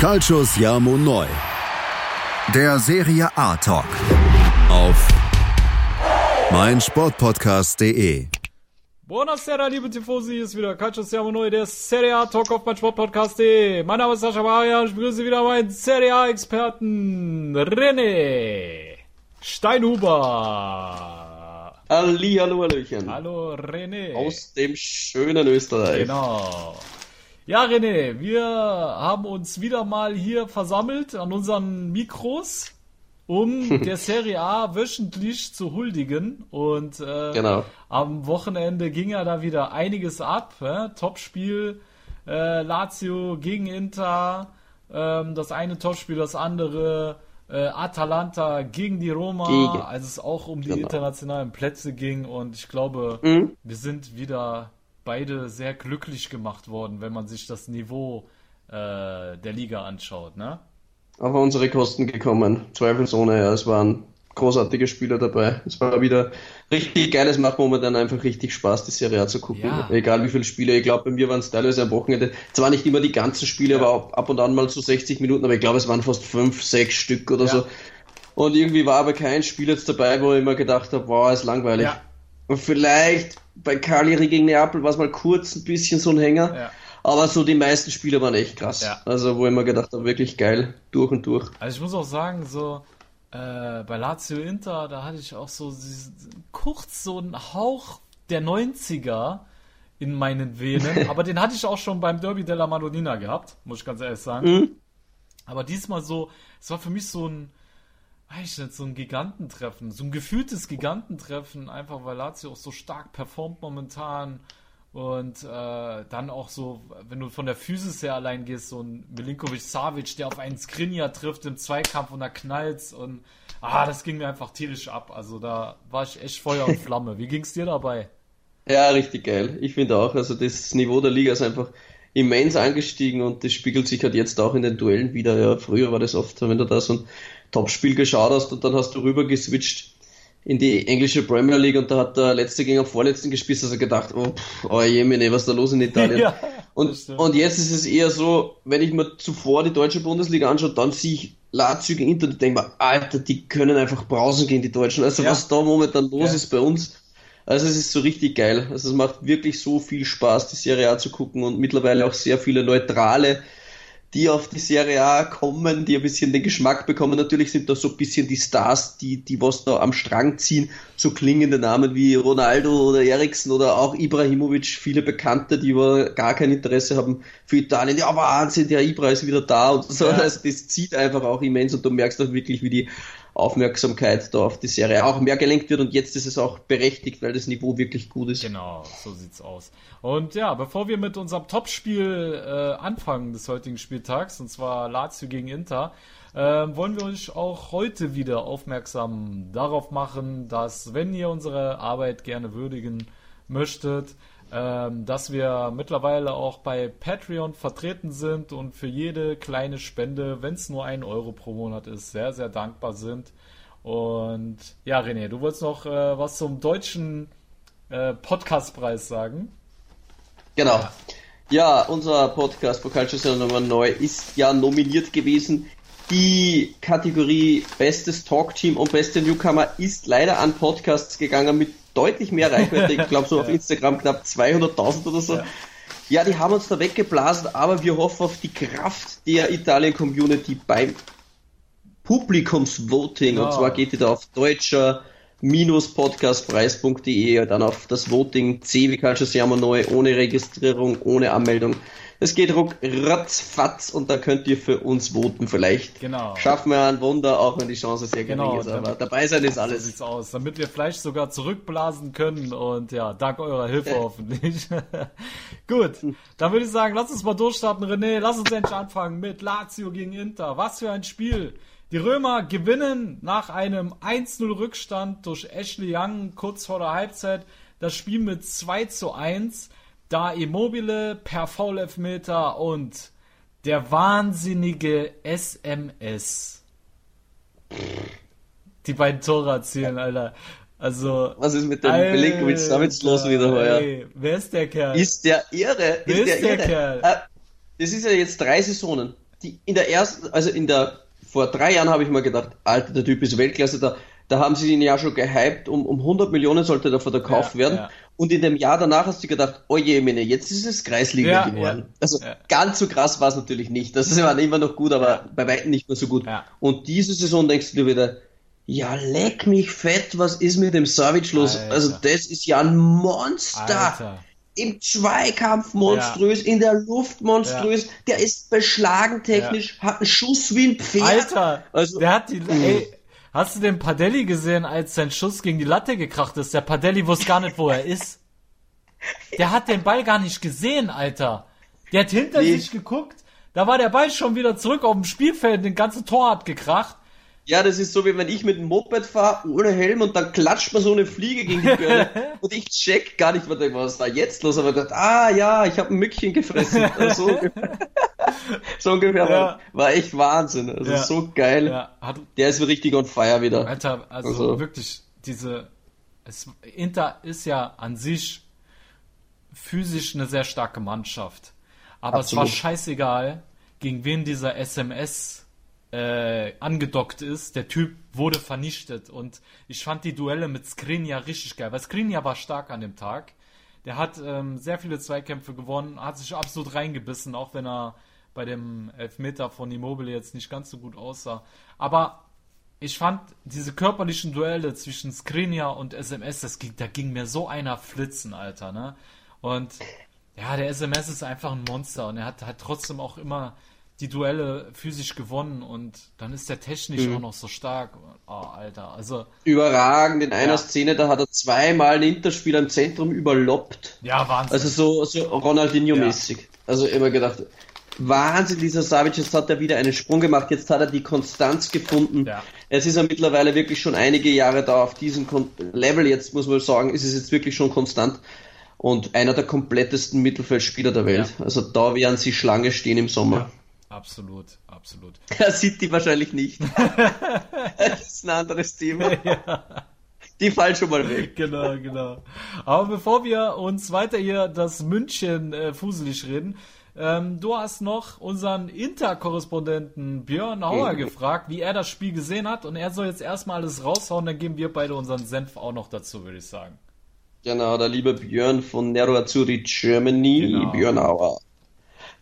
Calcius Jamo Neu. Der Serie A Talk. Auf meinsportpodcast.de. Buonasera, liebe Tifosi, hier ist wieder Calcius Jamo Neu, der Serie A Talk auf meinsportpodcast.de. Mein Name ist Sascha Maria und ich begrüße wieder meinen Serie A Experten René Steinhuber. Halli, hallo, Hallöchen. Hallo René. Aus dem schönen Österreich. Genau. Ja, René, wir haben uns wieder mal hier versammelt an unseren Mikros, um der Serie A wöchentlich zu huldigen. Und äh, Genau. am Wochenende ging ja da wieder einiges ab. Äh? Topspiel äh, Lazio gegen Inter, ähm, das eine Topspiel, das andere äh, Atalanta gegen die Roma, Gegen. als es auch um die Genau. internationalen Plätze ging. Und ich glaube, Mhm. wir sind wieder beide sehr glücklich gemacht worden, wenn man sich das Niveau äh, der Liga anschaut, ne? Auf unsere Kosten gekommen. Zweifelsohne, ja. Es waren großartige Spieler dabei. Es war wieder richtig geil. Es macht momentan einfach richtig Spaß, die Serie A zu gucken. Ja. Egal wie viele Spiele. Ich glaube, bei mir waren es teilweise am Wochenende. Zwar nicht immer die ganzen Spiele, Ja. aber ab- und an mal so 60 Minuten. Aber ich glaube, es waren fast fünf, sechs Stück oder Ja. so. Und irgendwie war aber kein Spiel jetzt dabei, wo ich immer gedacht habe, wow, ist langweilig. Ja. Und vielleicht bei Cagliari gegen Neapel war es mal kurz ein bisschen so ein Hänger. Ja. Aber so die meisten Spiele waren echt krass. Ja. Also wo ich mir gedacht habe, wirklich geil, durch und durch. Also ich muss auch sagen, so äh, bei Lazio Inter, da hatte ich auch so kurz so einen Hauch der 90er in meinen Venen, aber den hatte ich auch schon beim Derby della Madonnina gehabt, muss ich ganz ehrlich sagen. Mhm. Aber diesmal so, es war für mich so ein, weiß ich nicht, so ein Gigantentreffen, so ein gefühltes Gigantentreffen, einfach weil Lazio auch so stark performt momentan und äh, dann auch so, wenn du von der Physis her allein gehst, so ein Milinkovic Savic, der auf einen Skriniar trifft im Zweikampf und da knallt's und ah, das ging mir einfach tierisch ab. Also da war ich echt Feuer und Flamme. Wie ging's dir dabei? Ja, richtig geil. Ich finde auch, also das Niveau der Liga ist einfach immens angestiegen und das spiegelt sich halt jetzt auch in den Duellen wieder. Ja, früher war das oft, wenn du da so ein Topspiel geschaut hast und dann hast du rüber geswitcht in die englische Premier League und da hat der Letzte gegen den Vorletzten gespielt, also gedacht, oh, pff, oh jemine, was ist da los in Italien? Ja, Und, und jetzt ist es eher so, wenn ich mir zuvor die deutsche Bundesliga anschaue, dann sehe ich Lazio gegen Inter und denke mir, Alter, die können einfach brausen gegen die Deutschen. Also Ja. was da momentan los Ja. ist bei uns, also es ist so richtig geil. Also es macht wirklich so viel Spaß, die Serie A zu gucken und mittlerweile auch sehr viele Neutrale, die auf die Serie A kommen, die ein bisschen den Geschmack bekommen. Natürlich sind da so ein bisschen die Stars, die, die was da am Strang ziehen, so klingende Namen wie Ronaldo oder Eriksen oder auch Ibrahimovic, viele Bekannte, die aber gar kein Interesse haben für Italien. Ja, Wahnsinn, der Ibra ist wieder da und so. Ja. Also das zieht einfach auch immens und du merkst auch wirklich, wie die Aufmerksamkeit da auf die Serie auch mehr gelenkt wird und jetzt ist es auch berechtigt, weil das Niveau wirklich gut ist. Genau, so sieht's aus. Und ja, bevor wir mit unserem Topspiel äh, anfangen des heutigen Spieltags, und zwar Lazio gegen Inter, ähm, wollen wir euch auch heute wieder aufmerksam darauf machen, dass wenn ihr unsere Arbeit gerne würdigen möchtet, ähm, dass wir mittlerweile auch bei Patreon vertreten sind und für jede kleine Spende, wenn es nur ein Euro pro Monat ist, sehr, sehr dankbar sind. Und ja, René, du wolltest noch äh, was zum deutschen äh, Podcastpreis sagen. Genau. Ja, unser Podcast Pokalschuss Nummer 9 ist ja nominiert gewesen. Die Kategorie Bestes Talkteam und Beste Newcomer ist leider an Podcasts gegangen mit deutlich mehr Reichweite. Ich glaube so auf Instagram knapp 200.000 oder so. Ja. Ja, die haben uns da weggeblasen, aber wir hoffen auf die Kraft der Italien-Community beim Publikumsvoting. Genau. Und zwar geht ihr da auf deutscher podcastpreis.de dann auf das Voting C wie Calcio Siamo neu, ohne Registrierung, ohne Anmeldung. Es geht ruck, ratzfatz und da könnt ihr für uns voten. Vielleicht Genau. schaffen wir ein Wunder, auch wenn die Chance sehr gering Genau, ist. Aber dabei sein ist So alles. sieht's aus, damit wir vielleicht sogar zurückblasen können und ja, dank eurer Hilfe hoffentlich. Gut, dann würde ich sagen, lass uns mal durchstarten, René. Lass uns endlich anfangen mit Lazio gegen Inter. Was für ein Spiel! Die Römer gewinnen nach einem 1-0 Rückstand durch Ashley Young kurz vor der Halbzeit das Spiel mit 2 zu 1, da Immobile per Foul-Elfmeter und der wahnsinnige SMS die beiden Tore erzielen, Alter. Also. Was ist mit dem Milinkovic Savic los wieder heuer? ey, Wer ist der Kerl? Ist der irre? Wer ist der irre? Kerl? Äh, Das ist ja jetzt drei Saisonen. die in der ersten, also in der, vor drei Jahren habe ich mal gedacht, Alter, der Typ ist Weltklasse, da, da haben sie ihn ja schon gehypt, um, um 100 Millionen sollte er verkauft Ja, werden. ja. Und in dem Jahr danach hast du gedacht, oh je, meine, jetzt ist es Kreisliga Ja, geworden. ja, also ja. ganz so krass war es natürlich nicht. Das war immer noch gut, aber Ja. bei weitem nicht mehr so gut. Ja. Und diese Saison denkst du dir wieder, ja, leck mich fett, was ist mit dem Savic los? Alter. Also das ist ja ein Monster. Alter. Im Zweikampf monströs, in der Luft monströs, der ist beschlagen technisch, hat einen Schuss wie ein Pferd. Alter, Also- der hat die, ey, hast du den Padelli gesehen, als sein Schuss gegen die Latte gekracht ist? Der Padelli wusste gar nicht, wo er ist. Der hat den Ball gar nicht gesehen, Alter. Der hat hinter Nee. sich geguckt, da war der Ball schon wieder zurück auf dem Spielfeld, den ganzen Tor hat gekracht. Ja, das ist so, wie wenn ich mit dem Moped fahre, ohne Helm und dann klatscht mir so eine Fliege gegen die Birne und ich check gar nicht, was was da jetzt los, aber ich dachte, ah ja, ich habe ein Mückchen gefressen. Also, so ungefähr, so ungefähr Ja. war, war echt Wahnsinn. Also Ja. so geil. Ja, hat, Der ist richtig on fire wieder. Alter, also, Also- wirklich, diese, es, Inter ist ja an sich physisch eine sehr starke Mannschaft. Aber Absolut. es war scheißegal, gegen wen dieser SMS äh, angedockt ist. Der Typ wurde vernichtet und ich fand die Duelle mit Skriniar richtig geil, weil Skriniar war stark an dem Tag. Der hat ähm, sehr viele Zweikämpfe gewonnen, hat sich absolut reingebissen, auch wenn er bei dem Elfmeter von Immobile jetzt nicht ganz so gut aussah. Aber ich fand diese körperlichen Duelle zwischen Skriniar und SMS, das ging, da ging mir so einer flitzen, Alter, ne? Und ja, der SMS ist einfach ein Monster und er hat, hat trotzdem auch immer die Duelle physisch gewonnen und dann ist der technisch Mhm. auch noch so stark. Oh, Alter, also Überragend. In einer Ja. Szene, da hat er zweimal einen Interspieler im Zentrum überloppt. ja, Wahnsinn. Also so, so Ronaldinho-mäßig. Also immer gedacht, Wahnsinn, dieser Savic, jetzt hat er wieder einen Sprung gemacht, jetzt hat er die Konstanz gefunden. Ja. Es ist ja mittlerweile wirklich schon einige Jahre da auf diesem Level, jetzt muss man sagen, ist es jetzt wirklich schon konstant. Und einer der komplettesten Mittelfeldspieler der Welt. Also da werden sie Schlange stehen im Sommer. Absolut, absolut. Ja, City wahrscheinlich nicht. das ist ein anderes Thema. Die fallen schon mal weg. Genau, genau. Aber bevor wir uns weiter hier das München äh, fuselig reden, ähm, du hast noch unseren Inter-Korrespondenten Björn Hauer Mhm. gefragt, wie er das Spiel gesehen hat. Und er soll jetzt erstmal alles raushauen, dann geben wir beide unseren Senf auch noch dazu, würde ich sagen. Genau, der liebe Björn von Nero Azzurri Germany, Genau. Björn Auer.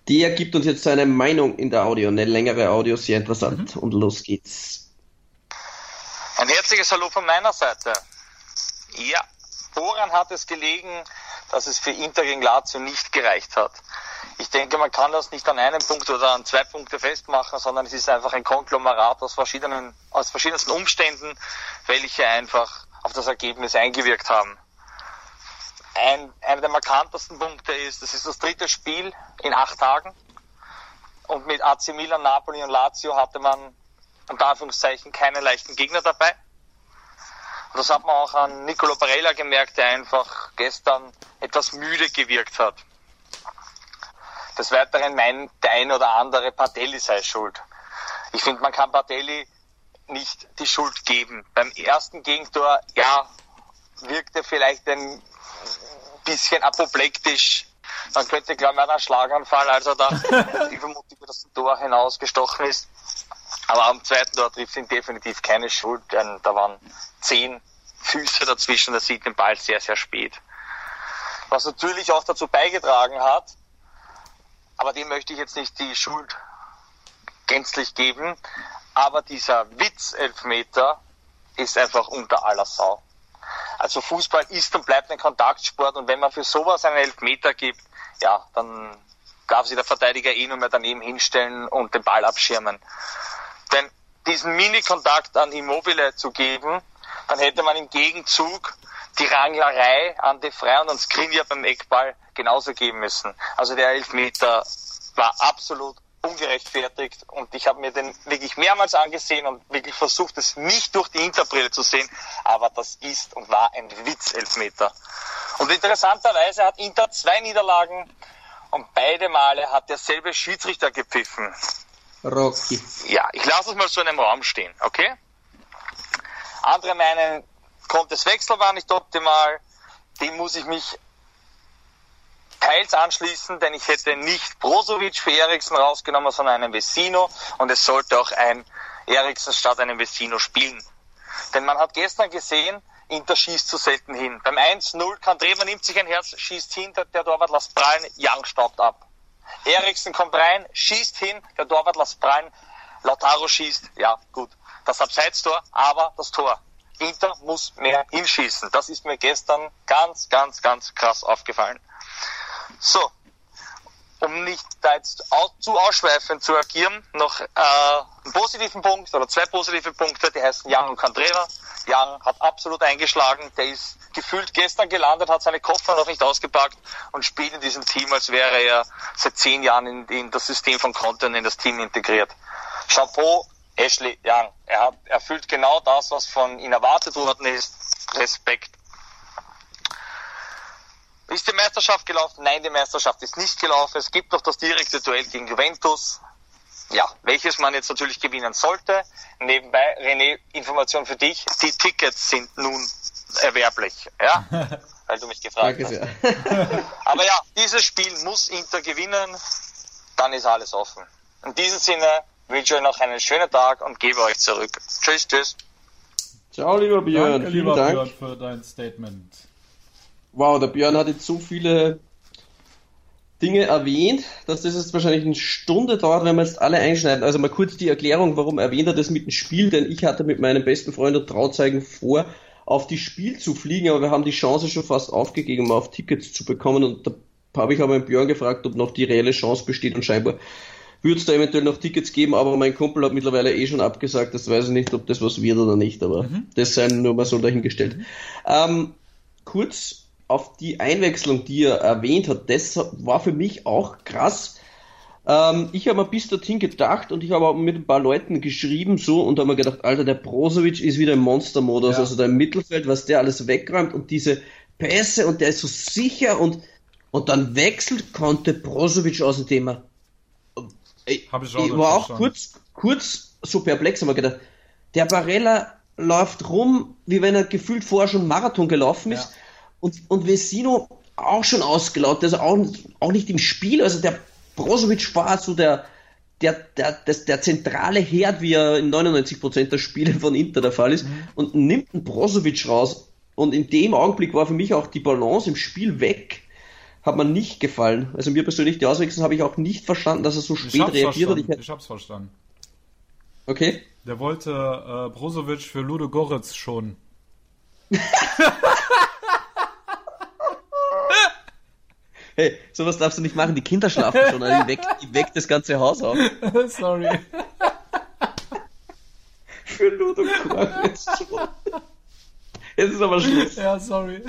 Der gibt uns jetzt seine Meinung in der Audio, eine längere Audio, sehr interessant. Und los geht's. Ein herzliches Hallo von meiner Seite. Ja, woran hat es gelegen, dass es für Inter gegen Lazio nicht gereicht hat? Ich denke, man kann das nicht an einem Punkt oder an zwei Punkte festmachen, sondern es ist einfach ein Konglomerat aus verschiedenen, aus verschiedensten Umständen, welche einfach auf das Ergebnis eingewirkt haben. Ein, einer der markantesten Punkte ist, das ist das dritte Spiel in acht Tagen. Und mit AC Milan, Napoli und Lazio hatte man unter Anführungszeichen keine leichten Gegner dabei. Und das hat man auch an Nicolo Barella gemerkt, der einfach gestern etwas müde gewirkt hat. Des Weiteren meint der ein oder andere Bartelli sei schuld. Ich finde, man kann Bartelli nicht die Schuld geben. Beim ersten Gegentor, ja, wirkte vielleicht ein bisschen apoplektisch. Man könnte glauben, er hat einen Schlaganfall, als er da übermotiviert aus dem Tor hinausgestochen ist. Aber am zweiten Tor trifft ihn definitiv keine Schuld, denn da waren zehn Füße dazwischen, der sieht den Ball sehr, sehr spät. Was natürlich auch dazu beigetragen hat, aber dem möchte ich jetzt nicht die Schuld gänzlich geben, aber dieser Witz-Elfmeter ist einfach unter aller Sau. Also Fußball ist und bleibt ein Kontaktsport und wenn man für sowas einen Elfmeter gibt, ja, dann darf sich der Verteidiger eh nur mehr daneben hinstellen und den Ball abschirmen. Denn diesen Mini-Kontakt an Immobile zu geben, dann hätte man im Gegenzug die Ranglerei an De Frey und an Skriniar beim Eckball genauso geben müssen. Also der Elfmeter war absolut ungerechtfertigt und ich habe mir den wirklich mehrmals angesehen und wirklich versucht, es nicht durch die Interbrille zu sehen, aber das ist und war ein Witz-Elfmeter. Und interessanterweise hat Inter zwei Niederlagen und beide Male hat derselbe Schiedsrichter gepfiffen. Rocky. Ja, ich lasse es mal so in einem Raum stehen, okay? Andere meinen, Contes Wechsel war nicht optimal. Dem muss ich mich teils anschließen, denn ich hätte nicht Brozovic für Eriksen rausgenommen, sondern einen Vecino und es sollte auch ein Eriksen statt einem Vecino spielen. Denn man hat gestern gesehen, Inter schießt zu selten hin. Beim 1-0 kann Drever nimmt sich ein Herz, schießt hin, der, der Torwart lässt prallen, Young staubt ab. Eriksen kommt rein, schießt hin, der Torwart lässt prallen, Lautaro schießt, ja gut, das Abseitstor, aber das Tor. Inter muss mehr hinschießen. Das ist mir gestern ganz, ganz, ganz krass aufgefallen. So, um nicht da jetzt zu ausschweifend zu agieren, noch äh, einen positiven Punkt oder zwei positive Punkte, die heißen Young und Candrera. Young hat absolut eingeschlagen, der ist gefühlt gestern gelandet, hat seine Koffer noch nicht ausgepackt und spielt in diesem Team, als wäre er seit zehn Jahren in, in das System von Content in das Team integriert. Chapeau, Ashley Young. Er hat erfüllt genau das, was von ihm erwartet worden ist. Respekt. Ist die Meisterschaft gelaufen? Nein, die Meisterschaft ist nicht gelaufen. Es gibt noch das direkte Duell gegen Juventus. Ja, welches man jetzt natürlich gewinnen sollte. Nebenbei, René, Information für dich. Die Tickets sind nun erwerblich. Ja, weil du mich gefragt hast. Aber ja, dieses Spiel muss Inter gewinnen. Dann ist alles offen. In diesem Sinne wünsche ich euch noch einen schönen Tag und gebe euch zurück. Tschüss, tschüss. Ciao, lieber Björn. Danke, Vielen lieber Dank. Björn, für dein Statement. Wow, der Björn hat jetzt so viele Dinge erwähnt, dass das jetzt wahrscheinlich eine Stunde dauert, wenn wir jetzt alle einschneiden. Also mal kurz die Erklärung, warum erwähnt er das mit dem Spiel, denn ich hatte mit meinem besten Freund und Trauzeugen vor, auf die Spiel zu fliegen, aber wir haben die Chance schon fast aufgegeben, um auf Tickets zu bekommen. Und da habe ich aber den Björn gefragt, ob noch die reelle Chance besteht. Und scheinbar würde es da eventuell noch Tickets geben, aber mein Kumpel hat mittlerweile eh schon abgesagt, das weiß ich nicht, ob das was wird oder nicht, aber das sei nur mal so dahingestellt. Ähm, kurz auf die Einwechslung, die er erwähnt hat, das war für mich auch krass. Ähm, ich habe mir bis dorthin gedacht und ich habe auch mit ein paar Leuten geschrieben so und habe mir gedacht, Alter, der Brozovic ist wieder im Monstermodus, Ja. also da im Mittelfeld, was der alles wegräumt und diese Pässe und der ist so sicher und und dann wechselt konnte Brozovic aus dem Thema. Ich, Hab ich auch ich war auch verstanden. kurz, kurz so perplex, aber gedacht, der Barella läuft rum, wie wenn er gefühlt vorher schon Marathon gelaufen ist. Ja. Und, und Vesino auch schon ausgelaugt, also auch, auch nicht im Spiel. Also der Brozovic war so der, der, der, das, der zentrale Herd, wie er in 99% der Spiele von Inter der Fall ist, und nimmt einen Brozovic raus. Und in dem Augenblick war für mich auch die Balance im Spiel weg. Hat mir nicht gefallen. Also mir persönlich die Auswechslung habe ich auch nicht verstanden, dass er so spät reagiert hat. Ich Ich hab's verstanden. okay. Der wollte äh, Brozovic für Ludo Goretz schon. Hey, sowas darfst du nicht machen, die Kinder schlafen schon, also die weckt, die weckt das ganze Haus auf. Sorry. Für Ludo Goretz schon. Jetzt ist aber Schluss. Ja, sorry.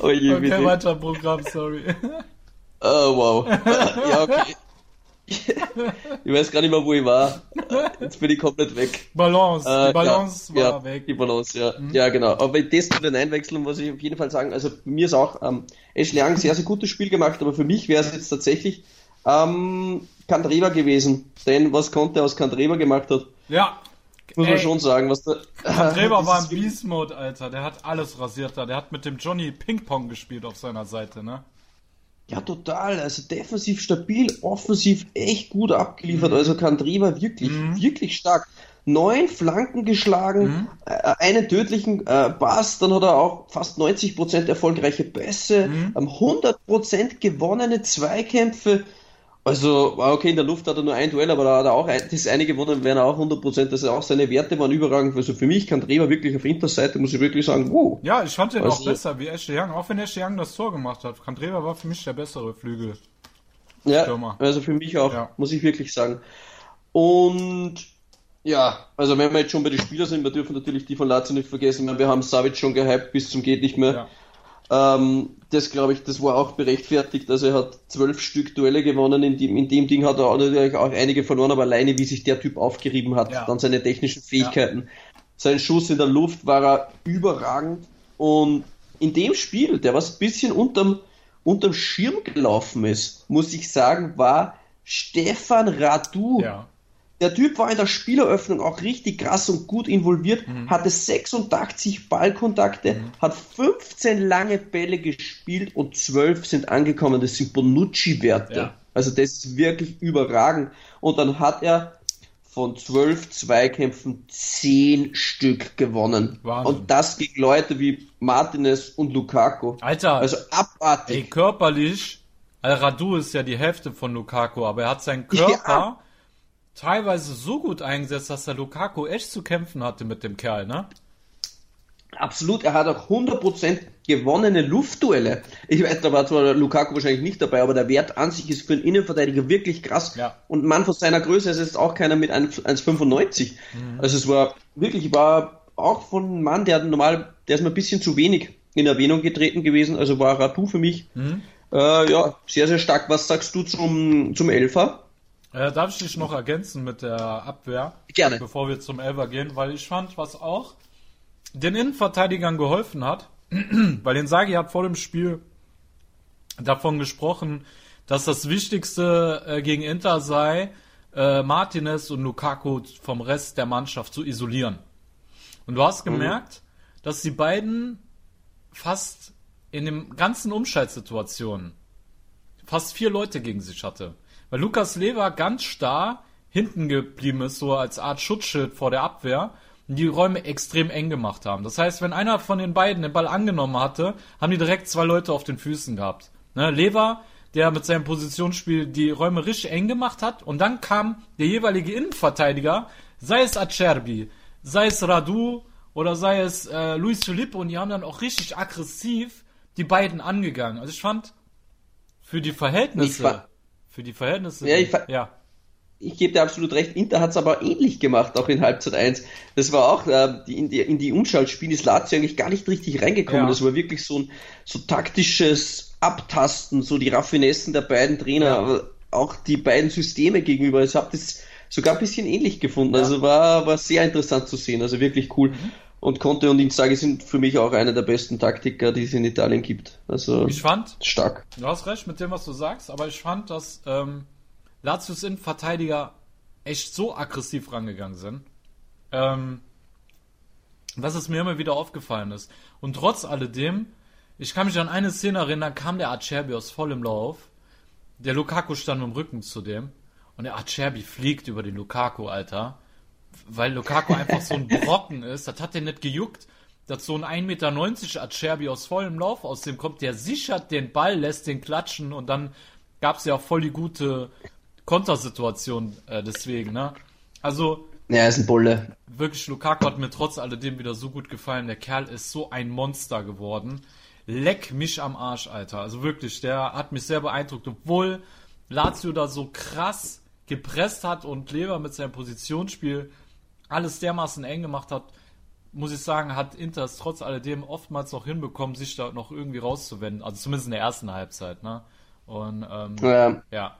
Oh je, Okay, bitte. weiter Programm, sorry. Oh, wow. Ja, okay. Ich weiß gar nicht mehr, wo ich war. Jetzt bin ich komplett weg. Balance, Äh, die Balance ja, war ja, weg. Die Balance, ja. Ja, genau. Aber das zu den Einwechseln muss ich auf jeden Fall sagen, also mir ist auch ähm, Ashley Young ein sehr, sehr gutes Spiel gemacht, aber für mich wäre es jetzt tatsächlich ähm, Kandreva gewesen. Denn was Conte aus Kandreva gemacht hat, Ja. muss man Ey, schon sagen. Was der, Andreva war im Beast Mode, Alter. Der hat alles rasiert da. Der hat mit dem Johnny Ping-Pong gespielt auf seiner Seite, ne? Ja, total. Also defensiv stabil, offensiv echt gut Mhm. abgeliefert. Also Kandreva wirklich, wirklich stark. Neun Flanken geschlagen, Mhm. äh, einen tödlichen äh, Pass, dann hat er auch fast 90% erfolgreiche Pässe, Mhm. ähm, 100% gewonnene Zweikämpfe. Also, war okay, in der Luft hat er nur ein Duell, aber da hat er auch ein, das eine gewonnen, wären auch 100%, also auch seine Werte waren überragend. Also für mich Kandreva wirklich auf Inters Seite, muss ich wirklich sagen, wow. Ja, ich fand den auch Also- besser wie Ashley Young. Auch wenn Ashley Young das Tor gemacht hat. Kandreva war für mich der bessere Flügel. Ja, Stürmer. also für mich auch, Ja. muss ich wirklich sagen. Und ja, also wenn wir jetzt schon bei den Spielern sind, wir dürfen natürlich die von Lazio nicht vergessen. Wir haben Savic schon gehypt bis zum geht nicht mehr. Ja. Ähm, das glaube ich, das war auch berechtfertigt. Also er hat zwölf Stück Duelle gewonnen. In dem, in dem Ding hat er auch natürlich auch einige verloren, aber alleine wie sich der Typ aufgerieben hat, Ja. dann seine technischen Fähigkeiten. Sein Schuss in der Luft war er überragend. Und in dem Spiel, der was ein bisschen unterm, unterm Schirm gelaufen ist, muss ich sagen, war Stefan Radu Ja. Der Typ war in der Spieleröffnung auch richtig krass und gut involviert, mhm. hatte 86 Ballkontakte, mhm. hat 15 lange Bälle gespielt und 12 sind angekommen. Das sind Bonucci-Werte. Ja. Also das ist wirklich überragend. Und dann hat er von 12 Zweikämpfen 10 Stück gewonnen. Wahnsinn. Und das gegen Leute wie Martinez und Lukaku. Alter, also abartig. Ey, körperlich, Al-Radu ist ja die Hälfte von Lukaku, aber er hat seinen Körper ja. Teilweise so gut eingesetzt, dass der Lukaku echt zu kämpfen hatte mit dem Kerl, ne? Absolut, er hat auch 100% gewonnene Luftduelle. Ich weiß, da war zwar Lukaku wahrscheinlich nicht dabei, aber der Wert an sich ist für einen Innenverteidiger wirklich krass. Ja. Und Mann von seiner Größe ist jetzt auch keiner mit 1,95. Mhm. Also es war wirklich, war auch von einem Mann, der normal, der ist mir ein bisschen zu wenig in Erwähnung getreten gewesen, also war Ratu für mich. Mhm. Äh, ja, sehr, sehr stark. Was sagst du zum, zum Elfer? Äh, darf ich dich noch ergänzen mit der Abwehr? Gerne. Bevor wir zum Elfer gehen, weil ich fand, was auch den Innenverteidigern geholfen hat, weil den Sagi hat vor dem Spiel davon gesprochen, dass das Wichtigste äh, gegen Inter sei, äh, Martinez und Lukaku vom Rest der Mannschaft zu isolieren. Und du hast mhm. gemerkt, mhm. dass die beiden fast in dem ganzen Umschaltsituationen fast vier Leute gegen sich hatte. Weil Lukas Lever ganz starr hinten geblieben ist, so als Art Schutzschild vor der Abwehr die Räume extrem eng gemacht haben. Das heißt, wenn einer von den beiden den Ball angenommen hatte, haben die direkt zwei Leute auf den Füßen gehabt. Ne, Lever, der mit seinem Positionsspiel die Räume richtig eng gemacht hat, und dann kam der jeweilige Innenverteidiger, sei es Acerbi, sei es Radu oder sei es äh, Luis Felipe, und die haben dann auch richtig aggressiv die beiden angegangen. Also ich fand, für die Verhältnisse, für die Verhältnisse, ja, ich ja ich gebe dir absolut recht, Inter hat es aber ähnlich gemacht, auch in Halbzeit 1. Das war auch, äh, die, in die, in die Umschaltspiele ist Lazio eigentlich gar nicht richtig reingekommen. Ja. Das war wirklich so ein so taktisches Abtasten, so die Raffinessen der beiden Trainer, ja. aber auch die beiden Systeme gegenüber. Ich habe das sogar ein bisschen ähnlich gefunden. Also war, war sehr interessant zu sehen, also wirklich cool. Mhm. Und Conte und Inzaghi sind für mich auch einer der besten Taktiker, die es in Italien gibt. Also ich fand, stark. Du hast recht mit dem, was du sagst, aber ich fand, dass ähm, Latius Innenverteidiger echt so aggressiv rangegangen sind, ähm, dass es mir immer wieder aufgefallen ist. Und trotz alledem, ich kann mich an eine Szene erinnern, kam der Acerbi aus vollem Lauf, der Lukaku stand mit dem Rücken zu dem und der Acerbi fliegt über den Lukaku, Alter, weil Lukaku einfach so ein Brocken ist, das hat der nicht gejuckt, dass so ein 1,90 Meter Acerbi aus vollem Lauf aus dem kommt, der sichert den Ball, lässt den klatschen und dann gab es ja auch voll die gute Kontersituation äh, deswegen, ne? Also. Ja, ist ein Bulle. Wirklich, Lukaku hat mir trotz alledem wieder so gut gefallen. Der Kerl ist so ein Monster geworden. Leck mich am Arsch, Alter. Also wirklich, der hat mich sehr beeindruckt. Obwohl Lazio da so krass gepresst hat und Lever mit seinem Positionsspiel alles dermaßen eng gemacht hat, muss ich sagen, hat Inter es trotz alledem oftmals noch hinbekommen, sich da noch irgendwie rauszuwenden. Also zumindest in der ersten Halbzeit, ne? Und ähm, ja. ja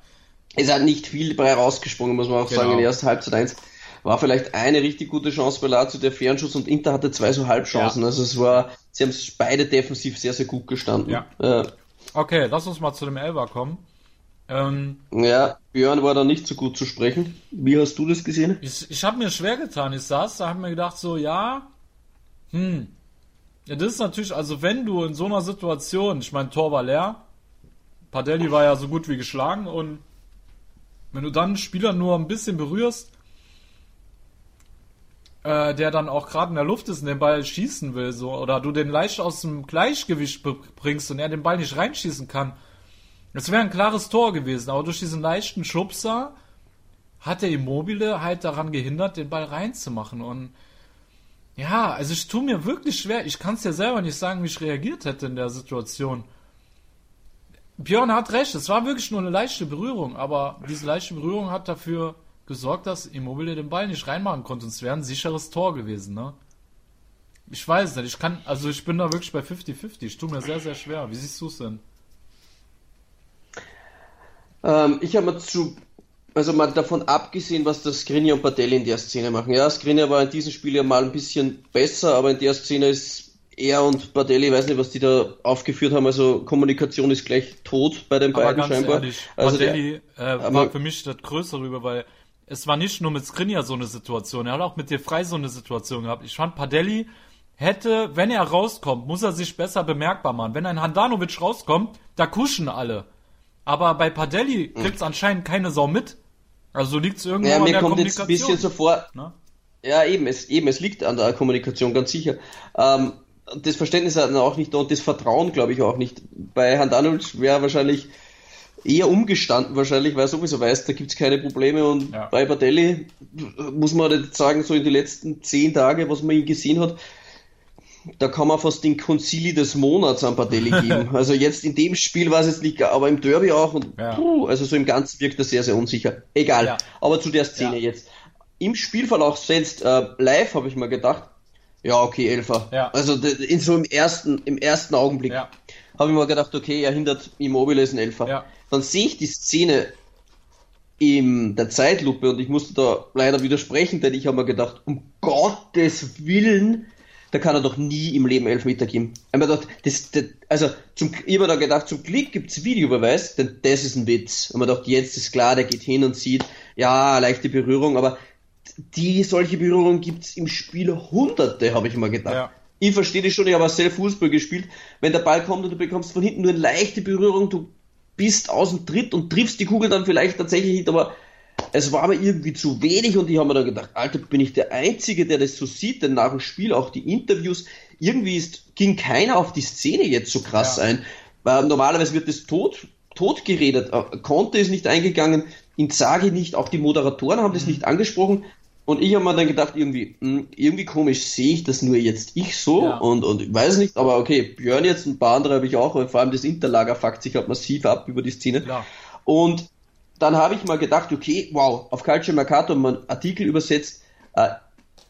es hat nicht viel bei rausgesprungen, muss man auch genau. sagen. In der ersten Halbzeit 1 war vielleicht eine richtig gute Chance bei Lazio, der Fernschuss und Inter hatte zwei so Halbchancen. Ja. Also es war, sie haben beide defensiv sehr, sehr gut gestanden. Ja. Äh, okay, lass uns mal zu dem Elber kommen. Ähm, ja, Björn war da nicht so gut zu sprechen. Wie hast du das gesehen? Ich, ich habe mir schwer getan. Ich saß, da habe mir gedacht so, ja, hm, ja, das ist natürlich, also wenn du in so einer Situation, ich meine, Tor war leer, Padelli war ja so gut wie geschlagen und wenn du dann einen Spieler nur ein bisschen berührst, äh, der dann auch gerade in der Luft ist und den Ball schießen will, so, oder du den leicht aus dem Gleichgewicht bringst und er den Ball nicht reinschießen kann, das wäre ein klares Tor gewesen. Aber durch diesen leichten Schubser hat der Immobile halt daran gehindert, den Ball reinzumachen. Und ja, also ich tue mir wirklich schwer. Ich kann es dir selber nicht sagen, wie ich reagiert hätte in der Situation. Björn hat recht, es war wirklich nur eine leichte Berührung, aber diese leichte Berührung hat dafür gesorgt, dass Immobile den Ball nicht reinmachen konnte. Und es wäre ein sicheres Tor gewesen, ne? Ich weiß nicht, ich kann, also ich bin da wirklich bei 50-50. Ich tue mir sehr, sehr schwer. Wie siehst du es denn? Ähm, ich habe mal zu, also mal davon abgesehen, was das Skriniar und Patelli in der Szene machen. Ja, Skriniar war in diesem Spiel ja mal ein bisschen besser, aber in der Szene ist er und Bardelli, ich weiß nicht, was die da aufgeführt haben, also Kommunikation ist gleich tot bei den aber beiden scheinbar. Ehrlich, also Bardelli der, äh, war für mich das Größere rüber, weil es war nicht nur mit Skriniar so eine Situation, er hat auch mit dir frei so eine Situation gehabt. Ich fand Padelli hätte, wenn er rauskommt, muss er sich besser bemerkbar machen. Wenn ein Handanovic rauskommt, da kuschen alle. Aber bei Padelli kriegt es anscheinend keine Sau mit. Also liegt es irgendwo ja, an mir der kommt jetzt Kommunikation. ein bisschen so vor, Ne? Ja, eben, es, eben, es liegt an der Kommunikation, ganz sicher. Ähm, das Verständnis hat er auch nicht da und das Vertrauen, glaube ich, auch nicht. Bei Handanovic wäre wahrscheinlich eher umgestanden, wahrscheinlich, weil er sowieso weiß, da gibt's keine Probleme. Und Ja. bei Bardelli muss man jetzt sagen, so in den letzten zehn Tage, was man ihn gesehen hat, da kann man fast den Concili des Monats an Bardelli geben. also jetzt in dem Spiel war es jetzt nicht, aber im Derby auch. Und Ja. puh, also so im Ganzen wirkt er sehr, sehr unsicher. Egal. Ja. Aber zu der Szene Ja. jetzt. Im Spielverlauf selbst, äh, live habe ich mal gedacht, ja, okay, Elfer. Also in so im ersten, im ersten Augenblick habe ich mal gedacht, okay, er hindert Immobile ist ein Elfer. Dann sehe ich die Szene in der Zeitlupe und ich musste da leider widersprechen, denn ich habe mir gedacht, um Gottes Willen, da kann er doch nie im Leben Elfmeter geben. Ich habe mir gedacht, das, das, also zum, ich habe da gedacht, zum Glück gibt's Videobeweis, denn das ist ein Witz. Und man gedacht, jetzt ist klar, der geht hin und sieht, ja, leichte Berührung, aber die solche Berührungen gibt's im Spiel hunderte, habe ich mal gedacht. Ja. Ich verstehe das schon, ich habe auch selbst Fußball gespielt. Wenn der Ball kommt und du bekommst von hinten nur eine leichte Berührung, du bist außen Tritt und triffst die Kugel dann vielleicht tatsächlich nicht, aber es war aber irgendwie zu wenig und ich habe mir dann gedacht, Alter, bin ich der Einzige, der das so sieht, denn nach dem Spiel auch die Interviews, irgendwie ist, ging keiner auf die Szene jetzt so krass Ja. ein. Weil normalerweise wird das tot, tot geredet. Äh, Conte ist nicht eingegangen, Inzaghi nicht, auch die Moderatoren haben Mhm. das nicht angesprochen. Und ich habe mir dann gedacht, irgendwie, hm, irgendwie komisch sehe ich das nur jetzt ich so Ja. und, und ich weiß nicht, aber okay, Björn jetzt, ein paar andere habe ich auch, aber vor allem das Interlager fuckt sich halt massiv ab über die Szene. Klar. Und dann habe ich mal gedacht, okay, wow, auf Calcio Mercato haben wir einen Artikel übersetzt, äh,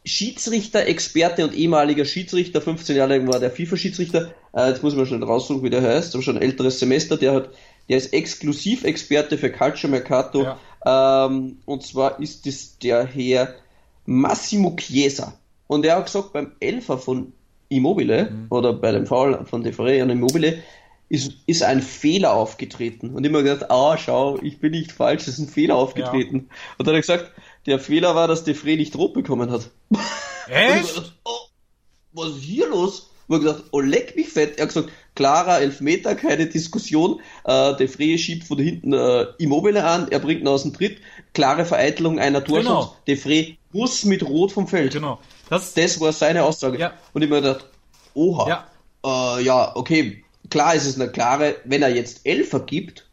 Schiedsrichter, Experte und ehemaliger Schiedsrichter, 15 Jahre lang war der FIFA-Schiedsrichter, äh, jetzt muss man schnell raussuchen, wie der heißt, aber schon ein älteres Semester, der hat, der ist Exklusivexperte für Calcio Mercato, ähm, und zwar ist es der Herr Massimo Chiesa. Und er hat gesagt, beim Elfer von Immobile, oder bei dem Foul von De Frey an Immobile, ist, ist ein Fehler aufgetreten. Und immer gesagt, ah, schau, ich bin nicht falsch, es ist ein Fehler aufgetreten. Und dann hat er gesagt, der Fehler war, dass De Frey nicht rot bekommen hat. Echt? gedacht, oh, was ist hier los? Und ich gesagt, oh, leck mich fett. Er hat gesagt, klarer Elfmeter, keine Diskussion. Äh, De Frey schiebt von hinten äh, Immobile an, er bringt ihn aus dem Tritt. Klare Vereitelung einer. Genau. De Frey muss mit Rot vom Feld. Genau. Das, Das war seine Aussage. Ja. Und ich mir gedacht, oha. ja, Äh, ja, okay, klar ist es eine klare, wenn er jetzt Elfer gibt,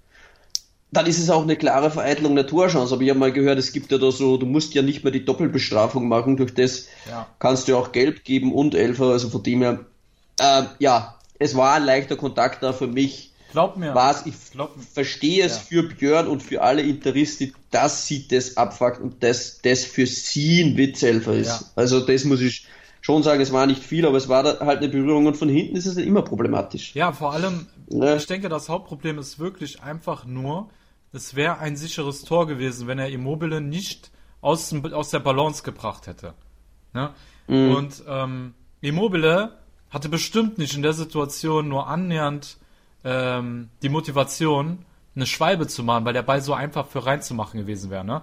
dann ist es auch eine klare Vereitelung der Torchance. Aber ich habe mal gehört, es gibt ja da so, du musst ja nicht mehr die Doppelbestrafung machen, durch das Ja. kannst du ja auch Gelb geben und Elfer, also von dem her, äh, ja, es war ein leichter Kontakt da für mich. glaub mir. War's, ich Glaub mir. verstehe es Ja. für Björn und für alle Interisten, dass sie das abfuckt und dass das für sie ein Witzelfer ist. Ja. Also das muss ich schon sagen, es war nicht viel, aber es war halt eine Berührung und von hinten ist es immer problematisch. Ja, vor allem, Ja. ich denke, das Hauptproblem ist wirklich einfach nur, es wäre ein sicheres Tor gewesen, wenn er Immobile nicht aus, aus der Balance gebracht hätte. Ne? Mhm. Und ähm, Immobile hatte bestimmt nicht in der Situation nur annähernd ähm, die Motivation, eine Schwalbe zu machen, weil der Ball so einfach für reinzumachen gewesen wäre. Ne?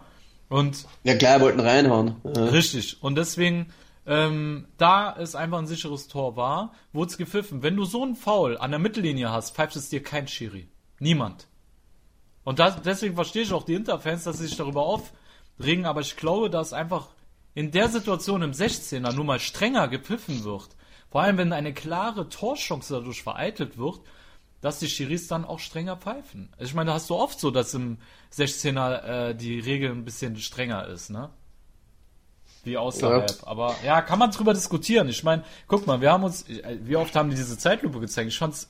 Und Ja klar, wollten reinhauen. Ja. Richtig. Und deswegen, ähm, da es einfach ein sicheres Tor war, wurde es gepfiffen. Wenn du so einen Foul an der Mittellinie hast, pfeift es dir kein Schiri. Niemand. Und das, deswegen verstehe ich auch die Interfans, dass sie sich darüber aufregen, aber ich glaube, dass einfach in der Situation im 16er nur mal strenger gepfiffen wird. Vor allem, wenn eine klare Torchance dadurch vereitelt wird, dass die Schiris dann auch strenger pfeifen. Ich meine, da hast du oft so, dass im 16er äh, die Regel ein bisschen strenger ist, ne? Wie außerhalb. Aber ja, kann man drüber diskutieren. Ich meine, guck mal, wir haben uns, äh, wie oft haben die diese Zeitlupe gezeigt? Ich fand's,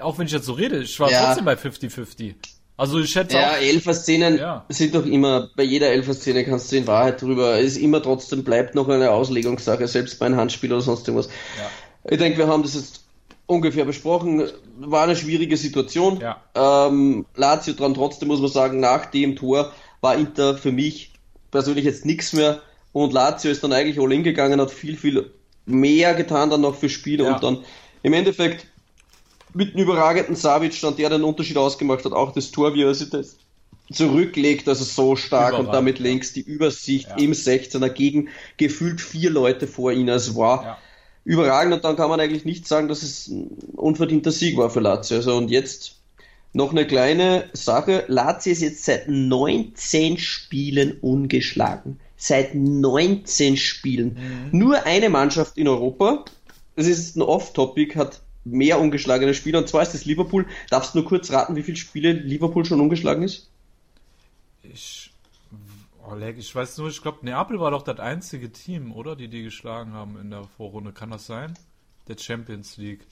auch wenn ich jetzt so rede, ich war Ja. trotzdem bei 50-50. Also ich schätze Ja, Elfer-Szenen Ja. sind doch immer, bei jeder Elfer-Szene kannst du in Wahrheit drüber, es ist immer trotzdem, bleibt noch eine Auslegungssache, selbst bei einem Handspiel oder sonst irgendwas. Ich denke, wir haben das jetzt ungefähr besprochen. War eine schwierige Situation. Ja. Ähm, Lazio dran trotzdem, muss man sagen, nach dem Tor war Inter für mich persönlich jetzt nichts mehr. Und Lazio ist dann eigentlich all in gegangen, hat viel, viel mehr getan dann noch für Spiele Ja. und dann im Endeffekt mit einem überragenden Savic dann der den Unterschied ausgemacht hat, auch das Tor, wie er sich das zurücklegt, also so stark Überragend, und damit ja. links die Übersicht Ja. im 16er gegen gefühlt vier Leute vor ihnen. Also war Ja. überragend und dann kann man eigentlich nicht sagen, dass es ein unverdienter Sieg war für Lazio. Also und jetzt noch eine kleine Sache. Lazio ist jetzt seit 19 Spielen ungeschlagen. Seit 19 Spielen. Nur eine Mannschaft in Europa, das ist ein Off-Topic, hat mehr ungeschlagene Spieler und zwar ist das Liverpool. Darfst du nur kurz raten, wie viele Spiele Liverpool schon ungeschlagen ist? Ich, oh, leck, ich weiß nur, ich glaube, Neapel war doch das einzige Team, oder? Die die geschlagen haben in der Vorrunde. Kann das sein? Der Champions League.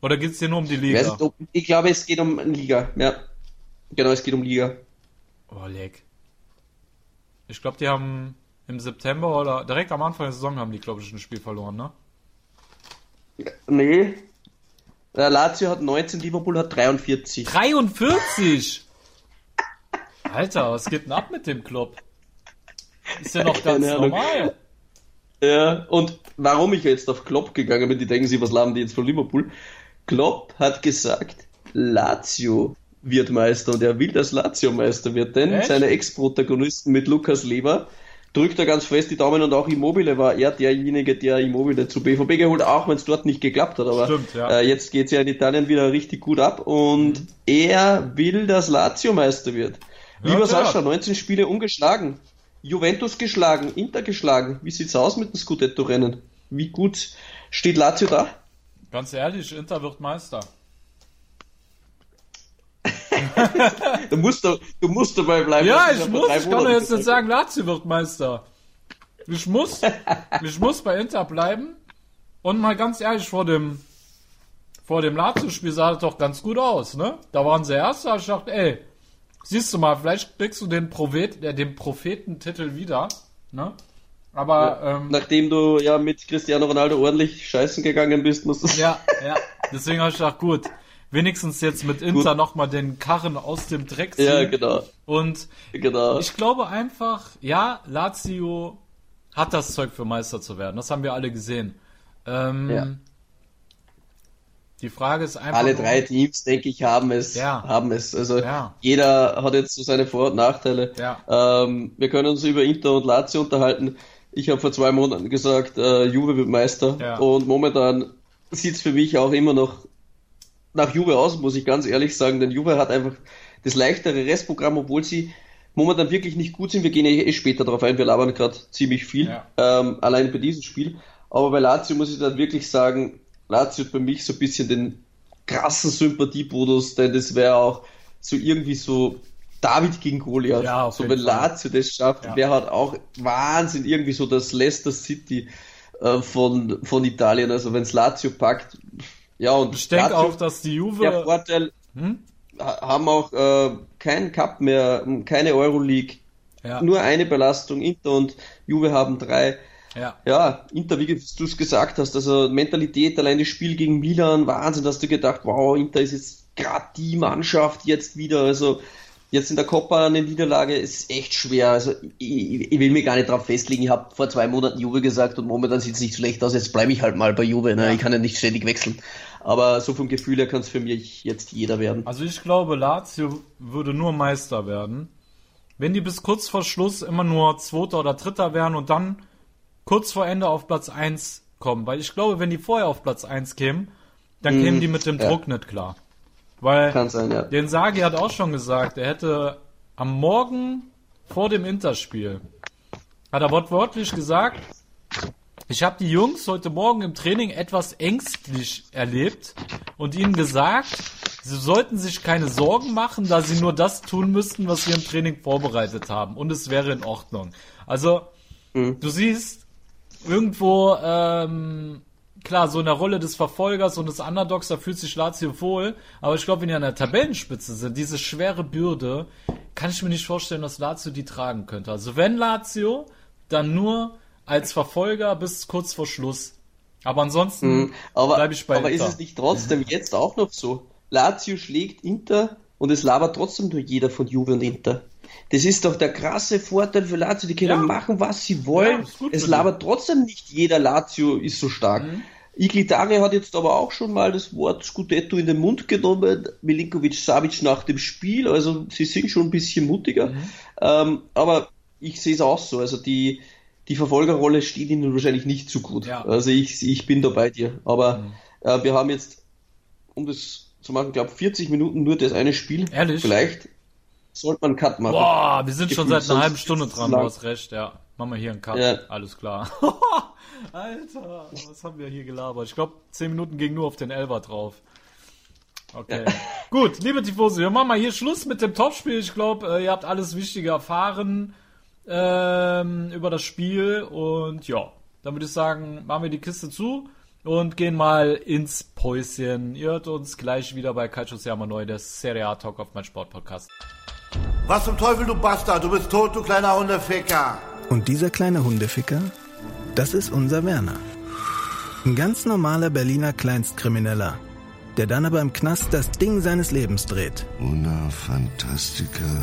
Oder geht es hier nur um die Ich, Liga? weiß nicht, ob, ich glaube, es geht um Liga. Ja, genau, es geht um Liga. Oh, leck. Ich glaube, die haben im September oder direkt am Anfang der Saison haben die, glaube ich, ein Spiel verloren, ne? Nee. Lazio hat 19, Liverpool hat 43. 43! Alter, was geht denn ab mit dem Club? Ist ja noch ganz Keine Ahnung. normal. Ja, und warum ich jetzt auf Klopp gegangen bin, die denken sich, was laden die jetzt von Liverpool? Klopp hat gesagt, Lazio wird Meister und er will, dass Lazio Meister wird, denn Echt? seine Ex-Protagonisten mit Lukas Leber drückt er ganz fest die Daumen und auch Immobile war er derjenige, der Immobile zu BVB geholt, auch wenn es dort nicht geklappt hat, aber Stimmt, ja. äh, jetzt geht's ja in Italien wieder richtig gut ab und er will, dass Lazio Meister wird. Ja, Lieber klar. Sascha, 19 Spiele ungeschlagen. Juventus geschlagen, Inter geschlagen. Wie sieht's aus mit dem Scudetto-Rennen? Wie gut steht Lazio da? Ganz ehrlich, Inter wird Meister. Du musst, du musst dabei bleiben. Ja, ich muss. Ich kann doch jetzt nicht sagen, Lazio wird Meister. Ich muss. ich muss bei Inter bleiben. Und mal ganz ehrlich, vor dem, vor dem Lazio-Spiel sah das doch ganz gut aus, ne? Da waren sie erst, hab ich gedacht, ey, siehst du mal, vielleicht kriegst du den Prophet, äh, den Prophetentitel wieder, ne? Aber, ähm, Nachdem du ja mit Cristiano Ronaldo ordentlich scheißen gegangen bist, musst du ja, ja. Deswegen habe ich gedacht, gut, wenigstens jetzt mit Inter nochmal den Karren aus dem Dreck ziehen. Ja, genau. Und genau. Ich glaube einfach, ja, Lazio hat das Zeug für Meister zu werden. Das haben wir alle gesehen. Ähm, Ja. Die Frage ist einfach. Alle drei Teams, denke ich, haben es. Ja. Haben es. Also Ja. jeder hat jetzt so seine Vor- und Nachteile. Ja. Ähm, wir können uns über Inter und Lazio unterhalten. Ich habe vor zwei Monaten gesagt, äh, Juve wird Meister. Ja. Und momentan sieht's für mich auch immer noch nach Juve aus, muss ich ganz ehrlich sagen. Denn Juve hat einfach das leichtere Restprogramm, obwohl sie momentan wirklich nicht gut sind. Wir gehen eh eh später darauf ein, wir labern gerade ziemlich viel. Ja. Ähm, allein bei diesem Spiel. Aber bei Lazio muss ich dann wirklich sagen, Lazio hat bei mich so ein bisschen den krassen Sympathiebonus, denn das wäre auch so irgendwie so David gegen Goliath. Ja, so wenn. Lazio das schafft, Ja. wäre halt auch Wahnsinn, irgendwie so das Leicester City äh, von, von Italien. Also wenn es Lazio packt, ja und Ich denke auch, dass die der Juve. Vorteil, Hm? ha- haben auch äh, keinen Cup mehr, keine Euroleague, Ja, nur eine Belastung. Inter und Juve haben drei. ja. Ja, Inter, wie du es gesagt hast, also Mentalität, allein das Spiel gegen Milan, Wahnsinn, hast du gedacht, wow, Inter ist jetzt gerade die Mannschaft jetzt wieder, also jetzt in der Coppa eine Niederlage ist echt schwer, also ich, ich will mir gar nicht drauf festlegen, ich habe vor zwei Monaten Juve gesagt und momentan sieht es nicht schlecht aus, jetzt bleibe ich halt mal bei Juve, ne? Ich kann ja nicht ständig wechseln, aber so vom Gefühl her kann es für mich jetzt jeder werden. Also ich glaube, Lazio würde nur Meister werden, wenn die bis kurz vor Schluss immer nur Zweiter oder Dritter wären und dann kurz vor Ende auf Platz 1 kommen. Weil ich glaube, wenn die vorher auf Platz 1 kämen, dann kämen die mit dem Mhm. ja. Druck nicht klar. Weil Kann sein, ja. Den Sagi hat auch schon gesagt, er hätte am Morgen vor dem Interspiel, hat er wortwörtlich gesagt, ich habe die Jungs heute Morgen im Training etwas ängstlich erlebt und ihnen gesagt, sie sollten sich keine Sorgen machen, da sie nur das tun müssten, was wir im Training vorbereitet haben und es wäre in Ordnung. Also, du siehst irgendwo, ähm, klar, so in der Rolle des Verfolgers und des Underdogs, da fühlt sich Lazio wohl, aber ich glaube, wenn die an der Tabellenspitze sind, diese schwere Bürde, kann ich mir nicht vorstellen, dass Lazio die tragen könnte. Also wenn Lazio, dann nur als Verfolger bis kurz vor Schluss. Aber ansonsten Mhm. Aber, bleib ich bei aber ist Inter. es nicht trotzdem jetzt auch noch so? Lazio schlägt Inter und es labert trotzdem nur jeder von Juve und Inter. Das ist doch der krasse Vorteil für Lazio. Die können Ja. machen, was sie wollen. Ja, ist es labert trotzdem nicht jeder Lazio ist so stark. Mhm. Iglitare hat jetzt aber auch schon mal das Wort Scudetto in den Mund genommen, Milinkovic Savic nach dem Spiel, also sie sind schon ein bisschen mutiger, mhm. ähm, aber ich sehe es auch so, also die, die Verfolgerrolle steht ihnen wahrscheinlich nicht so gut. Ja. Also ich, ich bin da bei dir, aber mhm. äh, wir haben jetzt, um das zu machen, glaube 40 Minuten nur das eine Spiel. Ehrlich? Vielleicht sollte man einen Cut machen. Boah, wir sind schon seit einer halben Stunde dran, du hast recht, ja. Machen wir hier einen Cut, ja. alles klar. Alter, was haben wir hier gelabert? Ich glaube, 10 Minuten ging nur auf den Elber drauf. Okay. Gut, liebe Tifosi, wir machen mal hier Schluss mit dem Topspiel. Ich glaube, äh, ihr habt alles Wichtige erfahren ähm, über das Spiel. Und ja, dann würde ich sagen, machen wir die Kiste zu und gehen mal ins Päuschen. Ihr hört uns gleich wieder bei Calcio Siamo Neu, der Serie A Talk auf mein Sportpodcast. Was zum Teufel, du Bastard? Du bist tot, du kleiner Hundeficker. Und dieser kleine Hundeficker, das ist unser Werner. Ein ganz normaler Berliner Kleinstkrimineller, der dann aber im Knast das Ding seines Lebens dreht. Una Fantastica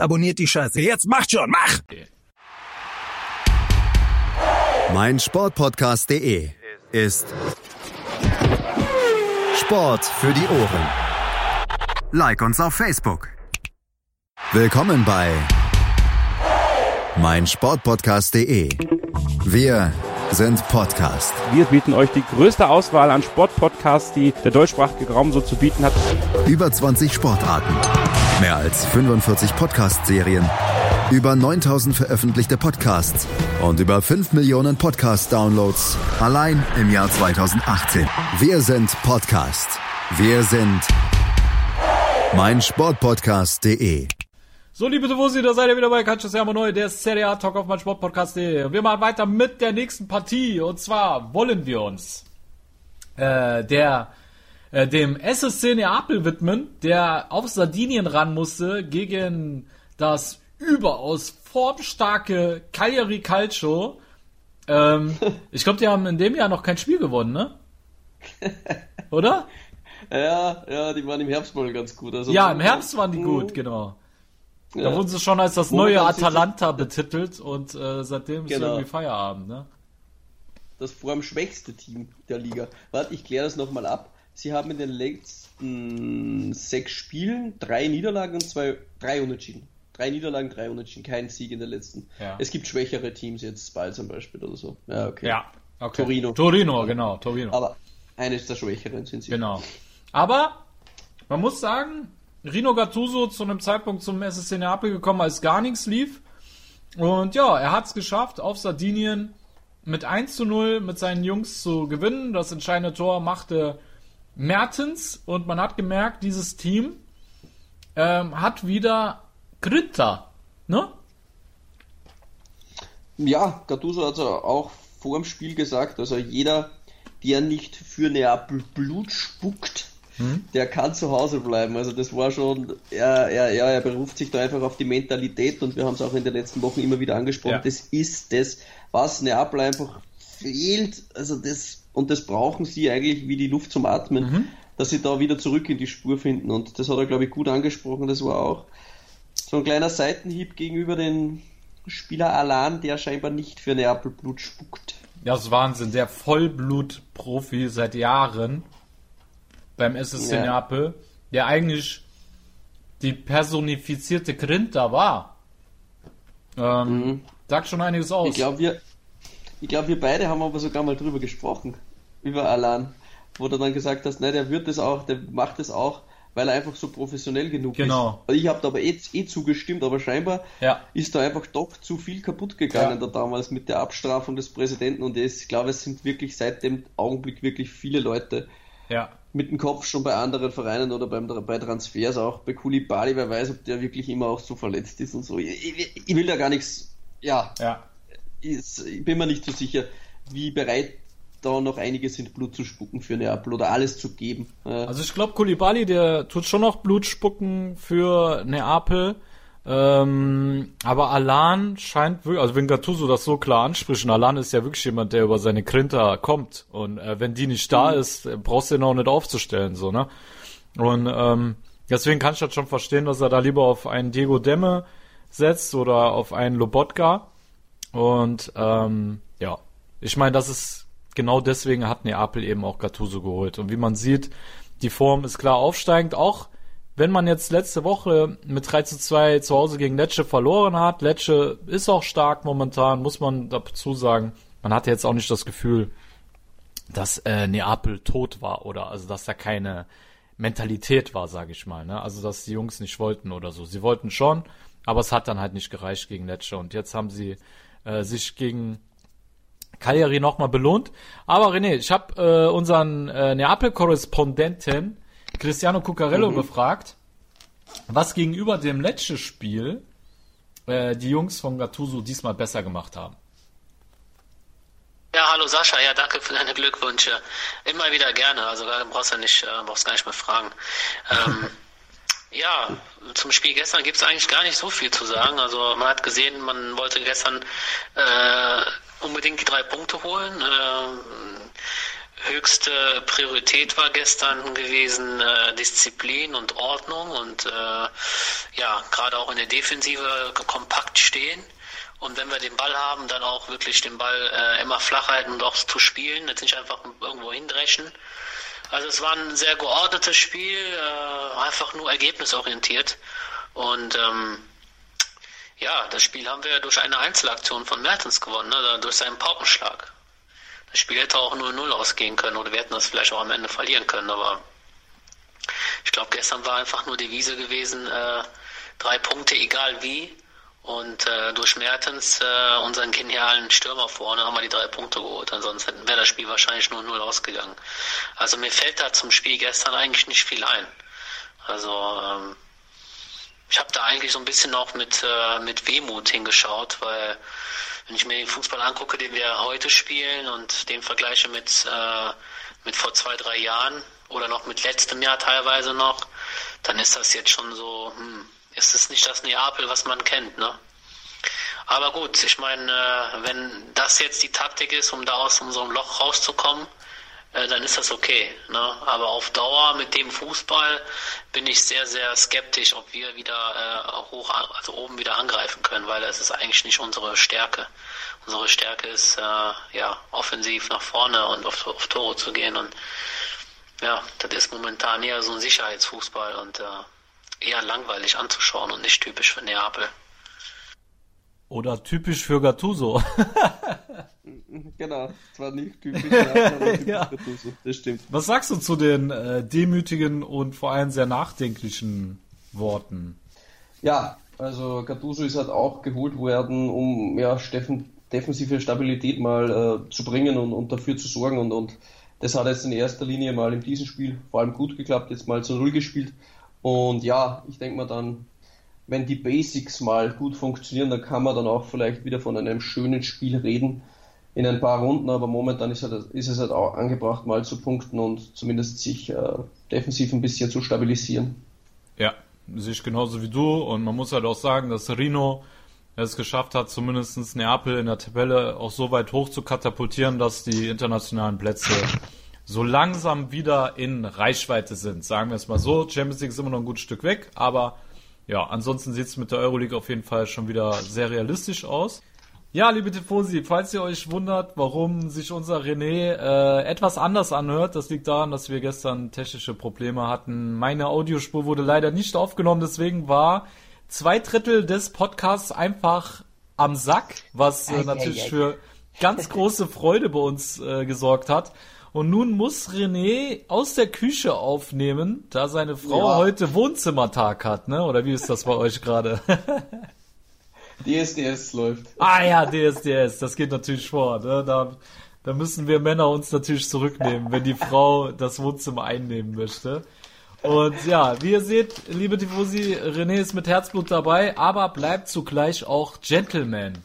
Abonniert die Scheiße. Jetzt macht schon, mach! Mein Sportpodcast.de ist Sport für die Ohren. Like uns auf Facebook. Willkommen bei mein Sportpodcast.de. Wir sind Podcast. Wir bieten euch die größte Auswahl an Sportpodcasts, die der deutschsprachige Raum so zu bieten hat. Über 20 Sportarten, mehr als 45 Podcast-Serien, über 9000 veröffentlichte Podcasts und über 5 Millionen Podcast-Downloads allein im Jahr 2018. Wir sind Podcast. Wir sind mein Sportpodcast.de. So, liebe Tifosi, da seid ihr wieder bei Siamo Neu, der Serie A Talk auf mein Sportpodcast.de. Wir machen weiter mit der nächsten Partie. Und zwar wollen wir uns äh, der äh, dem SSC Neapel widmen, der auf Sardinien ran musste gegen das überaus formstarke Cagliari Calcio. Ähm, ich glaube, die haben in dem Jahr noch kein Spiel gewonnen, ne? Oder? Ja, ja, die waren im Herbst mal ganz gut. Also ja, im Herbst waren die gut, genau. Ja. Da wurden sie schon als das neue Atalanta betitelt und äh, seitdem ist genau. irgendwie Feierabend, ne? Das vor allem schwächste Team der Liga. Warte, ich kläre das nochmal ab. Sie haben in den letzten sechs Spielen drei Niederlagen und zwei, drei Unentschieden. Drei Niederlagen, drei Unentschieden, kein Sieg in der letzten. Ja. Es gibt schwächere Teams, jetzt Spal zum Beispiel oder so. Ja, okay. Ja, okay. Torino. Torino, genau, Torino. Aber eines der schwächeren sind sie. Genau. Aber man muss sagen, Rino Gattuso zu einem Zeitpunkt zum SSC Neapel gekommen, als gar nichts lief. Und ja, er hat es geschafft, auf Sardinien mit 1 zu 0 mit seinen Jungs zu gewinnen. Das entscheidende Tor machte Mertens und man hat gemerkt, dieses Team ähm, hat wieder Grinta, ne? Ja, Gattuso hat auch vor dem Spiel gesagt, also jeder, der nicht für Neapel Blut spuckt, hm? der kann zu Hause bleiben. Also das war schon, ja, er, ja, er beruft sich da einfach auf die Mentalität und wir haben es auch in den letzten Wochen immer wieder angesprochen. Ja. Das ist das, was Neapel einfach fehlt. Also das, und das brauchen sie eigentlich wie die Luft zum Atmen, mhm. dass sie da wieder zurück in die Spur finden. Und das hat er, glaube ich, gut angesprochen. Das war auch so ein kleiner Seitenhieb gegenüber den Spieler Alan, der scheinbar nicht für Neapel Blut spuckt. Ja, das ist Wahnsinn. Der Vollblut-Profi seit Jahren beim SSC ja. Neapel, der eigentlich die personifizierte Grinta war. Ähm, mhm. Sagt schon einiges aus. Ich glaube, wir, ich glaube, wir beide haben aber sogar mal drüber gesprochen. Über Alan. Wo du dann gesagt hast, ne, der wird das auch, der macht das auch, weil er einfach so professionell genug genau. ist. Ich habe da aber eh, eh zugestimmt, aber scheinbar ja. ist da einfach doch zu viel kaputt gegangen ja. da damals mit der Abstrafung des Präsidenten und ich glaube, es sind wirklich seit dem Augenblick wirklich viele Leute ja mit dem Kopf schon bei anderen Vereinen oder beim, bei Transfers auch bei Kulibali, wer weiß, ob der wirklich immer auch so verletzt ist und so. Ich, ich, ich will da gar nichts, ja, ja. Ich, ich bin mir nicht so sicher, wie bereit da noch einige sind, Blut zu spucken für Neapel oder alles zu geben. Also ich glaube, Kulibali, der tut schon noch Blut spucken für Neapel. Ähm, aber Alan scheint wirklich, also wenn Gattuso das so klar anspricht, und Alan ist ja wirklich jemand, der über seine Grinter kommt. Und äh, wenn die nicht da mhm. ist, brauchst du ihn auch nicht aufzustellen, so, ne? Und ähm, deswegen kann ich das schon verstehen, dass er da lieber auf einen Diego Demme setzt oder auf einen Lobotka. Und ähm, ja, ich meine, das ist genau deswegen hat Neapel eben auch Gattuso geholt. Und wie man sieht, die Form ist klar aufsteigend, auch wenn man jetzt letzte Woche mit 3 zu 2 zu Hause gegen Lecce verloren hat, Lecce ist auch stark momentan, muss man dazu sagen. Man hatte jetzt auch nicht das Gefühl, dass äh, Neapel tot war oder also dass da keine Mentalität war, sage ich mal. Ne? Also dass die Jungs nicht wollten oder so. Sie wollten schon, aber es hat dann halt nicht gereicht gegen Lecce und jetzt haben sie äh, sich gegen Cagliari nochmal belohnt. Aber René, ich habe äh, unseren äh, Neapel-Korrespondenten Cristiano Cuccarello mhm. befragt, was gegenüber dem letzten Spiel äh, die Jungs von Gattuso diesmal besser gemacht haben. Ja, hallo Sascha, ja, danke für deine Glückwünsche. Immer wieder gerne, also da brauchst du nicht, äh, brauchst gar nicht mehr fragen. Ähm, ja, zum Spiel gestern gibt es eigentlich gar nicht so viel zu sagen. Also man hat gesehen, man wollte gestern äh, unbedingt die drei Punkte holen. Äh, höchste Priorität war gestern gewesen äh, Disziplin und Ordnung und äh, ja, gerade auch in der Defensive kompakt stehen. Und wenn wir den Ball haben, dann auch wirklich den Ball äh, immer flach halten und auch zu spielen, jetzt nicht einfach irgendwo hindreschen. Also es war ein sehr geordnetes Spiel, äh, einfach nur ergebnisorientiert. Und ähm, ja, das Spiel haben wir durch eine Einzelaktion von Mertens gewonnen, ne, durch seinen Paukenschlag. Das Spiel hätte auch nur 0 ausgehen können oder wir hätten das vielleicht auch am Ende verlieren können, aber ich glaube, gestern war einfach nur die Wiese gewesen, äh, drei Punkte, egal wie. Und äh, durch Mertens, äh, unseren genialen Stürmer vorne, haben wir die drei Punkte geholt. Ansonsten wäre das Spiel wahrscheinlich nur 0 ausgegangen. Also mir fällt da zum Spiel gestern eigentlich nicht viel ein. Also ähm, ich habe da eigentlich so ein bisschen auch mit, äh, mit Wehmut hingeschaut, weil wenn ich mir den Fußball angucke, den wir heute spielen und den vergleiche mit, äh, mit vor zwei, drei Jahren oder noch mit letztem Jahr teilweise noch, dann ist das jetzt schon so, hm, ist es nicht das Neapel, was man kennt, ne? Aber gut, ich meine, äh, wenn das jetzt die Taktik ist, um da aus unserem Loch rauszukommen, äh, dann ist das okay. Ne? Aber auf Dauer mit dem Fußball bin ich sehr, sehr skeptisch, ob wir wieder äh, hoch, also oben wieder angreifen können, weil das ist eigentlich nicht unsere Stärke. Unsere Stärke ist äh, ja offensiv nach vorne und auf, auf Tore zu gehen und ja, das ist momentan eher so ein Sicherheitsfußball und äh, eher langweilig anzuschauen und nicht typisch für Neapel. Oder typisch für Gattuso. genau, zwar nicht typisch, aber typisch ja. Gattuso, das stimmt. Was sagst du zu den äh, demütigen und vor allem sehr nachdenklichen Worten? Ja, also Gattuso ist halt auch geholt worden, um ja, Steffen, defensive Stabilität mal äh, zu bringen und, und, dafür zu sorgen und, und das hat jetzt in erster Linie mal in diesem Spiel vor allem gut geklappt, jetzt mal zu Null gespielt und ja, ich denke mal dann wenn die Basics mal gut funktionieren, dann kann man dann auch vielleicht wieder von einem schönen Spiel reden in ein paar Runden, aber momentan ist, halt, ist es halt auch angebracht, mal zu punkten und zumindest sich äh, defensiv ein bisschen zu stabilisieren. Ja, sehe ich genauso wie du und man muss halt auch sagen, dass Rino es geschafft hat, zumindest Neapel in der Tabelle auch so weit hoch zu katapultieren, dass die internationalen Plätze so langsam wieder in Reichweite sind. Sagen wir es mal so, Champions League ist immer noch ein gutes Stück weg, aber ja, ansonsten sieht es mit der Euroleague auf jeden Fall schon wieder sehr realistisch aus. Ja, liebe Tifosi, falls ihr euch wundert, warum sich unser René äh, etwas anders anhört, das liegt daran, dass wir gestern technische Probleme hatten. Meine Audiospur wurde leider nicht aufgenommen, deswegen war zwei Drittel des Podcasts einfach am Sack, was äh, natürlich für ganz große Freude bei uns äh, gesorgt hat. Und nun muss René aus der Küche aufnehmen, da seine Frau ja. heute Wohnzimmertag hat, ne? Oder wie ist das bei euch gerade? DSDS läuft. Ah ja, DSDS, das geht natürlich vor. Ne? Da, da müssen wir Männer uns natürlich zurücknehmen, wenn die Frau das Wohnzimmer einnehmen möchte. Und ja, wie ihr seht, liebe Tifosi, René ist mit Herzblut dabei, aber bleibt zugleich auch Gentleman.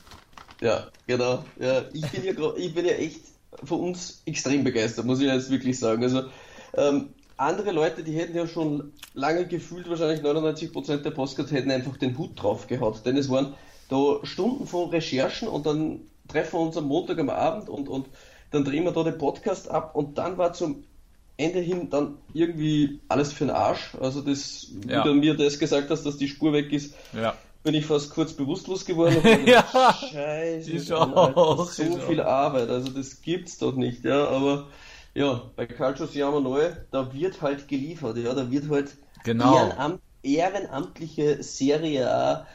Ja, genau. Ja, ich bin ja, ich bin ja echt von uns extrem begeistert, muss ich jetzt wirklich sagen. Also ähm, andere Leute, die hätten ja schon lange gefühlt, wahrscheinlich 99% der Postcards hätten einfach den Hut drauf gehaut, denn es waren da Stunden von Recherchen und dann treffen wir uns am Montag am Abend und, und dann drehen wir da den Podcast ab und dann war zum Ende hin dann irgendwie alles für den Arsch. Also das, Ja. wie du mir das gesagt hast, dass die Spur weg ist, Ja. Bin ich fast kurz bewusstlos geworden. Und Ja. Scheiße, Ich Mann, auch, so ich viel Arbeit, also das gibt's doch nicht, ja, aber ja, bei Calcio Siamo Neu, da wird halt geliefert, ja, da wird halt Genau. Ehrenamt, ehrenamtliche Serie A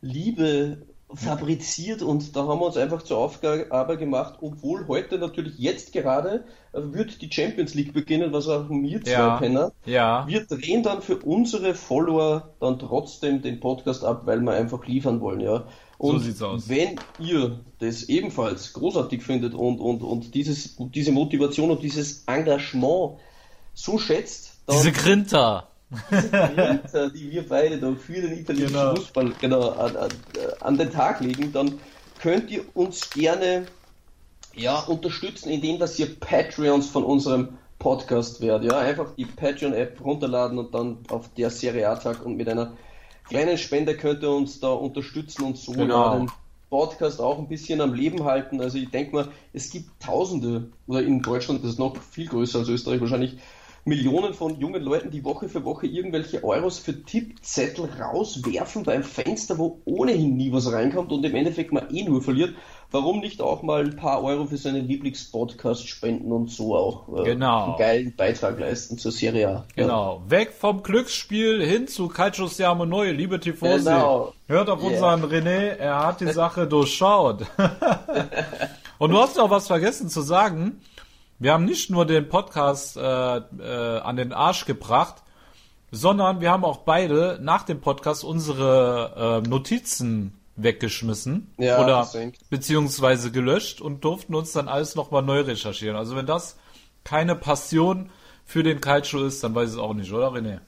Liebe fabriziert und da haben wir uns einfach zur Aufgabe gemacht, obwohl heute natürlich jetzt gerade äh, wird die Champions League beginnen, was auch mir zwei Ja. Penner. Ja. Wir drehen dann für unsere Follower dann trotzdem den Podcast ab, weil wir einfach liefern wollen, ja. Und sieht's aus. wenn ihr das ebenfalls großartig findet und, und, und dieses, diese Motivation und dieses Engagement so schätzt, dann Diese Grinter. Winter, die wir beide da für den italienischen Genau. Fußball genau, an, an, an den Tag legen, dann könnt ihr uns gerne ja, unterstützen, indem dass ihr Patreons von unserem Podcast werdet. Ja, einfach die Patreon-App runterladen und dann auf der Serie A-Tag und mit einer kleinen Spende könnt ihr uns da unterstützen und so Genau. den Podcast auch ein bisschen am Leben halten. Also ich denke mal, es gibt Tausende, oder in Deutschland das ist noch viel größer als Österreich wahrscheinlich, Millionen von jungen Leuten, die Woche für Woche irgendwelche Euros für Tippzettel rauswerfen beim Fenster, wo ohnehin nie was reinkommt und im Endeffekt man eh nur verliert. Warum nicht auch mal ein paar Euro für seinen Lieblingspodcast spenden und so auch äh, Genau. einen geilen Beitrag leisten zur Serie A? Ja. Genau. Weg vom Glücksspiel hin zu Calcio Siamo Neu, liebe Tifosi. Genau. Hört auf Yeah. unseren René, er hat die Sache durchschaut. Und du hast noch was vergessen zu sagen. Wir haben nicht nur den Podcast äh, äh, an den Arsch gebracht, sondern wir haben auch beide nach dem Podcast unsere äh, Notizen weggeschmissen Ja, oder beziehungsweise gelöscht und durften uns dann alles nochmal neu recherchieren. Also wenn das keine Passion für den Calcio ist, dann weiß ich es auch nicht, oder René?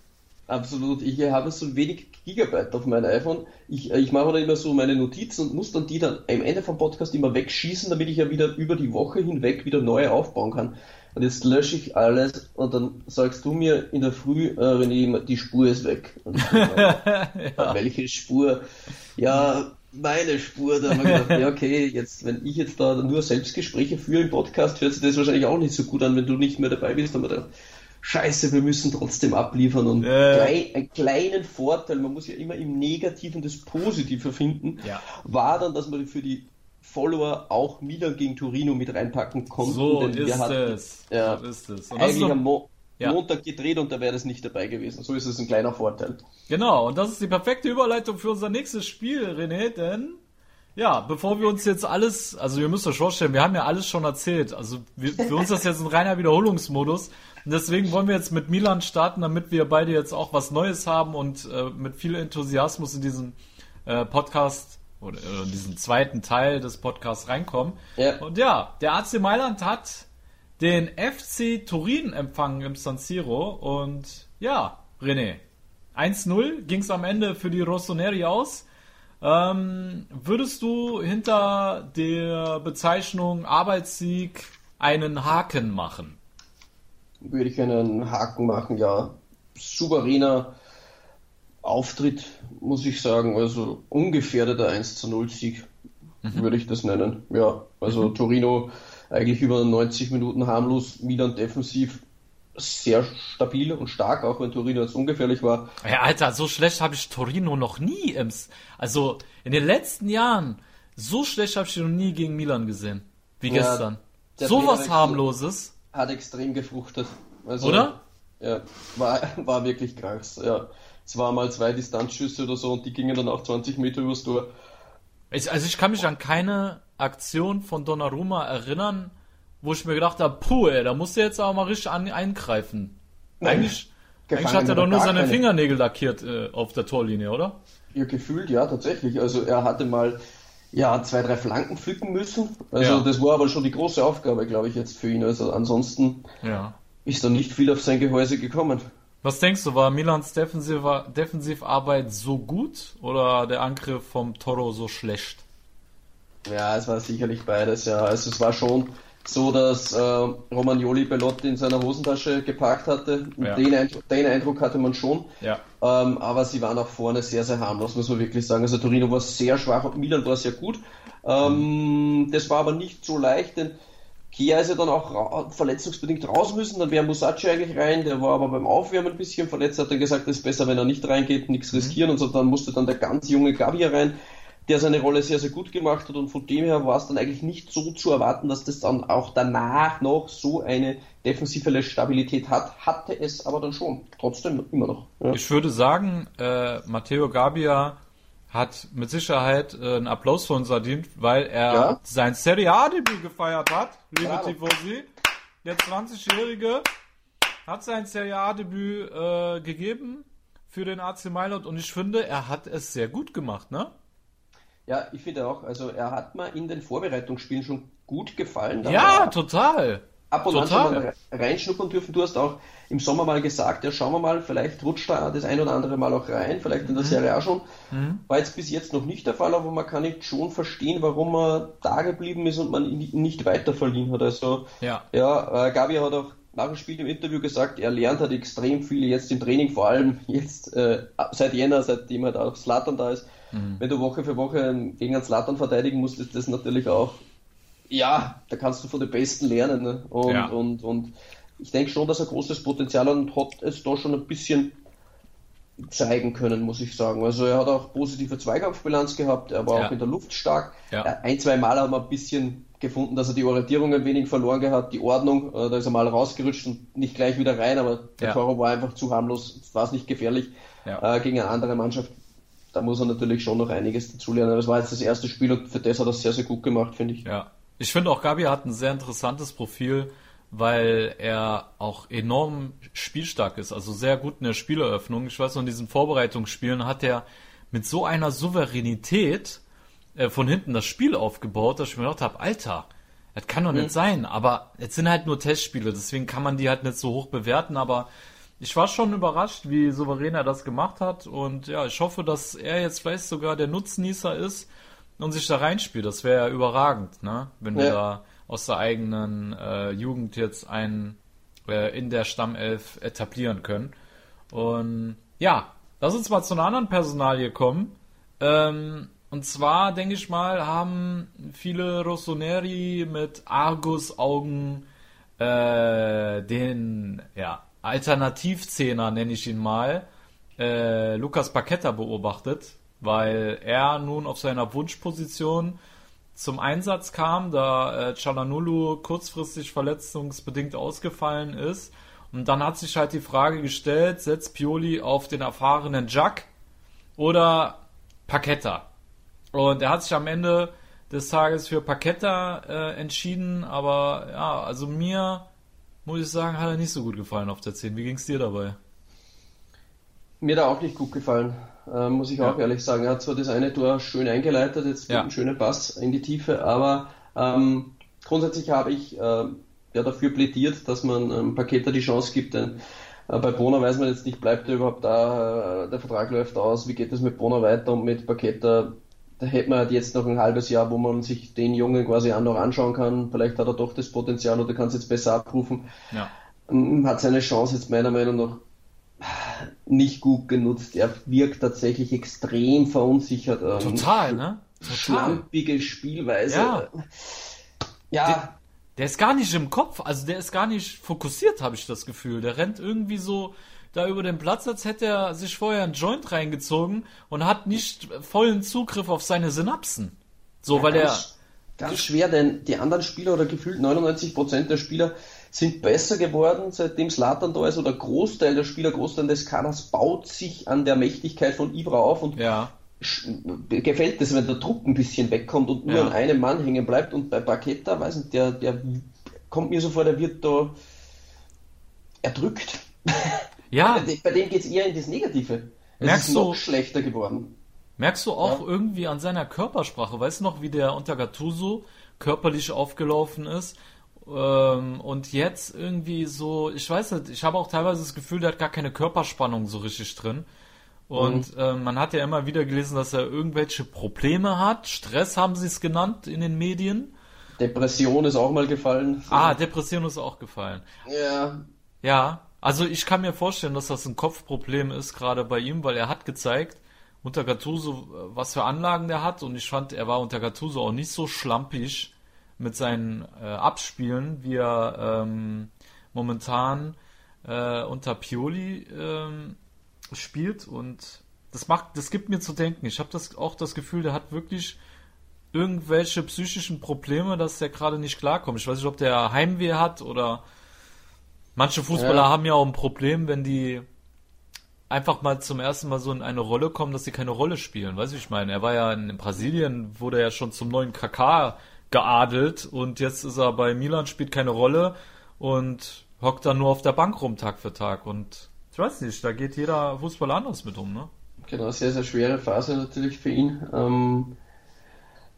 Absolut. Ich habe so wenig Gigabyte auf meinem iPhone. Ich, äh, ich mache da immer so meine Notizen und muss dann die dann am Ende vom Podcast immer wegschießen, damit ich ja wieder über die Woche hinweg wieder neu aufbauen kann. Und jetzt lösche ich alles und dann sagst du mir in der Früh, äh, René, die Spur ist weg. Denk mir, Welche Spur? Ja, meine Spur. Da haben wir gedacht, ja okay, jetzt, wenn ich jetzt da nur Selbstgespräche führe im Podcast, hört sich das wahrscheinlich auch nicht so gut an, wenn du nicht mehr dabei bist. Da, Scheiße, wir müssen trotzdem abliefern und Äh. klein, einen kleinen Vorteil, man muss ja immer im Negativen das Positive finden, Ja. war dann, dass man für die Follower auch Milan gegen Torino mit reinpacken konnten. So denn wir ist hatten es. Ja, So ist es. Und eigentlich am Mo Ja. Montag gedreht und da wäre das nicht dabei gewesen. So ist es ein kleiner Vorteil. Genau, und das ist die perfekte Überleitung für unser nächstes Spiel, René, denn ja, bevor wir uns jetzt alles, also ihr müsst euch vorstellen, wir haben ja alles schon erzählt. Also wir, für uns ist das jetzt ein reiner Wiederholungsmodus. Deswegen wollen wir jetzt mit Milan starten, damit wir beide jetzt auch was Neues haben und äh, mit viel Enthusiasmus in diesen äh, Podcast oder äh, in diesen zweiten Teil des Podcasts reinkommen. Ja. Und ja, der AC Mailand hat den FC Turin empfangen im San Siro und ja, René, 1-0 ging es am Ende für die Rossoneri aus. Ähm, würdest du hinter der Bezeichnung Arbeitssieg einen Haken machen? Würde ich einen Haken machen, ja. Souveräner Auftritt, muss ich sagen. Also ungefährdeter 1 zu 0 Sieg, würde ich das nennen. Ja, also Torino eigentlich über 90 Minuten harmlos, Milan defensiv sehr stabil und stark, auch wenn Torino jetzt ungefährlich war. Ja, Alter, so schlecht habe ich Torino noch nie im, also in den letzten Jahren, so schlecht habe ich noch nie gegen Milan gesehen. Wie Ja, gestern. der So was Trainerwechsel- harmloses. Hat extrem gefruchtet. Also, Oder? Ja, war, war wirklich krass. Ja. Es waren mal zwei Distanzschüsse oder so und die gingen dann auch 20 Meter übers Tor. Ich, also ich kann mich an keine Aktion von Donnarumma erinnern, wo ich mir gedacht habe, puh, ey, da musst du jetzt auch mal richtig an, eingreifen. Eigentlich, Gefangen eigentlich hat er doch nur seine keine. Fingernägel lackiert äh, auf der Torlinie, oder? Ja, gefühlt, ja, tatsächlich. Also er hatte mal ja, zwei, drei Flanken pflücken müssen. Also Ja. das war aber schon die große Aufgabe, glaube ich, jetzt für ihn. Also ansonsten Ja. ist da nicht viel auf sein Gehäuse gekommen. Was denkst du, war Milans Defensiv Defensivarbeit so gut oder der Angriff vom Toro so schlecht? Ja, es war sicherlich beides, ja. Also es war schon so, dass äh, Romagnoli Belotti in seiner Hosentasche geparkt hatte. Ja. Den, Eindruck, den Eindruck hatte man schon. Ja. Ähm, aber sie waren auch vorne sehr, sehr harmlos, muss man wirklich sagen. Also Torino war sehr schwach und Milan war sehr gut. Ähm, das war aber nicht so leicht, denn Kia ist ja dann auch ra verletzungsbedingt raus müssen, dann wäre Musacci eigentlich rein, der war aber beim Aufwärmen ein bisschen verletzt, hat dann gesagt, es ist besser, wenn er nicht reingeht, nichts riskieren und so, dann musste dann der ganz junge Gabia rein, der seine Rolle sehr, sehr gut gemacht hat und von dem her war es dann eigentlich nicht so zu erwarten, dass das dann auch danach noch so eine defensive Stabilität hat, hatte es aber dann schon, trotzdem immer noch. Ja. Ich würde sagen, äh, Matteo Gabia hat mit Sicherheit äh, einen Applaus von uns verdient, weil er Ja. sein Serie A-Debüt gefeiert hat, liebe Bravo. Tifosi. Der 20-Jährige hat sein Serie A-Debüt äh, gegeben für den AC Mailand und ich finde, er hat es sehr gut gemacht, ne? Ja, ich finde auch, also er hat mir in den Vorbereitungsspielen schon gut gefallen. Ja, total. ab und an total. schon mal reinschnuppern dürfen. Du hast auch im Sommer mal gesagt, ja, schauen wir mal, vielleicht rutscht da das ein oder andere Mal auch rein, vielleicht in Mhm. der Serie A schon. War jetzt bis jetzt noch nicht der Fall, aber man kann nicht schon verstehen, warum er da geblieben ist und man ihn nicht weiter verliehen hat. Also, Ja. ja, äh, Gabi hat auch nach dem Spiel im Interview gesagt, er lernt halt extrem viel jetzt im Training, vor allem jetzt äh, seit Jänner, seitdem halt auch Slatan da ist. Wenn du Woche für Woche gegen einen Slatan verteidigen musst, ist das natürlich auch, ja, da kannst du von den Besten lernen. Ne? Und, Ja. und, und ich denke schon, dass er großes Potenzial hat und hat es da schon ein bisschen zeigen können, muss ich sagen. Also er hat auch positive Zweikampfbilanz gehabt, er war Ja. auch in der Luft stark. Ja. Ein, zwei Mal haben wir ein bisschen gefunden, dass er die Orientierung ein wenig verloren gehabt, die Ordnung, äh, da ist er mal rausgerutscht und nicht gleich wieder rein, aber der Ja. Toro war einfach zu harmlos, war es nicht gefährlich Ja. äh, gegen eine andere Mannschaft. Da muss er natürlich schon noch einiges dazulernen. Das war jetzt das erste Spiel und für das hat er es sehr, sehr gut gemacht, finde ich. Ja. Ich finde auch Gabi hat ein sehr interessantes Profil, weil er auch enorm spielstark ist, also sehr gut in der Spieleröffnung. Ich weiß noch, in diesen Vorbereitungsspielen hat er mit so einer Souveränität äh, von hinten das Spiel aufgebaut, dass ich mir gedacht habe, Alter, das kann doch nicht sein. Aber es sind halt nur Testspiele, deswegen kann man die halt nicht so hoch bewerten, aber ich war schon überrascht, wie souverän er das gemacht hat. Und ja, ich hoffe, dass er jetzt vielleicht sogar der Nutznießer ist und sich da reinspielt. Das wäre ja überragend, ne? Wenn wir Ja. da aus der eigenen äh, Jugend jetzt einen äh, in der Stammelf etablieren können. Und ja, lass uns mal zu einer anderen Personalie kommen. Ähm, und zwar, denke ich mal, haben viele Rossoneri mit Argus-Augen äh, den ja, Alternativzehner, nenne ich ihn mal, äh, Lukas Paqueta beobachtet, weil er nun auf seiner Wunschposition zum Einsatz kam, da äh, Chalanulu kurzfristig verletzungsbedingt ausgefallen ist. Und dann hat sich halt die Frage gestellt, setzt Pioli auf den erfahrenen Jack oder Paqueta? Und er hat sich am Ende des Tages für Paqueta äh, entschieden, aber ja, also mir, muss ich sagen, hat er nicht so gut gefallen auf der 10. Wie ging's dir dabei? Mir da auch nicht gut gefallen, äh, muss ich auch Ja. ehrlich sagen. Er hat zwar das eine Tor schön eingeleitet, jetzt Ja. einen schönen Pass in die Tiefe, aber ähm, grundsätzlich habe ich äh, ja dafür plädiert, dass man ähm, Paqueta die Chance gibt, denn äh, bei Brunner weiß man jetzt nicht, bleibt er überhaupt da, äh, der Vertrag läuft aus, wie geht es mit Brunner weiter und mit Paqueta, da hätte man halt jetzt noch ein halbes Jahr, wo man sich den Jungen quasi auch noch anschauen kann, vielleicht hat er doch das Potenzial oder kann es jetzt besser abrufen. Ja. Ähm, hat seine Chance jetzt meiner Meinung nach nicht gut genutzt. Er wirkt tatsächlich extrem verunsichert. ähm, Total, ne? Total. Schlampige Spielweise. Ja. Ja, Der ist gar nicht im Kopf, also der ist gar nicht fokussiert, habe ich das Gefühl. Der rennt irgendwie so da über den Platz, als hätte er sich vorher einen Joint reingezogen und hat nicht vollen Zugriff auf seine Synapsen. So, weil er. ganz, schwer, denn die anderen Spieler oder gefühlt 99% der Spieler sind besser geworden, seitdem Slatan da ist oder Großteil der Spieler, Großteil des Kaders baut sich an der Mächtigkeit von Ibra auf und Ja, gefällt es, wenn der Druck ein bisschen wegkommt und nur Ja. an einem Mann hängen bleibt. Und bei Paqueta, weiß nicht, der, der kommt mir so vor, der wird da erdrückt. ja. Bei dem geht es eher in das Negative. Es Merkst ist du- noch schlechter geworden. Merkst du auch irgendwie an seiner Körpersprache, weißt du noch, wie der unter Gattuso körperlich aufgelaufen ist? Ähm, und jetzt irgendwie so, ich weiß nicht, ich habe auch teilweise das Gefühl, der hat gar keine Körperspannung so richtig drin. Und ähm, man hat ja immer wieder gelesen, dass er irgendwelche Probleme hat. Stress haben sie es genannt in den Medien. Depression ist auch mal gefallen. Ah, Depression ist auch gefallen. Ja. Ja, also ich kann mir vorstellen, dass das ein Kopfproblem ist, gerade bei ihm, weil er hat gezeigt, unter Gattuso, was für Anlagen der hat und ich fand, er war unter Gattuso auch nicht so schlampig mit seinen äh, Abspielen, wie er ähm, momentan äh, unter Pioli ähm, spielt und das macht, das gibt mir zu denken. Ich habe das auch das Gefühl, der hat wirklich irgendwelche psychischen Probleme, dass der gerade nicht klarkommt. Ich weiß nicht, ob der Heimweh hat oder manche Fußballer ja. haben ja auch ein Problem, wenn die einfach mal zum ersten Mal so in eine Rolle kommen, dass sie keine Rolle spielen. Weißt du, ich meine, er war ja in, Brasilien, wurde ja schon zum neuen KK geadelt und jetzt ist er bei Milan, spielt keine Rolle und hockt dann nur auf der Bank rum Tag für Tag und ich weiß nicht, da geht jeder Fußballer anders mit um, ne? Genau, sehr, sehr schwere Phase natürlich für ihn. Ähm,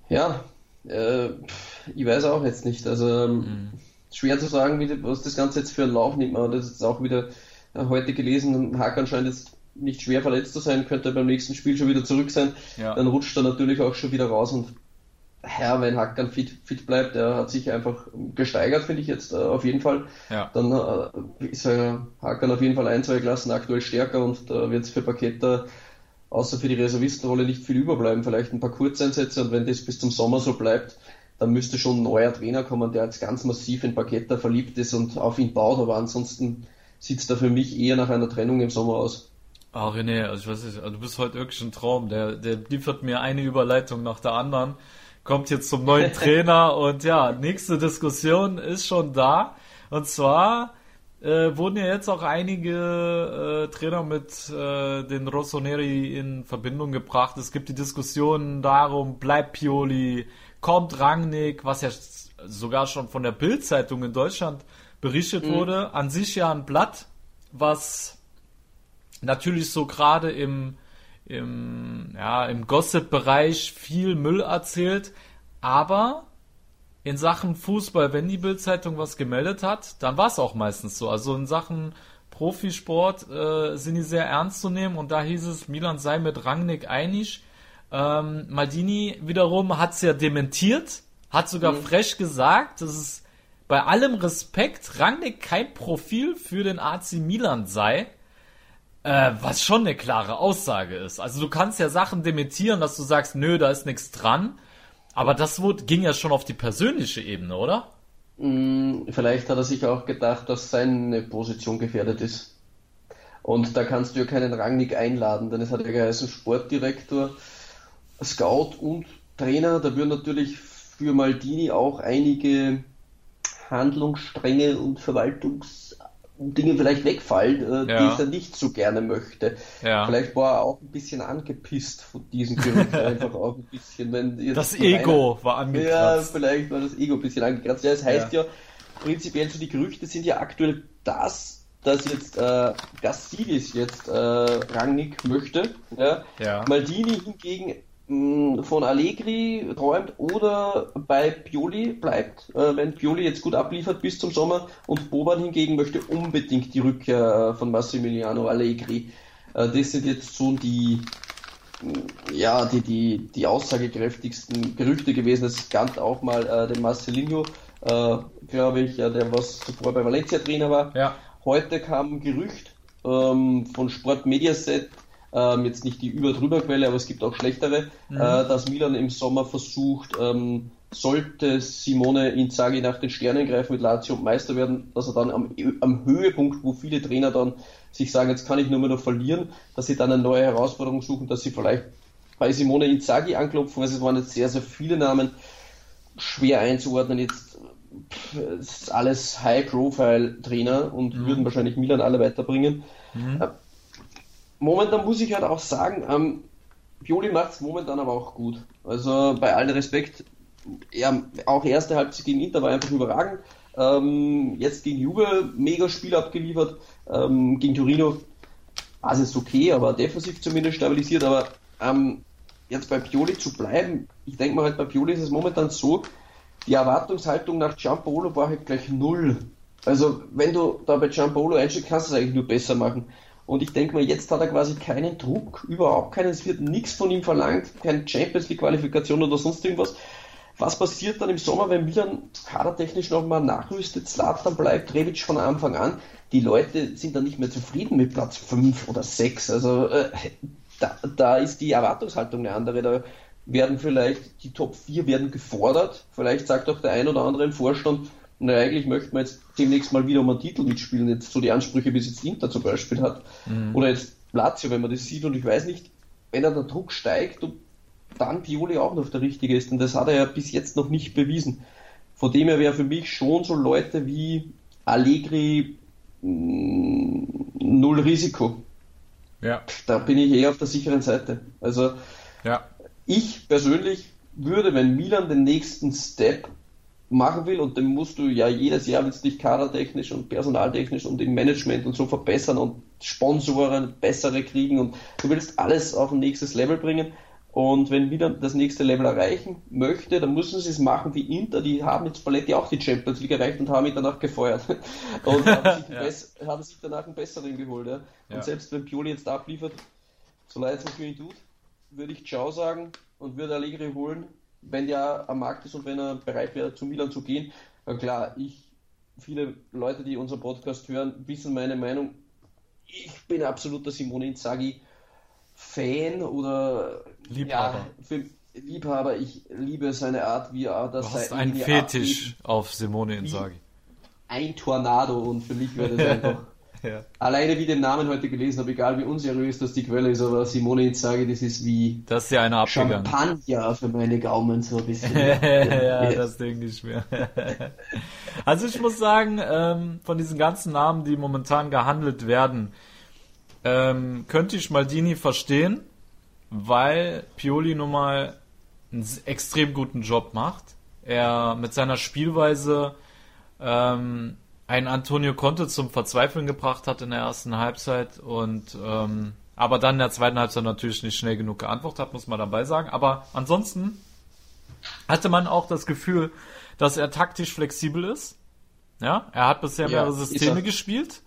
ja, äh, ich weiß auch jetzt nicht. Also ähm, mhm. Schwer zu sagen, wie, was das Ganze jetzt für einen Lauf nimmt. Man hat das jetzt auch wieder äh, heute gelesen. Hakan scheint jetzt nicht schwer verletzt zu sein, könnte beim nächsten Spiel schon wieder zurück sein. Ja. Dann rutscht er natürlich auch schon wieder raus und ja, wenn Hakan fit, fit bleibt, er hat sich einfach gesteigert, finde ich jetzt äh, auf jeden Fall. Ja. Dann äh, ist er Hakan auf jeden Fall ein, zwei Klassen aktuell stärker und äh, wird es für Paketa außer für die Reservistenrolle nicht viel überbleiben. Vielleicht ein paar Kurzeinsätze und wenn das bis zum Sommer so bleibt, dann müsste schon ein neuer Trainer kommen, der jetzt ganz massiv in Paketa verliebt ist und auf ihn baut, aber ansonsten sieht es da für mich eher nach einer Trennung im Sommer aus. Ah, René, also ich weiß nicht, also du bist heute wirklich ein Traum. Der, der liefert mir eine Überleitung nach der anderen, kommt jetzt zum neuen Trainer und ja, nächste Diskussion ist schon da. Und zwar äh, wurden ja jetzt auch einige äh, Trainer mit äh, den Rossoneri in Verbindung gebracht. Es gibt die Diskussionen darum, bleibt Pioli, kommt Rangnick, was ja sogar schon von der Bild-Zeitung in Deutschland berichtet mhm. wurde. An sich ja ein Blatt, was natürlich so gerade im, im, ja, im Gossip-Bereich viel Müll erzählt, aber in Sachen Fußball, wenn die Bildzeitung was gemeldet hat, dann war es auch meistens so. Also in Sachen Profisport äh, sind die sehr ernst zu nehmen und da hieß es, Milan sei mit Rangnick einig. Ähm, Maldini wiederum hat es ja dementiert, hat sogar mhm. frech gesagt, dass es bei allem Respekt Rangnick kein Profil für den AC Milan sei. Äh, was schon eine klare Aussage ist. Also du kannst ja Sachen dementieren, dass du sagst, nö, da ist nichts dran. Aber das wurde, ging ja schon auf die persönliche Ebene, oder? Mm, vielleicht hat er sich auch gedacht, dass seine Position gefährdet ist. Und da kannst du ja keinen Rangnick einladen, denn es hat ja geheißen Sportdirektor, Scout und Trainer. Da würden natürlich für Maldini auch einige Handlungsstränge und Verwaltungs Dinge vielleicht wegfallen, äh, ja. die er nicht so gerne möchte. Ja. Vielleicht war er auch ein bisschen angepisst von diesen Gerüchten, einfach auch ein bisschen. Wenn das Ego einer, war angekratzt. Ja, vielleicht war das Ego ein bisschen angekratzt. Ja, es heißt ja. ja, prinzipiell so die Gerüchte sind ja aktuell das, dass jetzt äh, Gassidis jetzt äh, Rangnick möchte. Ja? Ja. Maldini hingegen von Allegri träumt oder bei Pioli bleibt, äh, wenn Pioli jetzt gut abliefert bis zum Sommer und Boban hingegen möchte unbedingt die Rückkehr äh, von Massimiliano Allegri. Äh, das sind jetzt so die ja, die, die, die aussagekräftigsten Gerüchte gewesen. Es gab auch mal den Marcelinho, glaube ich, der was zuvor bei Valencia Trainer war. Ja. Heute kam ein Gerücht ähm, von Sport Mediaset, ähm, jetzt nicht die über-drüber-Quelle, aber es gibt auch schlechtere, mhm. äh, dass Milan im Sommer versucht, ähm, sollte Simone Inzaghi nach den Sternen greifen mit Lazio und Meister werden, dass er dann am, am Höhepunkt, wo viele Trainer dann sich sagen, jetzt kann ich nur mehr noch verlieren, dass sie dann eine neue Herausforderung suchen, dass sie vielleicht bei Simone Inzaghi anklopfen, weil es waren jetzt sehr, sehr viele Namen, schwer einzuordnen jetzt ist alles High-Profile-Trainer und mhm. würden wahrscheinlich Milan alle weiterbringen. Mhm. Momentan muss ich halt auch sagen, ähm, Pioli macht es momentan aber auch gut. Also bei allem Respekt, ja, auch erste Halbzeit gegen Inter war einfach überragend. Ähm, jetzt gegen Juve mega Spiel abgeliefert. Ähm, gegen Torino war es okay, aber defensiv zumindest stabilisiert. Aber ähm, jetzt bei Pioli zu bleiben, ich denke mal halt bei Pioli ist es momentan so, die Erwartungshaltung nach Giampolo war halt gleich null. Also wenn du da bei Giampolo einsteigst, kannst du es eigentlich nur besser machen. Und ich denke mal, jetzt hat er quasi keinen Druck, überhaupt keinen, es wird nichts von ihm verlangt, keine Champions League Qualifikation oder sonst irgendwas. was passiert dann im Sommer, wenn Milan kadertechnisch nochmal nachrüstet, Zlatan bleibt, Rebic von Anfang an? Die Leute sind dann nicht mehr zufrieden mit Platz 5 oder 6. Also äh, da, da ist die Erwartungshaltung eine andere. Da werden vielleicht die Top 4 werden gefordert. Vielleicht sagt auch der ein oder andere im Vorstand, na, eigentlich möchten wir jetzt demnächst mal wieder um einen Titel mitspielen. Jetzt so die Ansprüche, wie es jetzt Inter zum Beispiel hat. Mhm. Oder jetzt Lazio, wenn man das sieht. Und ich weiß nicht, wenn er der Druck steigt und dann Pioli auch noch der Richtige ist. Und das hat er ja bis jetzt noch nicht bewiesen. Von dem her wäre für mich schon so Leute wie Allegri mh, mm, null Risiko. Ja. Da bin ich eher auf der sicheren Seite. Also ja. ich persönlich würde, wenn Milan den nächsten Step machen will, und den musst du ja jedes Jahr willst dich kadertechnisch und personaltechnisch und im Management und so verbessern und Sponsoren bessere kriegen und du willst alles auf ein nächstes Level bringen. Und wenn wieder das nächste Level erreichen möchte, dann müssen sie es machen wie Inter, die haben jetzt Paletti auch die Champions League erreicht und haben ihn danach gefeuert. und haben sich, ja. haben sich, danach einen besseren geholt. Ja. Und ja. selbst wenn Pioli jetzt abliefert, so leid es mir für ihn tut, würde ich Ciao sagen und würde Allegri holen, wenn der am Markt ist und wenn er bereit wäre, zu Milan zu gehen. Aber klar, ich, viele Leute, die unseren Podcast hören, wissen meine Meinung. Ich bin absoluter Simone Inzaghi Fan oder Liebhaber. Ja, für, Liebhaber, ich liebe seine Art, wie er das Du hast einen Fetisch auf Simone Inzaghi. Ein Tornado und für mich wäre das einfach ja. Alleine wie den Namen heute gelesen habe, egal wie unseriös das die Quelle ist, aber Simone Inzaghi, das ist wie das ist ja eine Champagner für meine Gaumen so ein bisschen. ja, das denke ich mir. also ich muss sagen, ähm, von diesen ganzen Namen, die momentan gehandelt werden, ähm, könnte ich Maldini verstehen, weil Pioli nun mal einen extrem guten Job macht. Er mit seiner Spielweise ähm, einen Antonio Conte zum Verzweifeln gebracht hat in der ersten Halbzeit und ähm, aber dann in der zweiten Halbzeit natürlich nicht schnell genug geantwortet hat, muss man dabei sagen. Aber ansonsten hatte man auch das Gefühl, dass er taktisch flexibel ist. Ja, er hat bisher ja, mehrere Systeme gespielt.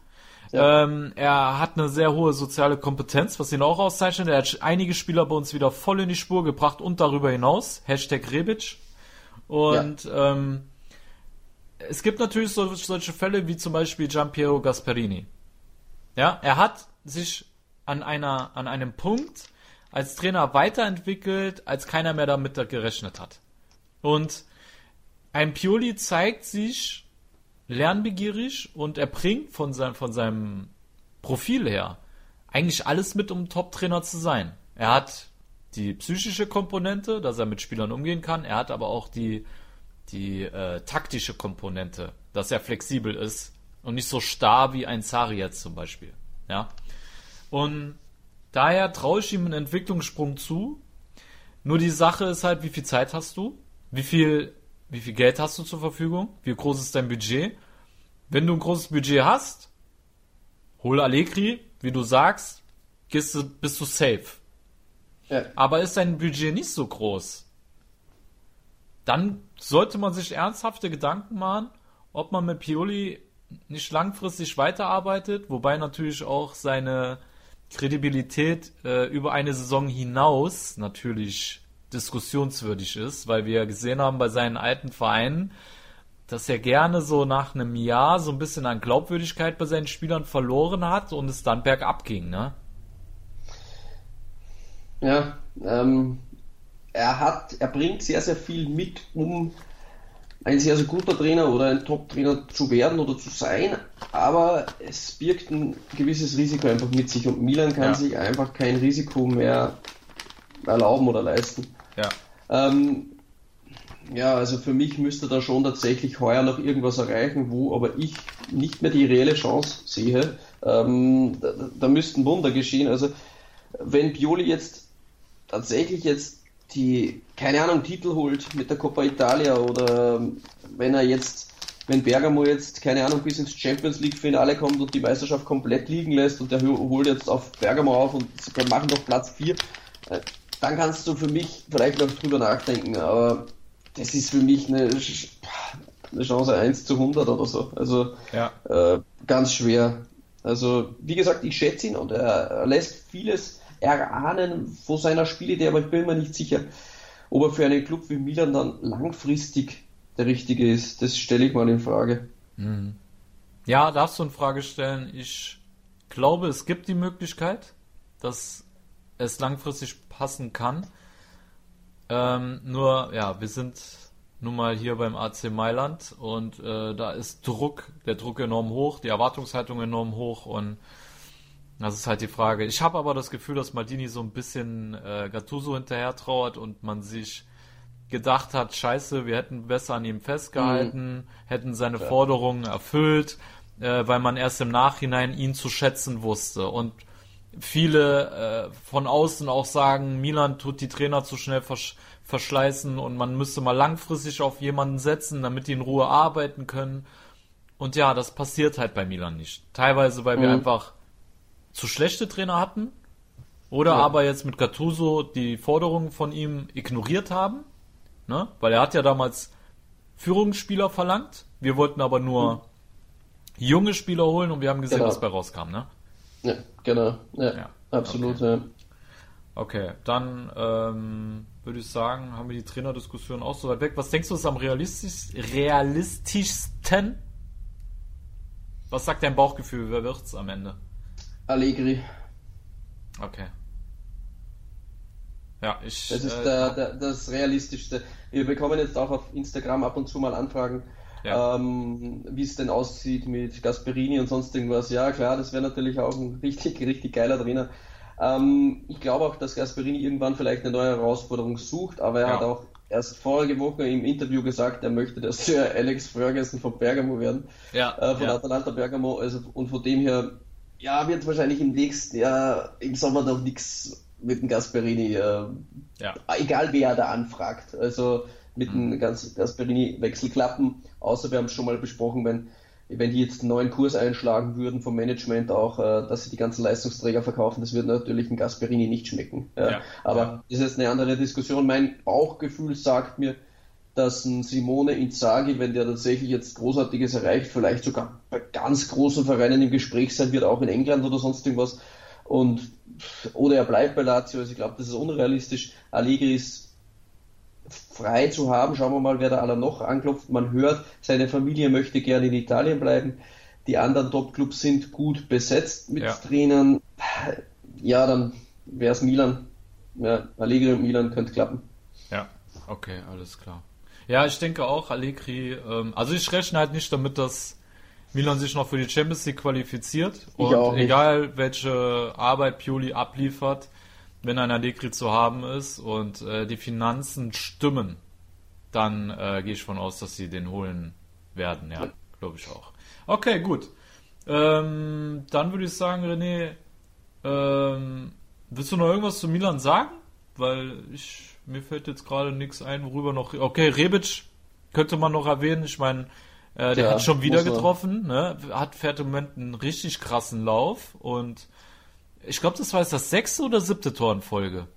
Ja. Ähm, er hat eine sehr hohe soziale Kompetenz, was ihn auch auszeichnet. Er hat einige Spieler bei uns wieder voll in die Spur gebracht und darüber hinaus. Hashtag Rebic. Und ja. ähm, es gibt natürlich so, solche Fälle wie zum Beispiel Giampiero Gasperini. Ja, er hat sich an einer, an einem Punkt als Trainer weiterentwickelt, als keiner mehr damit gerechnet hat. Und ein Pioli zeigt sich lernbegierig und er bringt von, sein, von seinem Profil her eigentlich alles mit, um Top-Trainer zu sein. Er hat die psychische Komponente, dass er mit Spielern umgehen kann. Er hat aber auch die die äh, taktische Komponente, dass er flexibel ist und nicht so starr wie ein Sari jetzt zum Beispiel. Ja. Und daher traue ich ihm einen Entwicklungssprung zu. Nur die Sache ist halt, wie viel Zeit hast du? Wie viel, wie viel Geld hast du zur Verfügung? Wie groß ist dein Budget? Wenn du ein großes Budget hast, hol Allegri, wie du sagst, gehst du, bist du safe. Ja. Aber ist dein Budget nicht so groß, dann sollte man sich ernsthafte Gedanken machen, ob man mit Pioli nicht langfristig weiterarbeitet, wobei natürlich auch seine Kredibilität äh, über eine Saison hinaus natürlich diskussionswürdig ist, weil wir gesehen haben bei seinen alten Vereinen, dass er gerne so nach einem Jahr so ein bisschen an Glaubwürdigkeit bei seinen Spielern verloren hat und es dann bergab ging, ne? Ja, ähm, er hat, er bringt sehr, sehr viel mit, um ein sehr, sehr guter Trainer oder ein Top-Trainer zu werden oder zu sein, aber es birgt ein gewisses Risiko einfach mit sich und Milan kann ja. sich einfach kein Risiko mehr erlauben oder leisten. Ja. Ähm, ja, also für mich müsste da schon tatsächlich heuer noch irgendwas erreichen, wo aber ich nicht mehr die reelle Chance sehe. Ähm, da, da müssten Wunder geschehen. Also wenn Pioli jetzt tatsächlich jetzt die, keine Ahnung, Titel holt mit der Coppa Italia oder wenn er jetzt, wenn Bergamo jetzt, keine Ahnung, bis ins Champions League Finale kommt und die Meisterschaft komplett liegen lässt und der holt jetzt auf Bergamo auf und wir machen doch Platz 4, äh, dann kannst du für mich vielleicht noch drüber nachdenken, aber das ist für mich eine, eine Chance 1 zu 100 oder so. Also ja. äh, ganz schwer. Also wie gesagt, ich schätze ihn und er lässt vieles erahnen von seiner Spielidee, aber ich bin mir nicht sicher, ob er für einen Club wie Milan dann langfristig der richtige ist, das stelle ich mal in Frage. Mhm. Ja, darfst du in Frage stellen. Ich glaube, es gibt die Möglichkeit, dass es langfristig passen kann. Ähm, nur, ja, wir sind nun mal hier beim AC Mailand und äh, da ist Druck, der Druck enorm hoch, die Erwartungshaltung enorm hoch und das ist halt die Frage. Ich habe aber das Gefühl, dass Maldini so ein bisschen äh, Gattuso hinterher trauert und man sich gedacht hat, scheiße, wir hätten besser an ihm festgehalten, mhm. hätten seine ja. Forderungen erfüllt, äh, weil man erst im Nachhinein ihn zu schätzen wusste. Und viele äh, von außen auch sagen, Milan tut die Trainer zu schnell versch verschleißen und man müsste mal langfristig auf jemanden setzen, damit die in Ruhe arbeiten können. Und ja, das passiert halt bei Milan nicht. Teilweise, weil wir mhm. einfach zu schlechte Trainer hatten oder ja. aber jetzt mit Gattuso die Forderungen von ihm ignoriert haben, ne? Weil er hat ja damals Führungsspieler verlangt. Wir wollten aber nur mhm. junge Spieler holen und wir haben gesehen, genau. was bei rauskam, ne? Ja, genau. Ja, ja. absolut, okay. ja. Okay, dann ähm, würde ich sagen, haben wir die Trainerdiskussion auch so weit weg. Was denkst du ist am realistisch, realistischsten? Was sagt dein Bauchgefühl? Wer wird's am Ende? Allegri. Okay. Ja, ich. Das ist äh, der, der, das Realistischste. Wir bekommen jetzt auch auf Instagram ab und zu mal Anfragen, ja. ähm, wie es denn aussieht mit Gasperini und sonst irgendwas. Ja, klar, das wäre natürlich auch ein richtig, richtig geiler Trainer. Ähm, ich glaube auch, dass Gasperini irgendwann vielleicht eine neue Herausforderung sucht, aber er ja. hat auch erst vorige Woche im Interview gesagt, er möchte dass der Alex Ferguson von Bergamo werden. Ja. Äh, von ja. Atalanta Bergamo. Also, und von dem her ja, wird wahrscheinlich im nächsten Jahr im Sommer noch nichts mit dem Gasperini. Äh, ja. Egal wer da anfragt. Also mit dem mhm. Gasperini-Wechsel klappen. Außer wir haben es schon mal besprochen, wenn, wenn die jetzt einen neuen Kurs einschlagen würden vom Management auch, äh, dass sie die ganzen Leistungsträger verkaufen, das würde natürlich ein Gasperini nicht schmecken. Ja. Ja. Aber das ist eine andere Diskussion. Mein Bauchgefühl sagt mir, dass ein Simone Inzaghi, wenn der tatsächlich jetzt Großartiges erreicht, vielleicht sogar bei ganz großen Vereinen im Gespräch sein wird, auch in England oder sonst irgendwas. Und, oder er bleibt bei Lazio, also ich glaube, das ist unrealistisch. Allegri ist frei zu haben. Schauen wir mal, wer da aller noch anklopft. Man hört, seine Familie möchte gerne in Italien bleiben. Die anderen Top-Clubs sind gut besetzt mit ja. Trainern. Ja, dann wäre es Milan. Ja, Allegri und Milan könnte klappen. Ja, okay, alles klar. Ja, ich denke auch, Allegri, ähm, also ich rechne halt nicht damit, dass Milan sich noch für die Champions League qualifiziert. Ich und egal welche Arbeit Pioli abliefert, wenn ein Allegri zu haben ist und äh, die Finanzen stimmen, dann äh, gehe ich von aus, dass sie den holen werden, ja, glaube ich auch. Okay, gut. Ähm, dann würde ich sagen, René, ähm, willst du noch irgendwas zu Milan sagen? Weil ich mir fällt jetzt gerade nichts ein, worüber noch. Okay, Rebic könnte man noch erwähnen. Ich meine, äh, der ja, hat schon wieder getroffen, ne? Hat fährt im Moment einen richtig krassen Lauf und ich glaube, das war jetzt das sechste oder siebte Tor in Folge.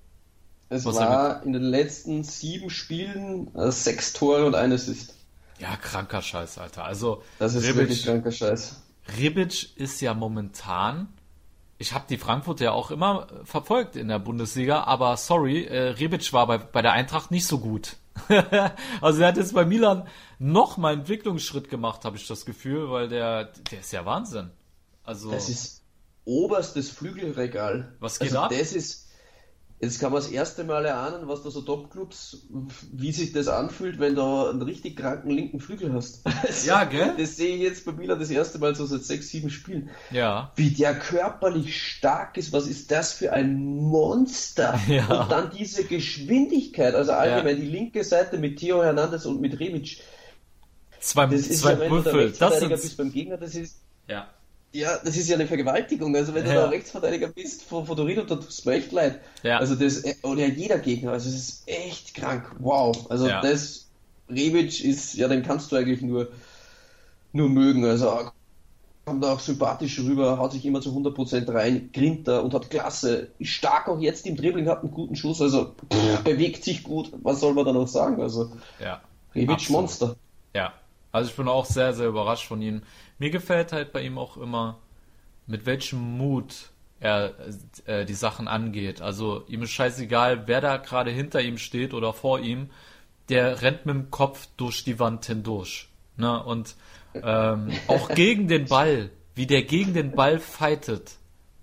Es war in den letzten sieben Spielen äh, sechs Tore und eines ist. Ja, kranker Scheiß, Alter. Also das ist Rebic, wirklich kranker Scheiß. Rebic ist ja momentan ich habe die Frankfurt ja auch immer verfolgt in der Bundesliga, aber sorry, äh, Rebic war bei, bei der Eintracht nicht so gut. also er hat jetzt bei Milan noch mal einen Entwicklungsschritt gemacht, habe ich das Gefühl, weil der, der ist ja Wahnsinn. Also das ist oberstes Flügelregal. Was geht also ab? Das ist Jetzt kann man das erste Mal erahnen, was da so Topclubs, wie sich das anfühlt, wenn du einen richtig kranken linken Flügel hast. Also, ja, gell? Das sehe ich jetzt bei Milan das erste Mal so seit sechs, sieben Spielen. Ja. Wie der körperlich stark ist, was ist das für ein Monster? Ja. Und dann diese Geschwindigkeit, also allgemein ja. die linke Seite mit Theo Hernandez und mit Rebic. Zwei, das ist zwei ja, Büffel. Das sind... bist beim Gegner, das ist. Ja. Ja, das ist ja eine Vergewaltigung. Also wenn du ja. da Rechtsverteidiger bist von, von Torino, dann tut es mir echt leid. Ja. Also das, oder jeder Gegner, also es ist echt krank. Wow. Also ja. das, Rebic ist, ja, den kannst du eigentlich nur, nur mögen. Also kommt auch sympathisch rüber, haut sich immer zu 100% rein, grinnt da und hat Klasse. Ist stark auch jetzt im Dribbling, hat einen guten Schuss, also pff, bewegt sich gut. Was soll man da noch sagen? Also, ja. Rebic. Monster. Ja. Also ich bin auch sehr, sehr überrascht von ihm. Mir gefällt halt bei ihm auch immer, mit welchem Mut er äh, die Sachen angeht. Also ihm ist scheißegal, wer da gerade hinter ihm steht oder vor ihm. Der rennt mit dem Kopf durch die Wand hindurch. Ne? Und ähm, auch gegen den Ball, wie der gegen den Ball fightet,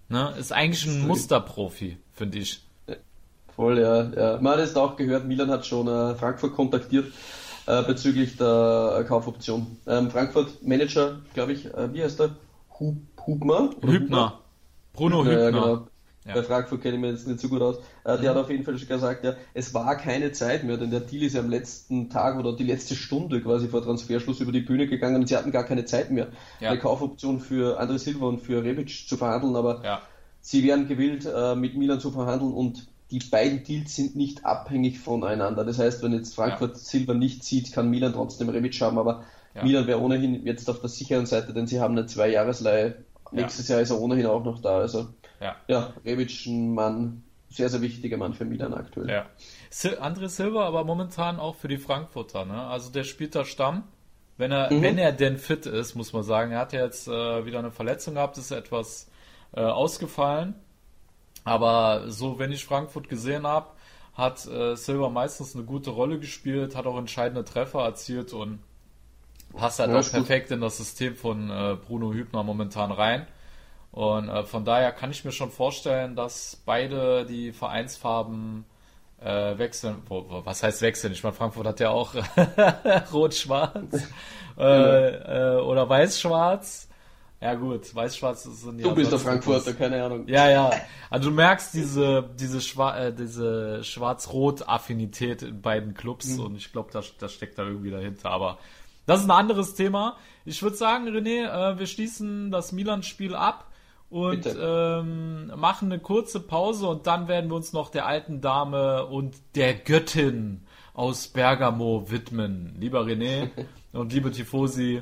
ne? ist eigentlich ein Musterprofi, finde ich. Voll, ja, ja. Man hat es auch gehört, Milan hat schon äh, Frankfurt kontaktiert äh, bezüglich der Kaufoption. Ähm, Frankfurt Manager, glaube ich, äh, wie heißt der? Hub, Hubner? Hübner. Bruno Hübner. Ja, genau. Ja. Bei Frankfurt kenne ich mir jetzt nicht so gut aus. Äh, der mhm. hat auf jeden Fall schon gesagt, ja, es war keine Zeit mehr, denn der Deal ist ja am letzten Tag oder die letzte Stunde quasi vor Transferschluss über die Bühne gegangen und sie hatten gar keine Zeit mehr, ja. eine Kaufoption für André Silva und für Rebic zu verhandeln, aber ja. sie wären gewillt, äh, mit Milan zu verhandeln und die beiden Deals sind nicht abhängig voneinander. Das heißt, wenn jetzt Frankfurt ja. Silva nicht zieht, kann Milan trotzdem Rebic haben, aber ja. Milan wäre ohnehin jetzt auf der sicheren Seite, denn sie haben eine Zweijahresleihe. Nächstes Jahr ist er ohnehin auch noch da. Also ja, ja Rebic ein Mann, sehr, sehr wichtiger Mann für Milan aktuell. Ja. André Silva aber momentan auch für die Frankfurter. Ne? Also der spielt da Stamm. Wenn er, mhm. wenn er denn fit ist, muss man sagen. Er hat ja jetzt äh, wieder eine Verletzung gehabt, ist etwas äh, ausgefallen. Aber so, wenn ich Frankfurt gesehen habe, hat äh, Silva meistens eine gute Rolle gespielt, hat auch entscheidende Treffer erzielt und passt halt ja, auch perfekt in das System von äh, Bruno Hübner momentan rein. Und äh, von daher kann ich mir schon vorstellen, dass beide die Vereinsfarben äh, wechseln. Wo, wo, was heißt wechseln? Ich meine, Frankfurt hat ja auch rot-schwarz äh, äh, oder weiß-schwarz. Ja gut, weiß-schwarz sind ja. Du bist der Frankfurter, keine Ahnung. Ja, ja. Also du merkst diese, diese, Schwa äh, diese schwarz-rot-Affinität in beiden Clubs mhm. und ich glaube, das, das steckt da irgendwie dahinter. Aber das ist ein anderes Thema. Ich würde sagen, René, äh, wir schließen das Milan-Spiel ab und ähm, machen eine kurze Pause und dann werden wir uns noch der alten Dame und der Göttin aus Bergamo widmen. Lieber René und liebe Tifosi,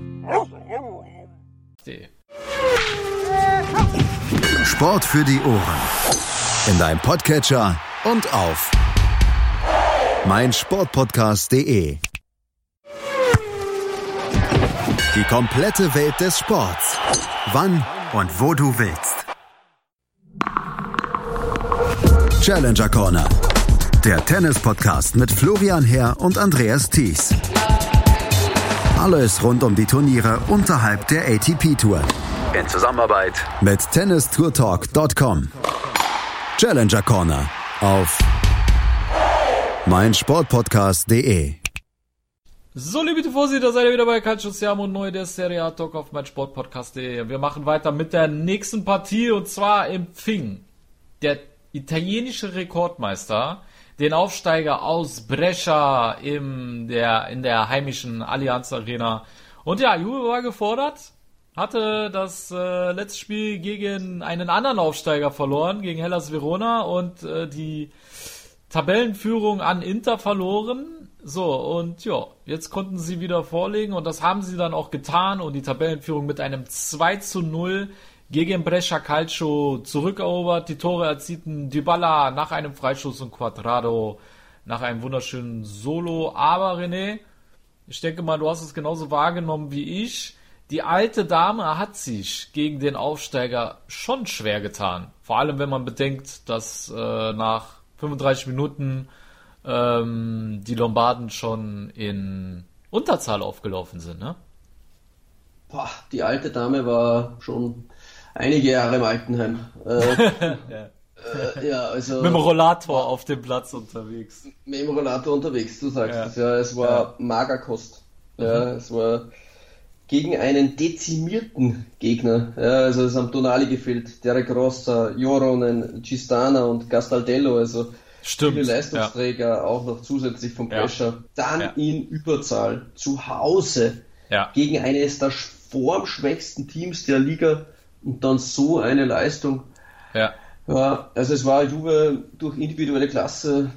Sport für die Ohren. In deinem Podcatcher und auf meinsportpodcast.de. Die komplette Welt des Sports. Wann und wo du willst. Challenger Corner. Der Tennis-Podcast mit Florian Herr und Andreas Thies. Alles rund um die Turniere unterhalb der ATP-Tour in Zusammenarbeit mit tennistourtalk.com. Challenger Corner auf meinsportpodcast.de. So, liebe Tifosi, da seid ihr wieder bei Calcio Siamo und neu der Serie A Talk auf meinsportpodcast.de. Wir machen weiter mit der nächsten Partie und zwar empfing der italienische Rekordmeister den Aufsteiger aus Brescia in der, in der heimischen Allianz Arena. Und ja, Juve war gefordert, hatte das äh, letzte Spiel gegen einen anderen Aufsteiger verloren, gegen Hellas Verona und äh, die Tabellenführung an Inter verloren. So, und ja, jetzt konnten sie wieder vorlegen und das haben sie dann auch getan und die Tabellenführung mit einem 2 zu 0 gegen Brescia Calcio zurückerobert. Die Tore erzielten Dybala nach einem Freistoß und Quadrado nach einem wunderschönen Solo. Aber René, ich denke mal, du hast es genauso wahrgenommen wie ich die alte Dame hat sich gegen den Aufsteiger schon schwer getan. Vor allem, wenn man bedenkt, dass äh, nach 35 Minuten ähm, die Lombarden schon in Unterzahl aufgelaufen sind, ne? Boah, die alte Dame war schon einige Jahre im Altenheim. Äh, ja. Äh, ja, also. Mit dem Rollator auf dem Platz unterwegs. Mit dem Rollator unterwegs, du sagst ja. es ja. Es war ja. Magerkost. Ja, mhm. es war gegen einen dezimierten Gegner. Ja, also es haben Tonali gefehlt, Derek Rossa, Joronen, Cistana und Gastaldello, also Stimmt, viele Leistungsträger ja. auch noch zusätzlich vom Pressure. Dann in Überzahl zu Hause gegen eines der formschwächsten Teams der Liga und dann so eine Leistung. Ja. Ja, also es war Juve durch individuelle Klasse,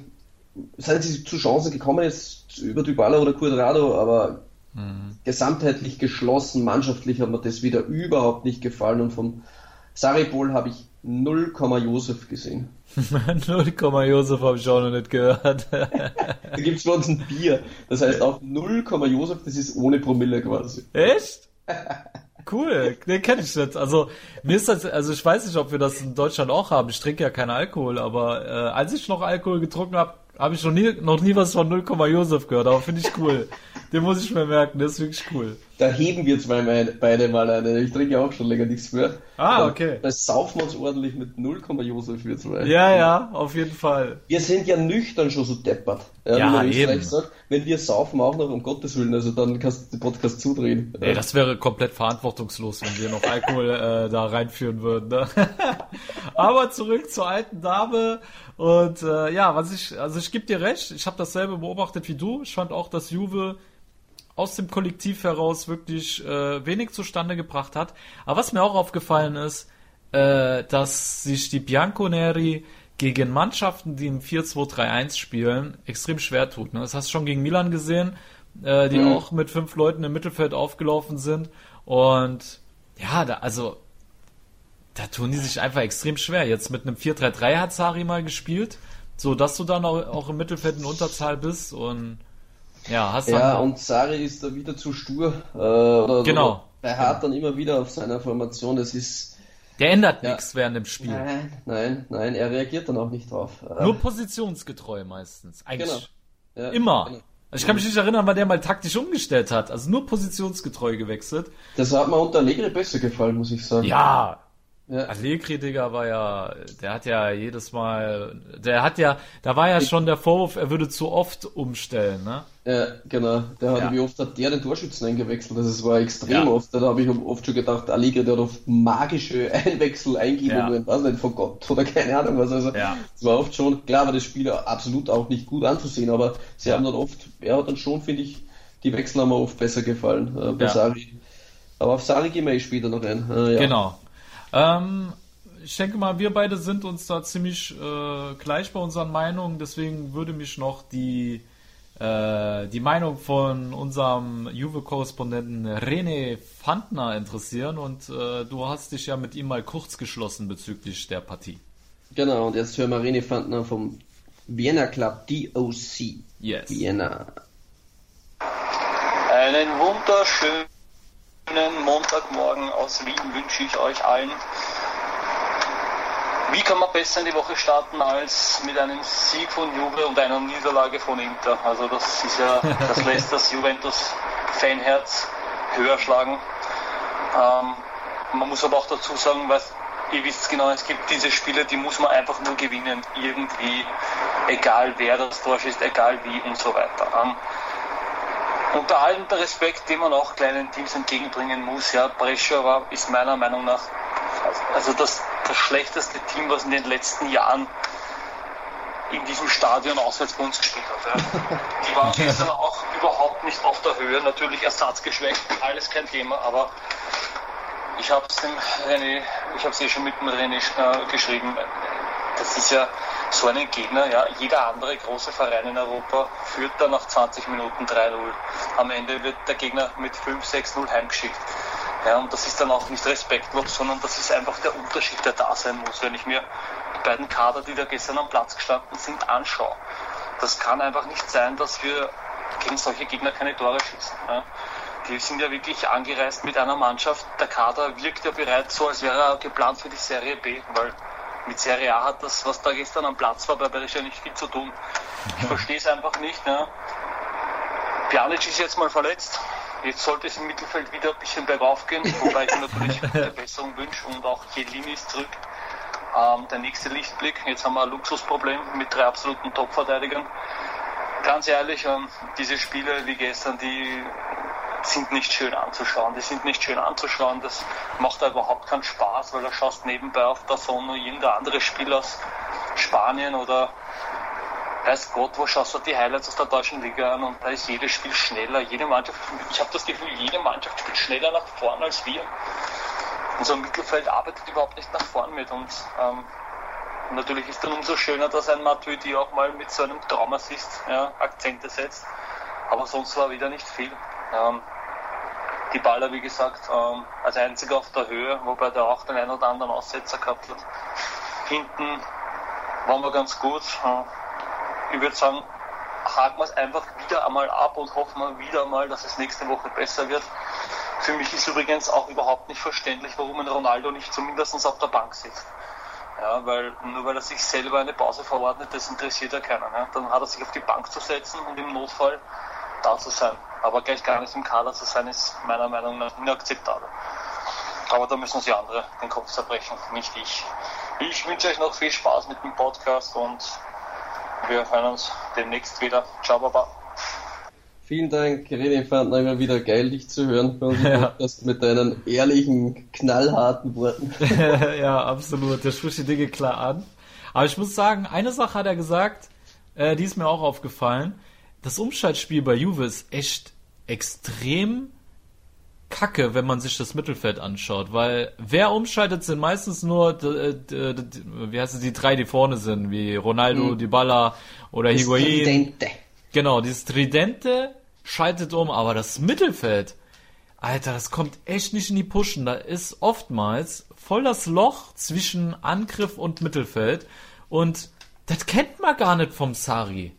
seien sie zu Chancen gekommen, jetzt über Dybala oder Quadrado, aber mhm. gesamtheitlich geschlossen, mannschaftlich hat mir das wieder überhaupt nicht gefallen und vom Saripol habe ich 0, Josef gesehen. 0, Josef habe ich auch noch nicht gehört. da gibt es bei uns ein Bier. Das heißt auch 0, Josef, das ist ohne Promille quasi. Echt? Cool, den kenne ich nicht. Also mir ist das, also ich weiß nicht, ob wir das in Deutschland auch haben. Ich trinke ja keinen Alkohol, aber äh, als ich noch Alkohol getrunken habe, habe ich noch nie, noch nie was von 0, Josef gehört, aber finde ich cool. Den muss ich mir merken, der ist wirklich cool. Da heben wir zwei beide mal eine. Ich trinke auch schon länger nichts mehr. Ah, okay. Da saufen wir uns ordentlich mit 0, Josef wir zwei. Ja, ja, auf jeden Fall. Wir sind ja nüchtern schon so deppert. Ja, ja eben. Sagt, wenn wir saufen auch noch, um Gottes Willen, also dann kannst du den Podcast zudrehen. Nee, das wäre komplett verantwortungslos, wenn wir noch Alkohol äh, da reinführen würden. Ne? Aber zurück zur alten Dame. Und äh, ja, was ich, also ich gebe dir recht, ich habe dasselbe beobachtet wie du. Ich fand auch, dass Juve aus dem Kollektiv heraus wirklich äh, wenig zustande gebracht hat. Aber was mir auch aufgefallen ist, äh, dass sich die Bianconeri gegen Mannschaften, die im 4-2-3-1 spielen, extrem schwer tut. Ne? Das hast du schon gegen Milan gesehen, äh, die mhm. auch mit fünf Leuten im Mittelfeld aufgelaufen sind. Und ja, da, also da tun die sich einfach extrem schwer. Jetzt mit einem 4-3-3 hat Sari mal gespielt, so dass du dann auch, auch im Mittelfeld in Unterzahl bist und ja, hast dann Ja, und Sari ist da wieder zu stur. Äh, oder, genau. er hat dann immer wieder auf seiner Formation. Das ist. Der ändert ja. nichts während dem Spiel. Nein, nein, nein, er reagiert dann auch nicht drauf. Nur positionsgetreu meistens. Eigentlich. Genau. Ja, immer. Genau. Also ich kann mich nicht erinnern, wann der mal taktisch umgestellt hat. Also nur positionsgetreu gewechselt. Das hat mir unter Allegri besser gefallen, muss ich sagen. Ja, ja. Allegri, Digga, war ja, der hat ja jedes Mal, der hat ja, da war ja schon der Vorwurf, er würde zu oft umstellen, ne? Ja, genau. Der hat, ja. wie oft hat der den Torschützen eingewechselt? Das war extrem ja. oft. Da habe ich oft schon gedacht, Allegri, der hat auf magische Einwechsel Eingebungen, ja. weiß nicht, von Gott oder keine Ahnung was. Also, ja. das war oft schon, klar war das Spiel absolut auch nicht gut anzusehen, aber sie haben dann oft, er hat dann schon, finde ich, die Wechsel haben mir oft besser gefallen, äh, bei Sari. Aber auf Sari gehen wir eh später noch ein. Äh, genau. Ähm, ich denke mal, wir beide sind uns da ziemlich äh, gleich bei unseren Meinungen. Deswegen würde mich noch die, äh, die Meinung von unserem Juve-Korrespondenten René Fandner interessieren. Und äh, du hast dich ja mit ihm mal kurz geschlossen bezüglich der Partie. Genau, und jetzt hören wir René Fandner vom Vienna Club DOC. Yes. Vienna. Einen wunderschönen schönen Montagmorgen aus Wien wünsche ich euch allen. Wie kann man besser in die Woche starten als mit einem Sieg von Juve und einer Niederlage von Inter? Also das ist ja, das lässt das Juventus-Fanherz höher schlagen. Ähm, man muss aber auch dazu sagen, was ihr wisst genau, es gibt diese Spiele, die muss man einfach nur gewinnen, irgendwie, egal wer das Tor ist, egal wie und so weiter. Ähm, unter allem der Respekt, den man auch kleinen Teams entgegenbringen muss, ja, Brescia war, ist meiner Meinung nach also das, das schlechteste Team, was in den letzten Jahren in diesem Stadion auswärts bei uns gespielt hat. Ja. Die waren gestern auch überhaupt nicht auf der Höhe, natürlich ersatzgeschwächt, alles kein Thema, aber ich habe es dem René, ich habe es eh schon mit dem René äh, geschrieben, das ist ja so einen Gegner, ja, jeder andere große Verein in Europa führt dann nach 20 Minuten 3-0. Am Ende wird der Gegner mit 5-6-0 heimgeschickt. Ja, und das ist dann auch nicht respektlos, sondern das ist einfach der Unterschied, der da sein muss. Wenn ich mir die beiden Kader, die da gestern am Platz gestanden sind, anschaue, das kann einfach nicht sein, dass wir gegen solche Gegner keine Tore schießen. Ja. Die sind ja wirklich angereist mit einer Mannschaft. Der Kader wirkt ja bereits so, als wäre er geplant für die Serie B, weil mit Serie A hat das, was da gestern am Platz war, bei Berisha nicht viel zu tun. Ich verstehe es einfach nicht. Ne? Pjanic ist jetzt mal verletzt. Jetzt sollte es im Mittelfeld wieder ein bisschen bergauf gehen, wobei ich natürlich eine Besserung wünsche und auch Chiellini ist zurück. Ähm, der nächste Lichtblick, jetzt haben wir ein Luxusproblem mit drei absoluten Top-Verteidigern. Ganz ehrlich, ähm, diese Spiele wie gestern, die sind nicht schön anzuschauen. Die sind nicht schön anzuschauen. Das macht da überhaupt keinen Spaß, weil da schaust nebenbei auf der Sonne irgendein anderes Spiel aus Spanien oder weiß Gott, wo schaust du die Highlights aus der deutschen Liga an und da ist jedes Spiel schneller. Jede Mannschaft, ich habe das Gefühl, jede Mannschaft spielt schneller nach vorn als wir. Unser Mittelfeld arbeitet überhaupt nicht nach vorn mit und ähm, natürlich ist dann umso schöner, dass ein Matuidi auch mal mit so einem Traumassist ja, Akzente setzt. Aber sonst war wieder nicht viel. Ähm, die Baller, wie gesagt, ähm, als einziger auf der Höhe, wobei der auch den einen oder anderen Aussetzer gehabt hat. Hinten waren wir ganz gut. Äh, ich würde sagen, haken wir es einfach wieder einmal ab und hoffen wir wieder einmal, dass es nächste Woche besser wird. Für mich ist übrigens auch überhaupt nicht verständlich, warum ein Ronaldo nicht zumindest auf der Bank sitzt. Ja, weil nur weil er sich selber eine Pause verordnet, das interessiert ja keinen. Ja. Dann hat er sich auf die Bank zu setzen und im Notfall da zu sein. Aber gleich gar nicht im Kader zu sein, ist meiner Meinung nach inakzeptabel. Aber da müssen sich andere den Kopf zerbrechen, nicht ich. Ich wünsche euch noch viel Spaß mit dem Podcast und wir hören uns demnächst wieder. Ciao, Baba. Vielen Dank, René fand immer wieder geil, dich zu hören bei unserem ja. Podcast mit deinen ehrlichen, knallharten Worten. ja, absolut. Der spricht die Dinge klar an. Aber ich muss sagen, eine Sache hat er gesagt, äh, die ist mir auch aufgefallen. Das Umschaltspiel bei Juve ist echt extrem kacke, wenn man sich das Mittelfeld anschaut, weil wer umschaltet, sind meistens nur, wie heißt es, die drei, die vorne sind, wie Ronaldo, mhm. Dybala oder Higuain. Genau, dieses Tridente schaltet um, aber das Mittelfeld, Alter, das kommt echt nicht in die Pushen. Da ist oftmals voll das Loch zwischen Angriff und Mittelfeld. Und das kennt man gar nicht vom Sari.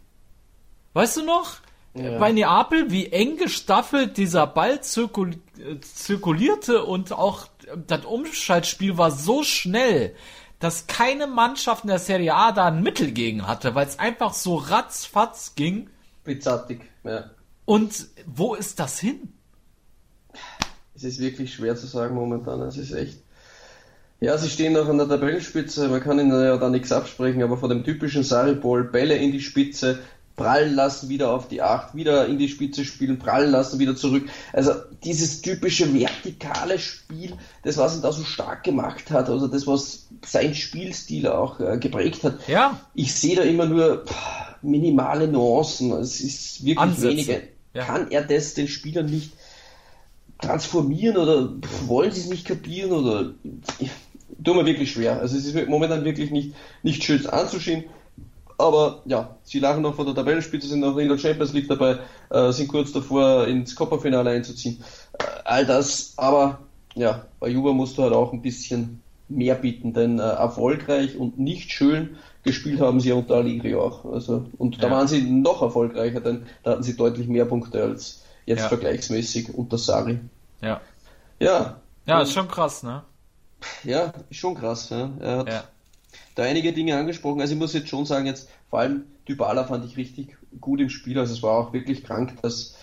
Weißt du noch? Ja. Bei Neapel, wie eng gestaffelt dieser Ball zirkul zirkulierte und auch das Umschaltspiel war so schnell, dass keine Mannschaft in der Serie A da ein Mittel gegen hatte, weil es einfach so ratzfatz ging Bizartig, ja. Und wo ist das hin? Es ist wirklich schwer zu sagen momentan. Es ist echt. Ja, sie stehen noch an der Tabellenspitze. Man kann ihnen ja da nichts absprechen, aber vor dem typischen Saripol Bälle in die Spitze, prallen lassen, wieder auf die Acht, wieder in die Spitze spielen, prallen lassen, wieder zurück. Also dieses typische vertikale Spiel, das was ihn da so stark gemacht hat, also das was sein Spielstil auch äh, geprägt hat. Ja. Ich sehe da immer nur pff, minimale Nuancen. Es ist wirklich Ansätze. wenige. Ja. Kann er das den Spielern nicht transformieren oder pff, wollen sie es nicht kapieren oder tut mir wirklich schwer. Also es ist momentan wirklich nicht, nicht schön anzuschauen. Aber ja, sie lachen noch von der Tabellenspitze, sind noch in der Champions League dabei, äh, sind kurz davor, ins Copperfinale einzuziehen. Äh, all das, aber ja, bei Juve musst du halt auch ein bisschen mehr bieten, denn äh, erfolgreich und nicht schön gespielt haben sie unter Allegri auch. Also, und da waren sie noch erfolgreicher, denn da hatten sie deutlich mehr Punkte als jetzt ja. vergleichsmäßig unter Sari. Ja. Ja. Ja, ist schon krass, ne? Ja, ist schon krass, ja. Er hat ja da einige Dinge angesprochen. Also ich muss jetzt schon sagen, jetzt vor allem Dybala fand ich richtig gut im Spiel. Also es war auch wirklich krank, dass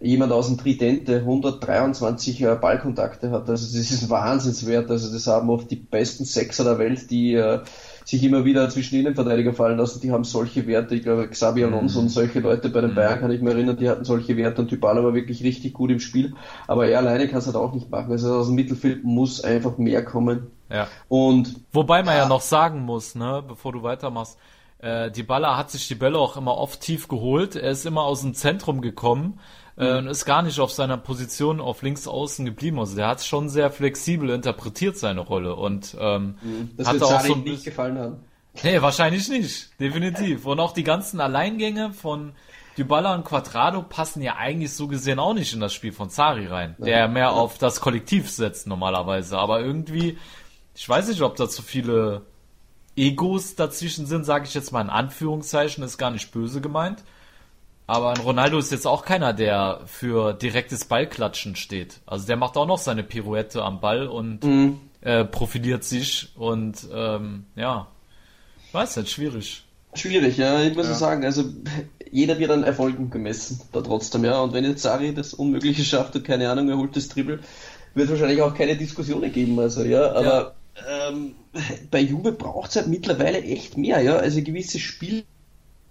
jemand aus dem Tridente 123 äh, Ballkontakte hat. Also das ist Wahnsinnswert. Also das haben oft die besten Sechser der Welt, die äh, sich immer wieder zwischen Innenverteidiger fallen lassen. Die haben solche Werte. Ich glaube, Xabi Alonso mhm. und solche Leute bei den mhm. Bayern kann ich mir erinnern, die hatten solche Werte und Dybala war wirklich richtig gut im Spiel. Aber er alleine kann es halt auch nicht machen. Also aus dem Mittelfeld muss einfach mehr kommen. Ja. Und wobei man ja, ja noch sagen muss, ne, bevor du weitermachst, äh, die Baller hat sich die Bälle auch immer oft tief geholt. Er ist immer aus dem Zentrum gekommen äh, mhm. und ist gar nicht auf seiner Position auf links außen geblieben. Also der hat schon sehr flexibel interpretiert seine Rolle und ähm, mhm. das hat auch so ein nicht gefallen haben. Nee, wahrscheinlich nicht, definitiv. Und auch die ganzen Alleingänge von Dybala und Quadrado passen ja eigentlich so gesehen auch nicht in das Spiel von Zari rein, der ja. mehr auf das Kollektiv setzt normalerweise. Aber irgendwie ich weiß nicht, ob da zu viele Egos dazwischen sind, sage ich jetzt mal in Anführungszeichen, ist gar nicht böse gemeint. Aber ein Ronaldo ist jetzt auch keiner, der für direktes Ballklatschen steht. Also der macht auch noch seine Pirouette am Ball und mhm. äh, profiliert sich und ähm, ja, weiß nicht, schwierig. Schwierig, ja, ich muss ja. sagen, also jeder wird an Erfolgen gemessen, da trotzdem, ja. Und wenn jetzt Sari das Unmögliche schafft und keine Ahnung, er holt das Triple, wird wahrscheinlich auch keine Diskussionen geben, also ja, aber ja ähm, bei Juve braucht es halt mittlerweile echt mehr, ja. Also gewisse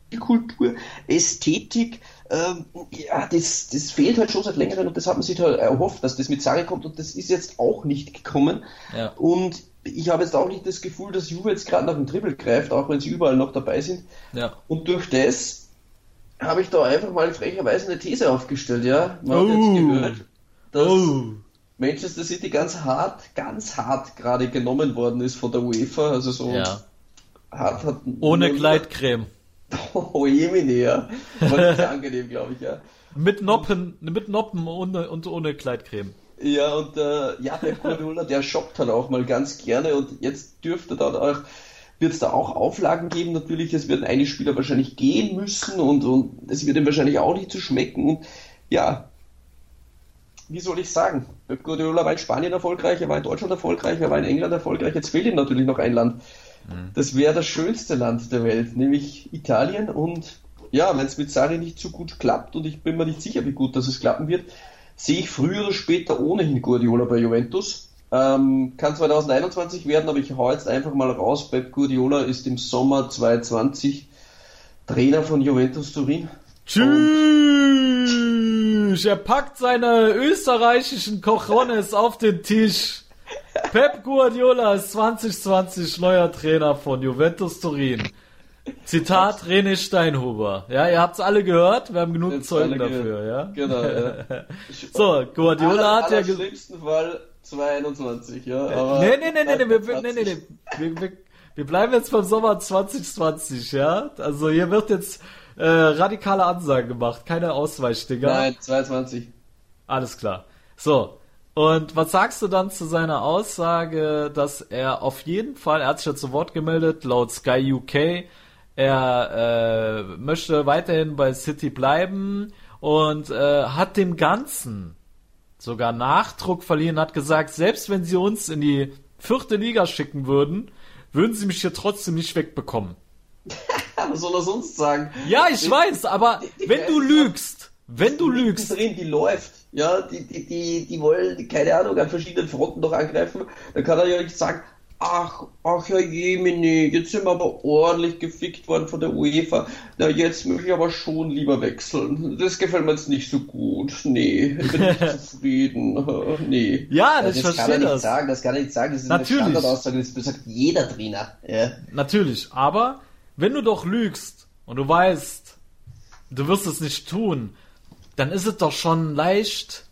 Spielkultur, Ästhetik, ähm, ja, das, das fehlt halt schon seit längerem und das hat man sich halt erhofft, dass das mit Sarri kommt und das ist jetzt auch nicht gekommen. Ja. Und ich habe jetzt auch nicht das Gefühl, dass Juve jetzt gerade nach dem Triple greift, auch wenn sie überall noch dabei sind. Ja. Und durch das habe ich da einfach mal frecherweise eine These aufgestellt, ja. Man oh. hat jetzt gehört, dass oh. Manchester City ganz hart, ganz hart gerade genommen worden ist von der UEFA, also so ja. hat, hat Ohne Gleitcreme. Oh, Jemine, ja. Aber das ist ja angenehm, glaube ich, ja. Mit Noppen, mit Noppen ohne, und ohne Gleitcreme. Ja, und äh, ja, Pep Guardiola, der shoppt halt auch mal ganz gerne und jetzt dürfte da auch, wird es da auch Auflagen geben, natürlich, es werden einige Spieler wahrscheinlich gehen müssen und, und es wird ihm wahrscheinlich auch nicht zu schmecken und ja, wie soll ich sagen, Pep Guardiola war in Spanien erfolgreich, er war in Deutschland erfolgreich, er war in England erfolgreich, jetzt fehlt ihm natürlich noch ein Land. Das wäre das schönste Land der Welt, nämlich Italien. Und ja, wenn es mit Sarri nicht so gut klappt, und ich bin mir nicht sicher, wie gut das es klappen wird, sehe ich früher oder später ohnehin Guardiola bei Juventus. Ähm, kann 2021 werden, aber ich hau jetzt einfach mal raus. Pep Guardiola ist im Sommer 2020 Trainer von Juventus Turin. Tschüss! Er packt seine österreichischen Cojones auf den Tisch. Pep Guardiola ist 2020 neuer Trainer von Juventus Turin. Zitat René Steinhuber. Ja, ihr habt's alle gehört, wir haben genug Jetzt Zeugen dafür, ja. Genau, ja. So, Guardiola Aller, hat ja aller ge- schlimmsten Fall 2021, ja. Aber Nee, nee, nee, nee, nee, wir, nee, nee, nee. Wir, wir, wir bleiben jetzt beim Sommer 2020, ja? Also hier wird jetzt äh, radikale Ansagen gemacht, keine Ausweichdinger. Nein, 22. Alles klar. So. Und was sagst du dann zu seiner Aussage, dass er auf jeden Fall, er hat sich ja zu Wort gemeldet, laut Sky UK, er äh, möchte weiterhin bei City bleiben und äh, hat dem Ganzen sogar Nachdruck verliehen, hat gesagt, selbst wenn sie uns in die vierte Liga schicken würden, würden sie mich hier trotzdem nicht wegbekommen. Was soll er sonst sagen? Ja, ich weiß, aber wenn du lügst, wenn du lügst, drin, die läuft. Ja, die, die, die, die wollen, keine Ahnung, an verschiedenen Fronten noch angreifen. Dann kann er ja nicht sagen, ach, ach ja Jemini, jetzt sind wir aber ordentlich gefickt worden von der UEFA. Na, jetzt möchte ich aber schon lieber wechseln. Das gefällt mir jetzt nicht so gut. Nee, ich bin nicht zufrieden. Nee. Ja, das- ich kann verstehe er nicht das. sagen, das kann er nicht sagen. Das ist Natürlich. eine Standardaussage, das sagt jeder Trainer. Ja. Natürlich, aber wenn du doch lügst und du weißt, du wirst es nicht tun, dann ist es doch schon leicht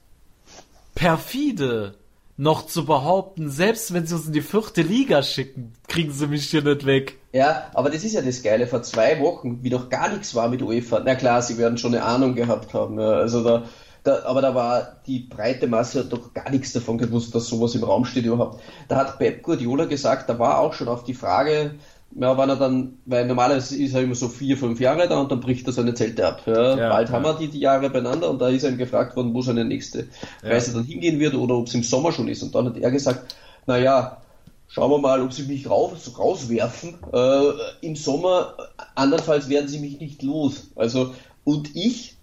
perfide noch zu behaupten, selbst wenn sie uns in die vierte Liga schicken, kriegen sie mich hier nicht weg. Ja, aber das ist ja das Geile. Vor zwei Wochen, wie noch gar nichts war mit UEFA, na klar, sie werden schon eine Ahnung gehabt haben. Ja. Also da, da, aber da war die breite Masse doch gar nichts davon gewusst, dass sowas im Raum steht überhaupt. Da hat Pep Guardiola gesagt, da war auch schon auf die Frage, ja, wann er dann, weil normalerweise ist er immer so vier, fünf Jahre da und dann bricht er seine Zelte ab. Ja, Ja, bald ja. haben wir die, die Jahre beieinander und da ist er ihm gefragt worden, wo seine nächste Reise dann hingehen wird oder ob es im Sommer schon ist. Und dann hat er gesagt, na ja, Schauen wir mal, ob sie mich raus, rauswerfen äh, im Sommer. Andernfalls werden sie mich nicht los. Also, und ich,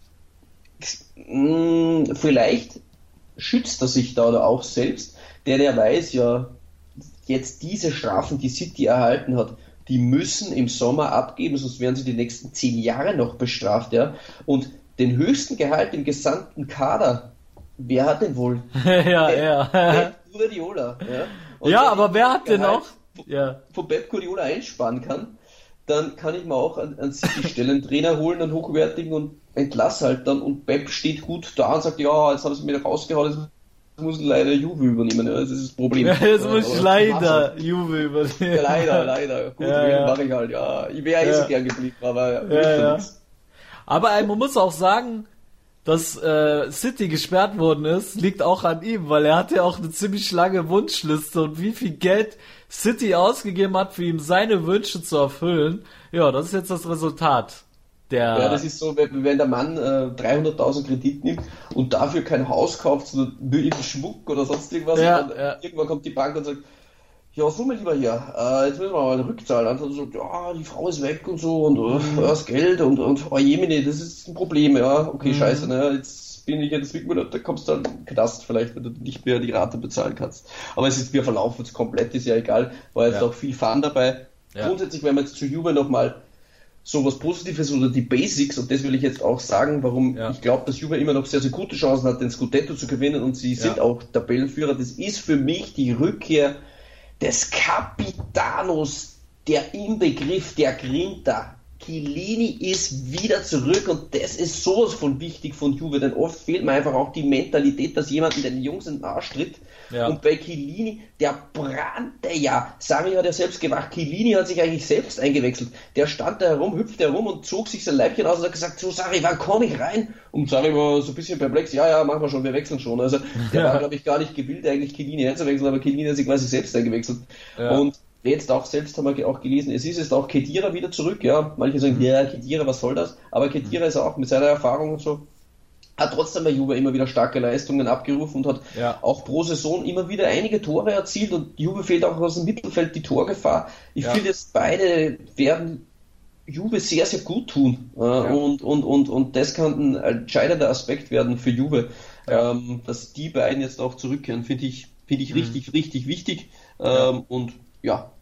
mh, vielleicht schützt er sich da oder auch selbst, der der weiß ja, jetzt diese Strafen, die City erhalten hat, die müssen im Sommer abgeben, sonst werden sie die nächsten zehn Jahre noch bestraft, ja. Und den höchsten Gehalt im gesamten Kader, wer hat denn wohl? ja, ja. Pep Guardiola, ja. Und Ja, aber wer hat denn Gehalt auch? Ja. von Pep Guardiola einsparen kann, dann kann ich mir auch an, an City stellen, Trainer holen, einen hochwertigen und entlass halt dann und Pep steht gut da und sagt, ja, jetzt haben sie mir rausgehauen, muss leider Juve übernehmen, ja, das ist das Problem. Jetzt muss ich leider Juve übernehmen. Ja, leider, leider. Gut, Ja, ja, ja. mache ich halt, ja. Ich wäre eh Ja. so gern geblieben, aber Ja, ja. Aber äh, man muss auch sagen, dass äh, City gesperrt worden ist, liegt auch an ihm, weil er hatte ja auch eine ziemlich lange Wunschliste und wie viel Geld City ausgegeben hat, für ihm seine Wünsche zu erfüllen. Ja, das ist jetzt das Resultat. Der, Ja, das ist so, wenn, wenn der Mann äh, 300.000 Kredit nimmt und dafür kein Haus kauft, sondern nur irgendeinen Schmuck oder sonst irgendwas, Ja, und dann ja. irgendwann kommt die Bank und sagt, ja, so mein Lieber hier, äh, jetzt müssen wir mal eine Rückzahl. Und dann sagt, ja, die Frau ist weg und so und Mhm. äh, das Geld und, und oh Jemine, das ist ein Problem, ja, okay, Mhm. scheiße, ne, jetzt bin ich jetzt Monat, da kommst du dann den Knast vielleicht, wenn du nicht mehr die Rate bezahlen kannst. Aber es ist, wir verlaufen es komplett, ist ja egal, war jetzt Ja. auch viel Fun dabei. Ja. Grundsätzlich, wenn wir jetzt zu Juve nochmal so was Positives oder die Basics, und das will ich jetzt auch sagen, warum Ja. ich glaube, dass Juve immer noch sehr, sehr gute Chancen hat, den Scudetto zu gewinnen und sie Ja. sind auch Tabellenführer. Das ist für mich die Rückkehr des Capitanos, der Inbegriff der Grinta Chiellini ist wieder zurück und das ist sowas von wichtig von Juve, denn oft fehlt mir einfach auch die Mentalität, dass jemand in den Jungs in den Arsch tritt. Ja. Und bei Chiellini, der brannte ja. Sami hat ja selbst gemacht, Chiellini hat sich eigentlich selbst eingewechselt. Der stand da herum, hüpfte herum und zog sich sein Leibchen aus und hat gesagt, so Sari, wann komme ich rein? Und Sari war so ein bisschen perplex, ja, ja, machen wir schon, wir wechseln schon. Also der ja. war, glaube ich, gar nicht gewillt, eigentlich Chiellini einzuwechseln, aber Chiellini hat sich quasi selbst eingewechselt. Ja. Und jetzt auch selbst haben wir auch gelesen, es ist jetzt auch Kedira wieder zurück, ja. Manche sagen, mhm. ja, Kedira, was soll das? Aber Kedira mhm. ist auch mit seiner Erfahrung und so, hat trotzdem bei Juve immer wieder starke Leistungen abgerufen und hat ja. auch pro Saison immer wieder einige Tore erzielt und Juve fehlt auch aus dem Mittelfeld die Torgefahr. Ich ja. finde jetzt beide werden Juve sehr, sehr gut tun. Äh, ja. und, und, und, und das kann ein entscheidender Aspekt werden für Juve. Ähm, dass die beiden jetzt auch zurückkehren, finde ich, finde ich mhm. richtig, richtig wichtig. Ähm, und ja.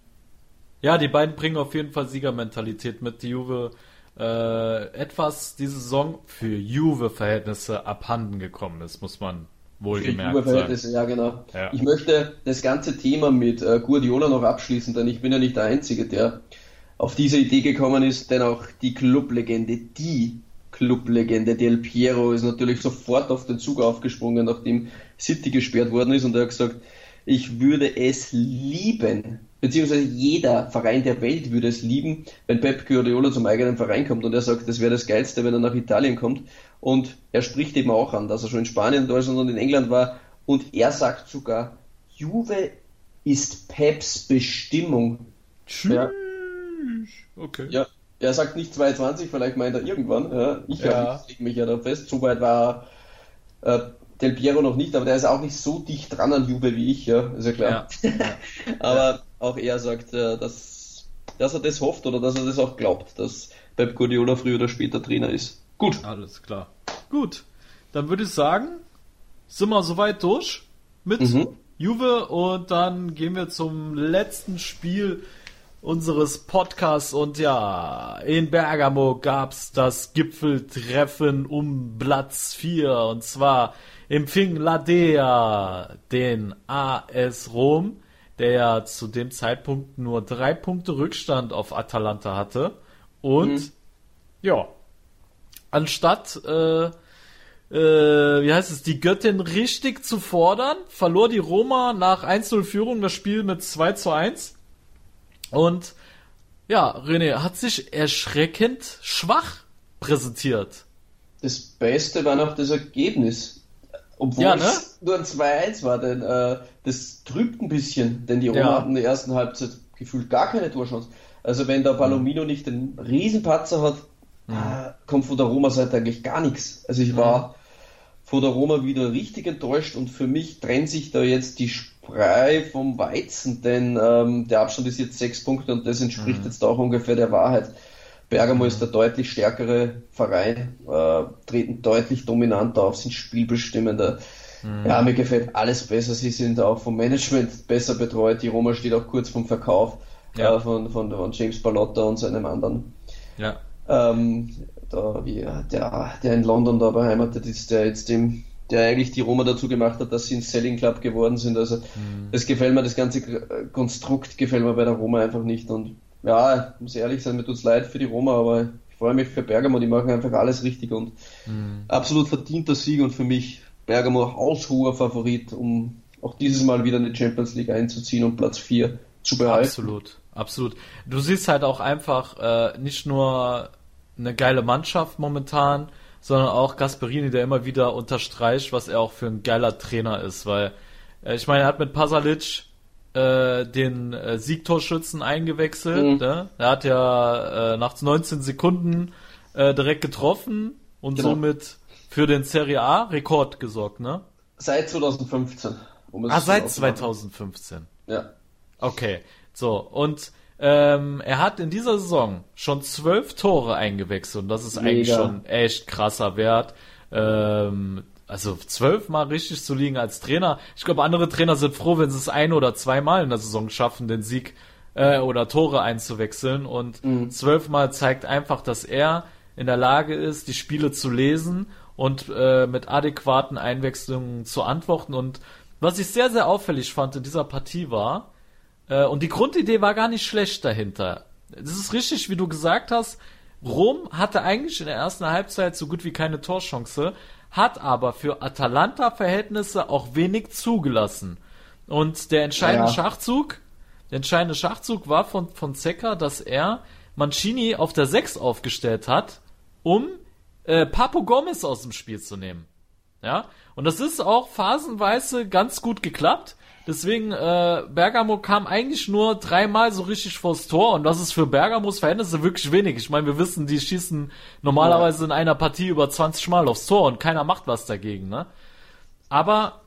Ja, die beiden bringen auf jeden Fall Siegermentalität mit. Die Juve äh, etwas diese Saison für Juve-Verhältnisse abhanden gekommen ist, muss man wohlgemerkt sagen. Ja, genau. Ja. Ich möchte das ganze Thema mit äh, Guardiola noch abschließen, denn ich bin ja nicht der Einzige, der auf diese Idee gekommen ist, denn auch die Clublegende, die Clublegende Del Piero ist natürlich sofort auf den Zug aufgesprungen, nachdem City gesperrt worden ist und er hat gesagt, ich würde es lieben, beziehungsweise jeder Verein der Welt würde es lieben, wenn Pep Guardiola zum eigenen Verein kommt und er sagt, das wäre das Geilste, wenn er nach Italien kommt. Und er spricht eben auch an, dass er schon in Spanien, Deutschland und in England war. Und er sagt sogar, Juve ist Peps Bestimmung. Tschüss. Ja. Okay. Ja, er sagt nicht 22, vielleicht meint er irgendwann. Ja, ich ja. lege mich ja da fest. So weit war äh, Del Piero noch nicht, aber der ist auch nicht so dicht dran an Juve wie ich, ja, ist ja klar. Ja. aber auch er sagt, äh, dass, dass er das hofft oder dass er das auch glaubt, dass Pep Guardiola früher oder später Trainer ist. Gut. Alles klar. Gut. Dann würde ich sagen, sind wir soweit durch mit mhm. Juve und dann gehen wir zum letzten Spiel unseres Podcasts und ja, in Bergamo gab's das Gipfeltreffen um Platz 4 und zwar empfing Ladea den AS Rom, der ja zu dem Zeitpunkt nur drei Punkte Rückstand auf Atalanta hatte und mhm. ja, anstatt äh, äh, wie heißt es, die Göttin richtig zu fordern, verlor die Roma nach 1-0 Führung das Spiel mit 2 zu 1 und ja, René hat sich erschreckend schwach präsentiert. Das Beste war noch das Ergebnis. Obwohl ja, ne? es nur ein 2-1 war, denn äh, das trübt ein bisschen, denn die Roma ja. hatten in der ersten Halbzeit gefühlt gar keine Torchance. Also wenn der Palomino mhm. nicht den Riesenpatzer hat, mhm. äh, kommt von der Roma-Seite eigentlich gar nichts. Also ich war mhm. von der Roma wieder richtig enttäuscht und für mich trennt sich da jetzt die Sprei vom Weizen, denn ähm, der Abstand ist jetzt sechs Punkte und das entspricht mhm. jetzt auch ungefähr der Wahrheit. Bergamo ist der deutlich stärkere Verein, äh, treten deutlich dominanter auf, sind spielbestimmender. Mhm. Ja, mir gefällt alles besser. Sie sind auch vom Management besser betreut. Die Roma steht auch kurz vom Verkauf ja. äh, von, von, von, James Balotta und seinem anderen. Ja. Ähm, da, wie, der, der in London da beheimatet ist, der jetzt dem der eigentlich die Roma dazu gemacht hat, dass sie ein Selling Club geworden sind. Also mhm. das gefällt mir, das ganze Konstrukt gefällt mir bei der Roma einfach nicht. Und ja, muss ehrlich sein, mir tut's leid für die Roma, aber ich freue mich für Bergamo, die machen einfach alles richtig und mhm. absolut verdienter Sieg und für mich Bergamo haushoher Favorit, um auch dieses Mal wieder in die Champions League einzuziehen und Platz 4 zu behalten. Absolut, absolut. Du siehst halt auch einfach äh, nicht nur eine geile Mannschaft momentan, sondern auch Gasperini, der immer wieder unterstreicht, was er auch für ein geiler Trainer ist, weil äh, ich meine, er hat mit Pasalic äh, den äh, Siegtorschützen eingewechselt. Mhm. Ne? Er hat ja äh, nach 19 Sekunden äh, direkt getroffen und genau. somit für den Serie A Rekord gesorgt, ne? Seit 2015. Um ah, seit 2015. Ja. Okay. So, und ähm, er hat in dieser Saison schon zwölf Tore eingewechselt und das ist Mega. eigentlich schon echt krasser Wert. Ähm, also zwölfmal richtig zu liegen als Trainer. Ich glaube, andere Trainer sind froh, wenn sie es ein oder zweimal in der Saison schaffen, den Sieg äh, oder Tore einzuwechseln. Und mhm. zwölfmal zeigt einfach, dass er in der Lage ist, die Spiele zu lesen und äh, mit adäquaten Einwechslungen zu antworten. Und was ich sehr, sehr auffällig fand in dieser Partie war, äh, und die Grundidee war gar nicht schlecht dahinter. Das ist richtig, wie du gesagt hast. Rom hatte eigentlich in der ersten Halbzeit so gut wie keine Torchance, hat aber für Atalanta-Verhältnisse auch wenig zugelassen. Und der entscheidende Ja. Schachzug, der entscheidende Schachzug war von, von Zecker, dass er Mancini auf der 6 aufgestellt hat, um äh, Papo Gomez aus dem Spiel zu nehmen. Ja, und das ist auch phasenweise ganz gut geklappt. Deswegen, äh, Bergamo kam eigentlich nur dreimal so richtig vors Tor und das ist für Bergamos Verhältnisse wirklich wenig. Ich meine, wir wissen, die schießen normalerweise in einer Partie über 20 Mal aufs Tor und keiner macht was dagegen, ne? Aber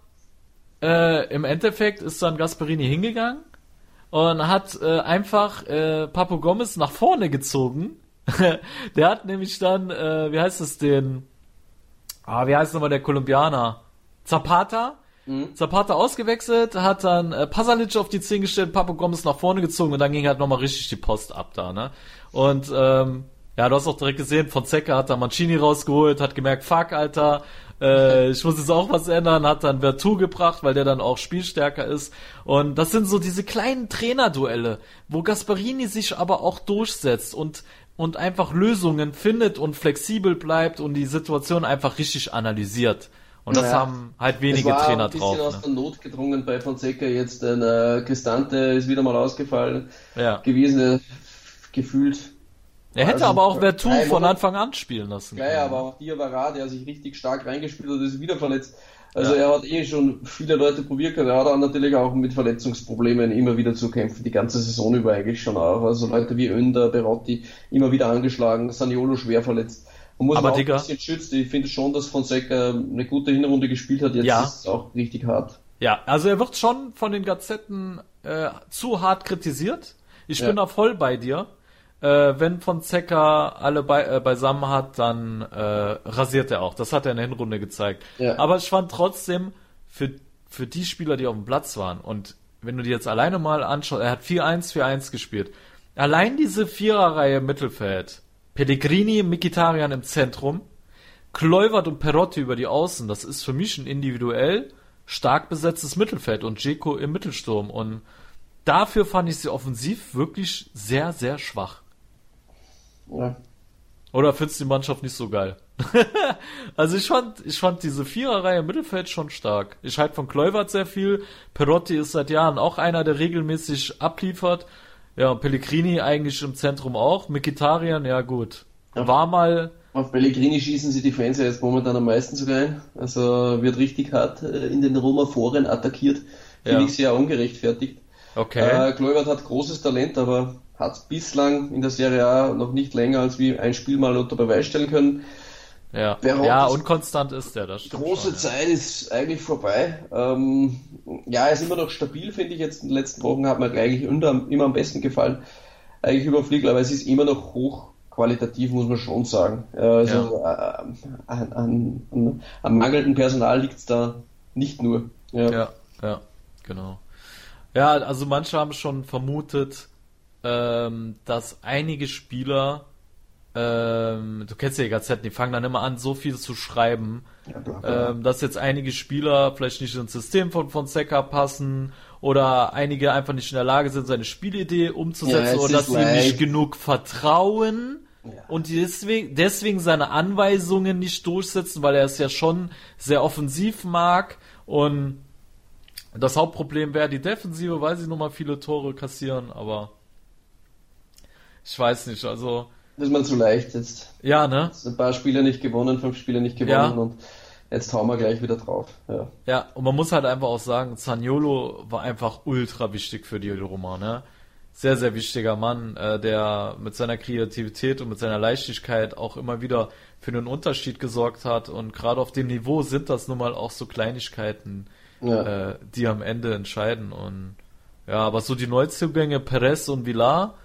äh, im Endeffekt ist dann Gasperini hingegangen und hat äh, einfach äh, Papo Gomez nach vorne gezogen. Der hat nämlich dann, äh, wie heißt es den, ah, wie heißt nochmal der Kolumbianer? Zapata? Zapata ausgewechselt, hat dann äh, Pasalic auf die 10 gestellt, Papo Gomez nach vorne gezogen und dann ging halt nochmal richtig die Post ab da, ne? Und ähm, ja, du hast auch direkt gesehen, Fonseca hat da Mancini rausgeholt, hat gemerkt, fuck, Alter, äh, ich muss jetzt auch was ändern, hat dann Vertu gebracht, weil der dann auch spielstärker ist. Und das sind so diese kleinen Trainerduelle, wo Gasparini sich aber auch durchsetzt und und einfach Lösungen findet und flexibel bleibt und die Situation einfach richtig analysiert. Und das Naja. haben halt wenige es war Trainer ein bisschen drauf. aus Ne? der Not gedrungen bei Fonseca jetzt. Ein äh, Cristante ist wieder mal ausgefallen Ja. gewesen, äh, gefühlt. Er hätte Also, aber auch Vertu von Anfang an spielen lassen. Gleich, aber auch Diawara, der sich richtig stark reingespielt hat, ist wieder verletzt. Also Ja. er hat eh schon viele Leute probiert, gehabt. er hat auch natürlich auch mit Verletzungsproblemen immer wieder zu kämpfen, die ganze Saison über eigentlich schon auch. Also Leute wie Önder, Berotti immer wieder angeschlagen, Saniolo schwer verletzt. Man muss Aber auch Digga- ein bisschen schützen. Ich finde schon, dass Fonseca eine gute Hinrunde gespielt hat. Jetzt Ja. ist es auch richtig hart. Ja, also er wird schon von den Gazetten äh, zu hart kritisiert. Ich Ja. bin da voll bei dir. Äh, wenn Fonseca alle bei, äh, beisammen hat, dann äh, rasiert er auch. Das hat er in der Hinrunde gezeigt. Ja. Aber ich fand trotzdem, für, für die Spieler, die auf dem Platz waren, und wenn du dir jetzt alleine mal anschaust, er hat 4-1, 4-1 gespielt. Allein diese Viererreihe Mittelfeld, Pellegrini, Mikitarian im Zentrum, Kluivert und Perotti über die Außen, das ist für mich ein individuell stark besetztes Mittelfeld und Dzeko im Mittelsturm. Und dafür fand ich sie offensiv wirklich sehr, sehr schwach. Ja. Oder findest du die Mannschaft nicht so geil? also ich fand, ich fand diese Viererreihe im Mittelfeld schon stark. Ich halte von Kluivert sehr viel. Perotti ist seit Jahren auch einer, der regelmäßig abliefert. Ja, Pellegrini eigentlich im Zentrum auch. Mikitarian, ja gut. War mal, Auf Pellegrini schießen sie die Fans ja jetzt momentan am meisten sogar ein. Also wird richtig hart äh, in den Roma-Foren attackiert. Finde Ja. ich sehr ungerechtfertigt. okay. Äh, Kluivert hat großes Talent, aber hat bislang in der Serie A noch nicht länger als wie ein Spiel mal unter Beweis stellen können. Ja. Ja, ist- unkonstant ist der, das stimmt Große schon, ja. Zeit ist eigentlich vorbei. Ähm, ja, er ist immer noch stabil, finde ich. Jetzt in den letzten Wochen hat mir eigentlich immer, immer am besten gefallen. Eigentlich überfliegt, aber es ist immer noch hochqualitativ, muss man schon sagen. Äh, Also äh, an, an, an, am mangelnden Personal liegt es da nicht nur. Ja. Ja, ja, genau. Ja, also manche haben schon vermutet, ähm, dass einige Spieler, ähm, du kennst ja die Gazetten, die fangen dann immer an, so viel zu schreiben, bla, bla. ähm, dass jetzt einige Spieler vielleicht nicht ins System von Fonseca passen oder einige einfach nicht in der Lage sind, seine Spielidee Ja, umzusetzen es oder dass sie ihm nicht genug vertrauen und deswegen, deswegen seine Anweisungen nicht durchsetzen, weil er es ja schon sehr offensiv mag und das Hauptproblem wäre die Defensive, weil sie nun mal viele Tore kassieren, aber ich weiß nicht, also ist mir zu leicht jetzt. ja, ne? Jetzt Ein paar Spiele nicht gewonnen, fünf Spiele nicht gewonnen Ja. und jetzt hauen wir gleich wieder drauf. Ja. Ja, und man muss halt einfach auch sagen, Zaniolo war einfach ultra wichtig für die Roma, ne? Sehr, sehr wichtiger Mann, äh, der mit seiner Kreativität und mit seiner Leichtigkeit auch immer wieder für einen Unterschied gesorgt hat. Und gerade auf dem Niveau sind das nun mal auch so Kleinigkeiten, Ja. äh, die am Ende entscheiden. Und ja, aber so die Neuzugänge Perez und Villar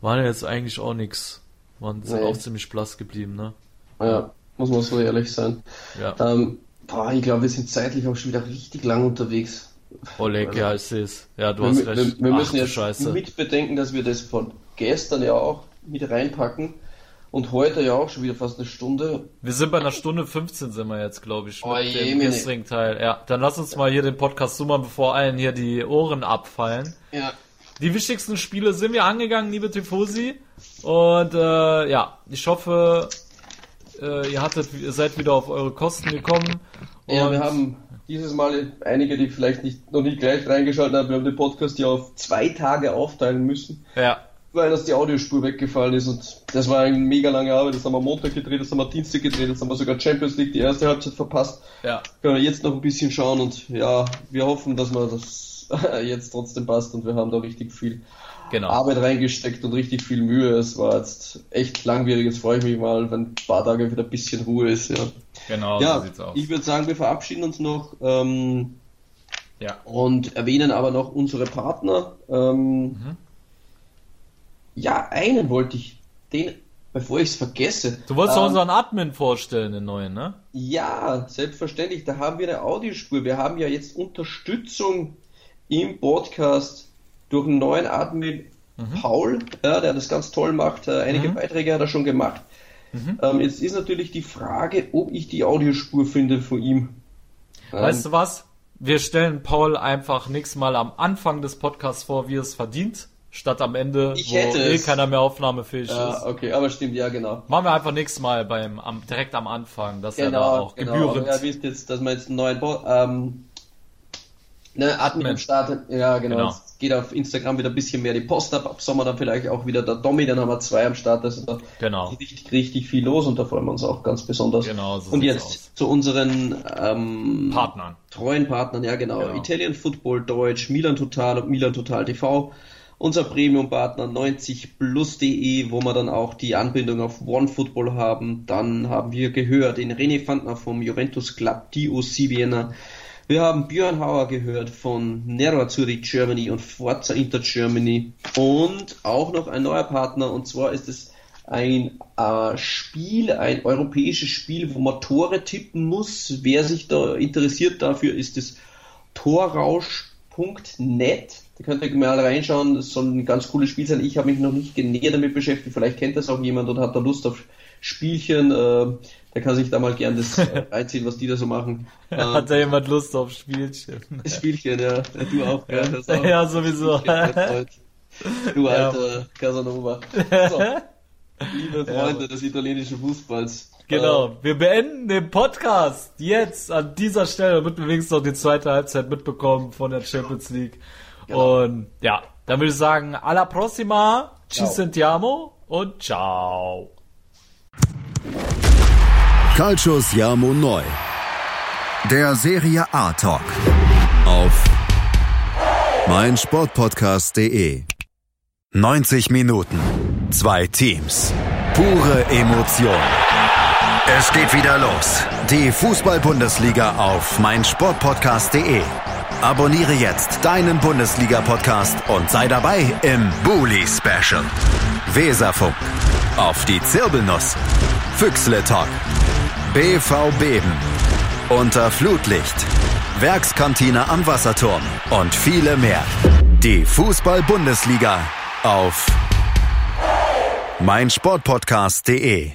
waren ja jetzt eigentlich auch nix. Waren sind Nee. auch ziemlich blass geblieben, ne? Ja, muss man so ehrlich sein. Ja. Ähm, boah, ich glaube, wir sind zeitlich auch schon wieder richtig lang unterwegs. Oleg, Also- ja, ich sehe es. Ja, du wir, hast wir, recht. wir Ach, müssen jetzt Scheiße. mit bedenken, dass wir das von gestern ja auch mit reinpacken und heute ja auch schon wieder fast eine Stunde. Wir sind bei einer Stunde 15 sind wir jetzt, glaube ich, mit Oh, dem gestrigen Teil. Ja, dann lass uns mal hier den Podcast zoomen, bevor allen hier die Ohren abfallen. Ja. Die wichtigsten Spiele sind wir angegangen, liebe Tifosi. Und äh, ja, ich hoffe, äh, ihr hattet, ihr seid wieder auf eure Kosten gekommen. Ja, wir haben dieses Mal einige, die vielleicht nicht, noch nicht gleich reingeschaltet haben, wir haben den Podcast ja auf zwei Tage aufteilen müssen, Ja, weil das die Audiospur weggefallen ist und das war eine mega lange Arbeit. Das haben wir Montag gedreht, das haben wir Dienstag gedreht, das haben wir sogar Champions League die erste Halbzeit verpasst. ja. Können wir jetzt noch ein bisschen schauen und ja, wir hoffen, dass wir das jetzt trotzdem passt und wir haben da richtig viel Genau. Arbeit reingesteckt und richtig viel Mühe. Es war jetzt echt langwierig. Jetzt freue ich mich mal, wenn ein paar Tage wieder ein bisschen Ruhe ist. Ja, Genau, ja so sieht's aus. ich würde sagen, wir verabschieden uns noch ähm, Ja. und erwähnen aber noch unsere Partner. Ähm, Mhm. Ja, einen wollte ich, den, bevor ich es vergesse. Du wolltest doch Ähm, unseren Admin vorstellen, den neuen, ne? Ja, selbstverständlich. Da haben wir eine Audiospur. Wir haben ja jetzt Unterstützung im Podcast durch einen neuen Admin Paul, ja, der das ganz toll macht. Äh, einige Beiträge hat er schon gemacht. Ähm, jetzt ist natürlich die Frage, ob ich die Audiospur finde von ihm. Weißt du was? Wir stellen Paul einfach nächstes Mal am Anfang des Podcasts vor, wie er es verdient, statt am Ende, Ich wo hätte eh es. keiner mehr aufnahmefähig Ja, ist. okay, aber stimmt, ja, genau. Machen wir einfach nächstes Mal beim, am, direkt am Anfang, dass er da Genau, auch genau. gebührend. Aber ihr wisst jetzt, dass wir jetzt einen neuen Bo ähm, ne, Admin am. Start. Ja, genau. Genau. Es geht auf Instagram wieder ein bisschen mehr die Post ab. Ab Sommer dann vielleicht auch wieder der Domi, dann haben wir zwei am Start. Also da Genau. ist richtig, richtig viel los und da freuen wir uns auch ganz besonders. Genau, so und jetzt aus. zu unseren ähm, Partnern. treuen Partnern, ja genau. Genau. Italian Football Deutsch, Milan Total und Milan Total TV. Unser Premium-Partner 90plus.de, wo wir dann auch die Anbindung auf OneFootball haben. Dann haben wir gehört den René Fandner vom Juventus Club DOC Vienna. Wir haben Björn Hauer gehört von Nero Zurich Germany und Forza Inter Germany. Und auch noch ein neuer Partner, und zwar ist es ein äh, Spiel, ein europäisches Spiel, wo man Tore tippen muss. Wer sich da interessiert dafür, ist es torrausch.net. Da könnt ihr mal reinschauen. Das soll ein ganz cooles Spiel sein. Ich habe mich noch nicht näher damit beschäftigt. Vielleicht kennt das auch jemand und hat da Lust auf Spielchen. Äh, der kann sich da mal gern das äh, reinziehen, was die da so machen. Ähm, Hat da jemand Lust auf Spielchen? Spielchen, ja. Du auch, ja. Das auch. Ja, sowieso. Du Ja. alter Casanova. So. Liebe Freunde des italienischen Fußballs. Genau, wir beenden den Podcast jetzt an dieser Stelle, damit wir wenigstens noch die zweite Halbzeit mitbekommen von der Champions League. Genau. Und ja, dann würde ich sagen, alla prossima, ci Ciao. sentiamo und ciao. Calcio Siamo Neu. Der Serie A Talk. Auf meinsportpodcast.de. 90 Minuten. Zwei Teams. Pure Emotion. Es geht wieder los. Die Fußball-Bundesliga auf meinsportpodcast.de. Abonniere jetzt deinen Bundesliga-Podcast und sei dabei im Bully Special. Weserfunk. Auf die Zirbelnuss. Füchsle Talk. BV Beben. Unter Flutlicht. Werkskantine am Wasserturm. Und viele mehr. Die Fußball-Bundesliga auf meinsportpodcast.de.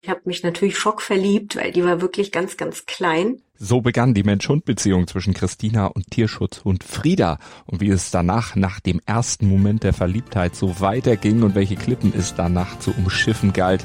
Ich habe mich natürlich schockverliebt, weil die war wirklich ganz, ganz klein. So begann die Mensch-Hund-Beziehung zwischen Christina und Tierschutzhund Frieda. Und wie es danach, nach dem ersten Moment der Verliebtheit, so weiterging und welche Klippen es danach zu umschiffen galt,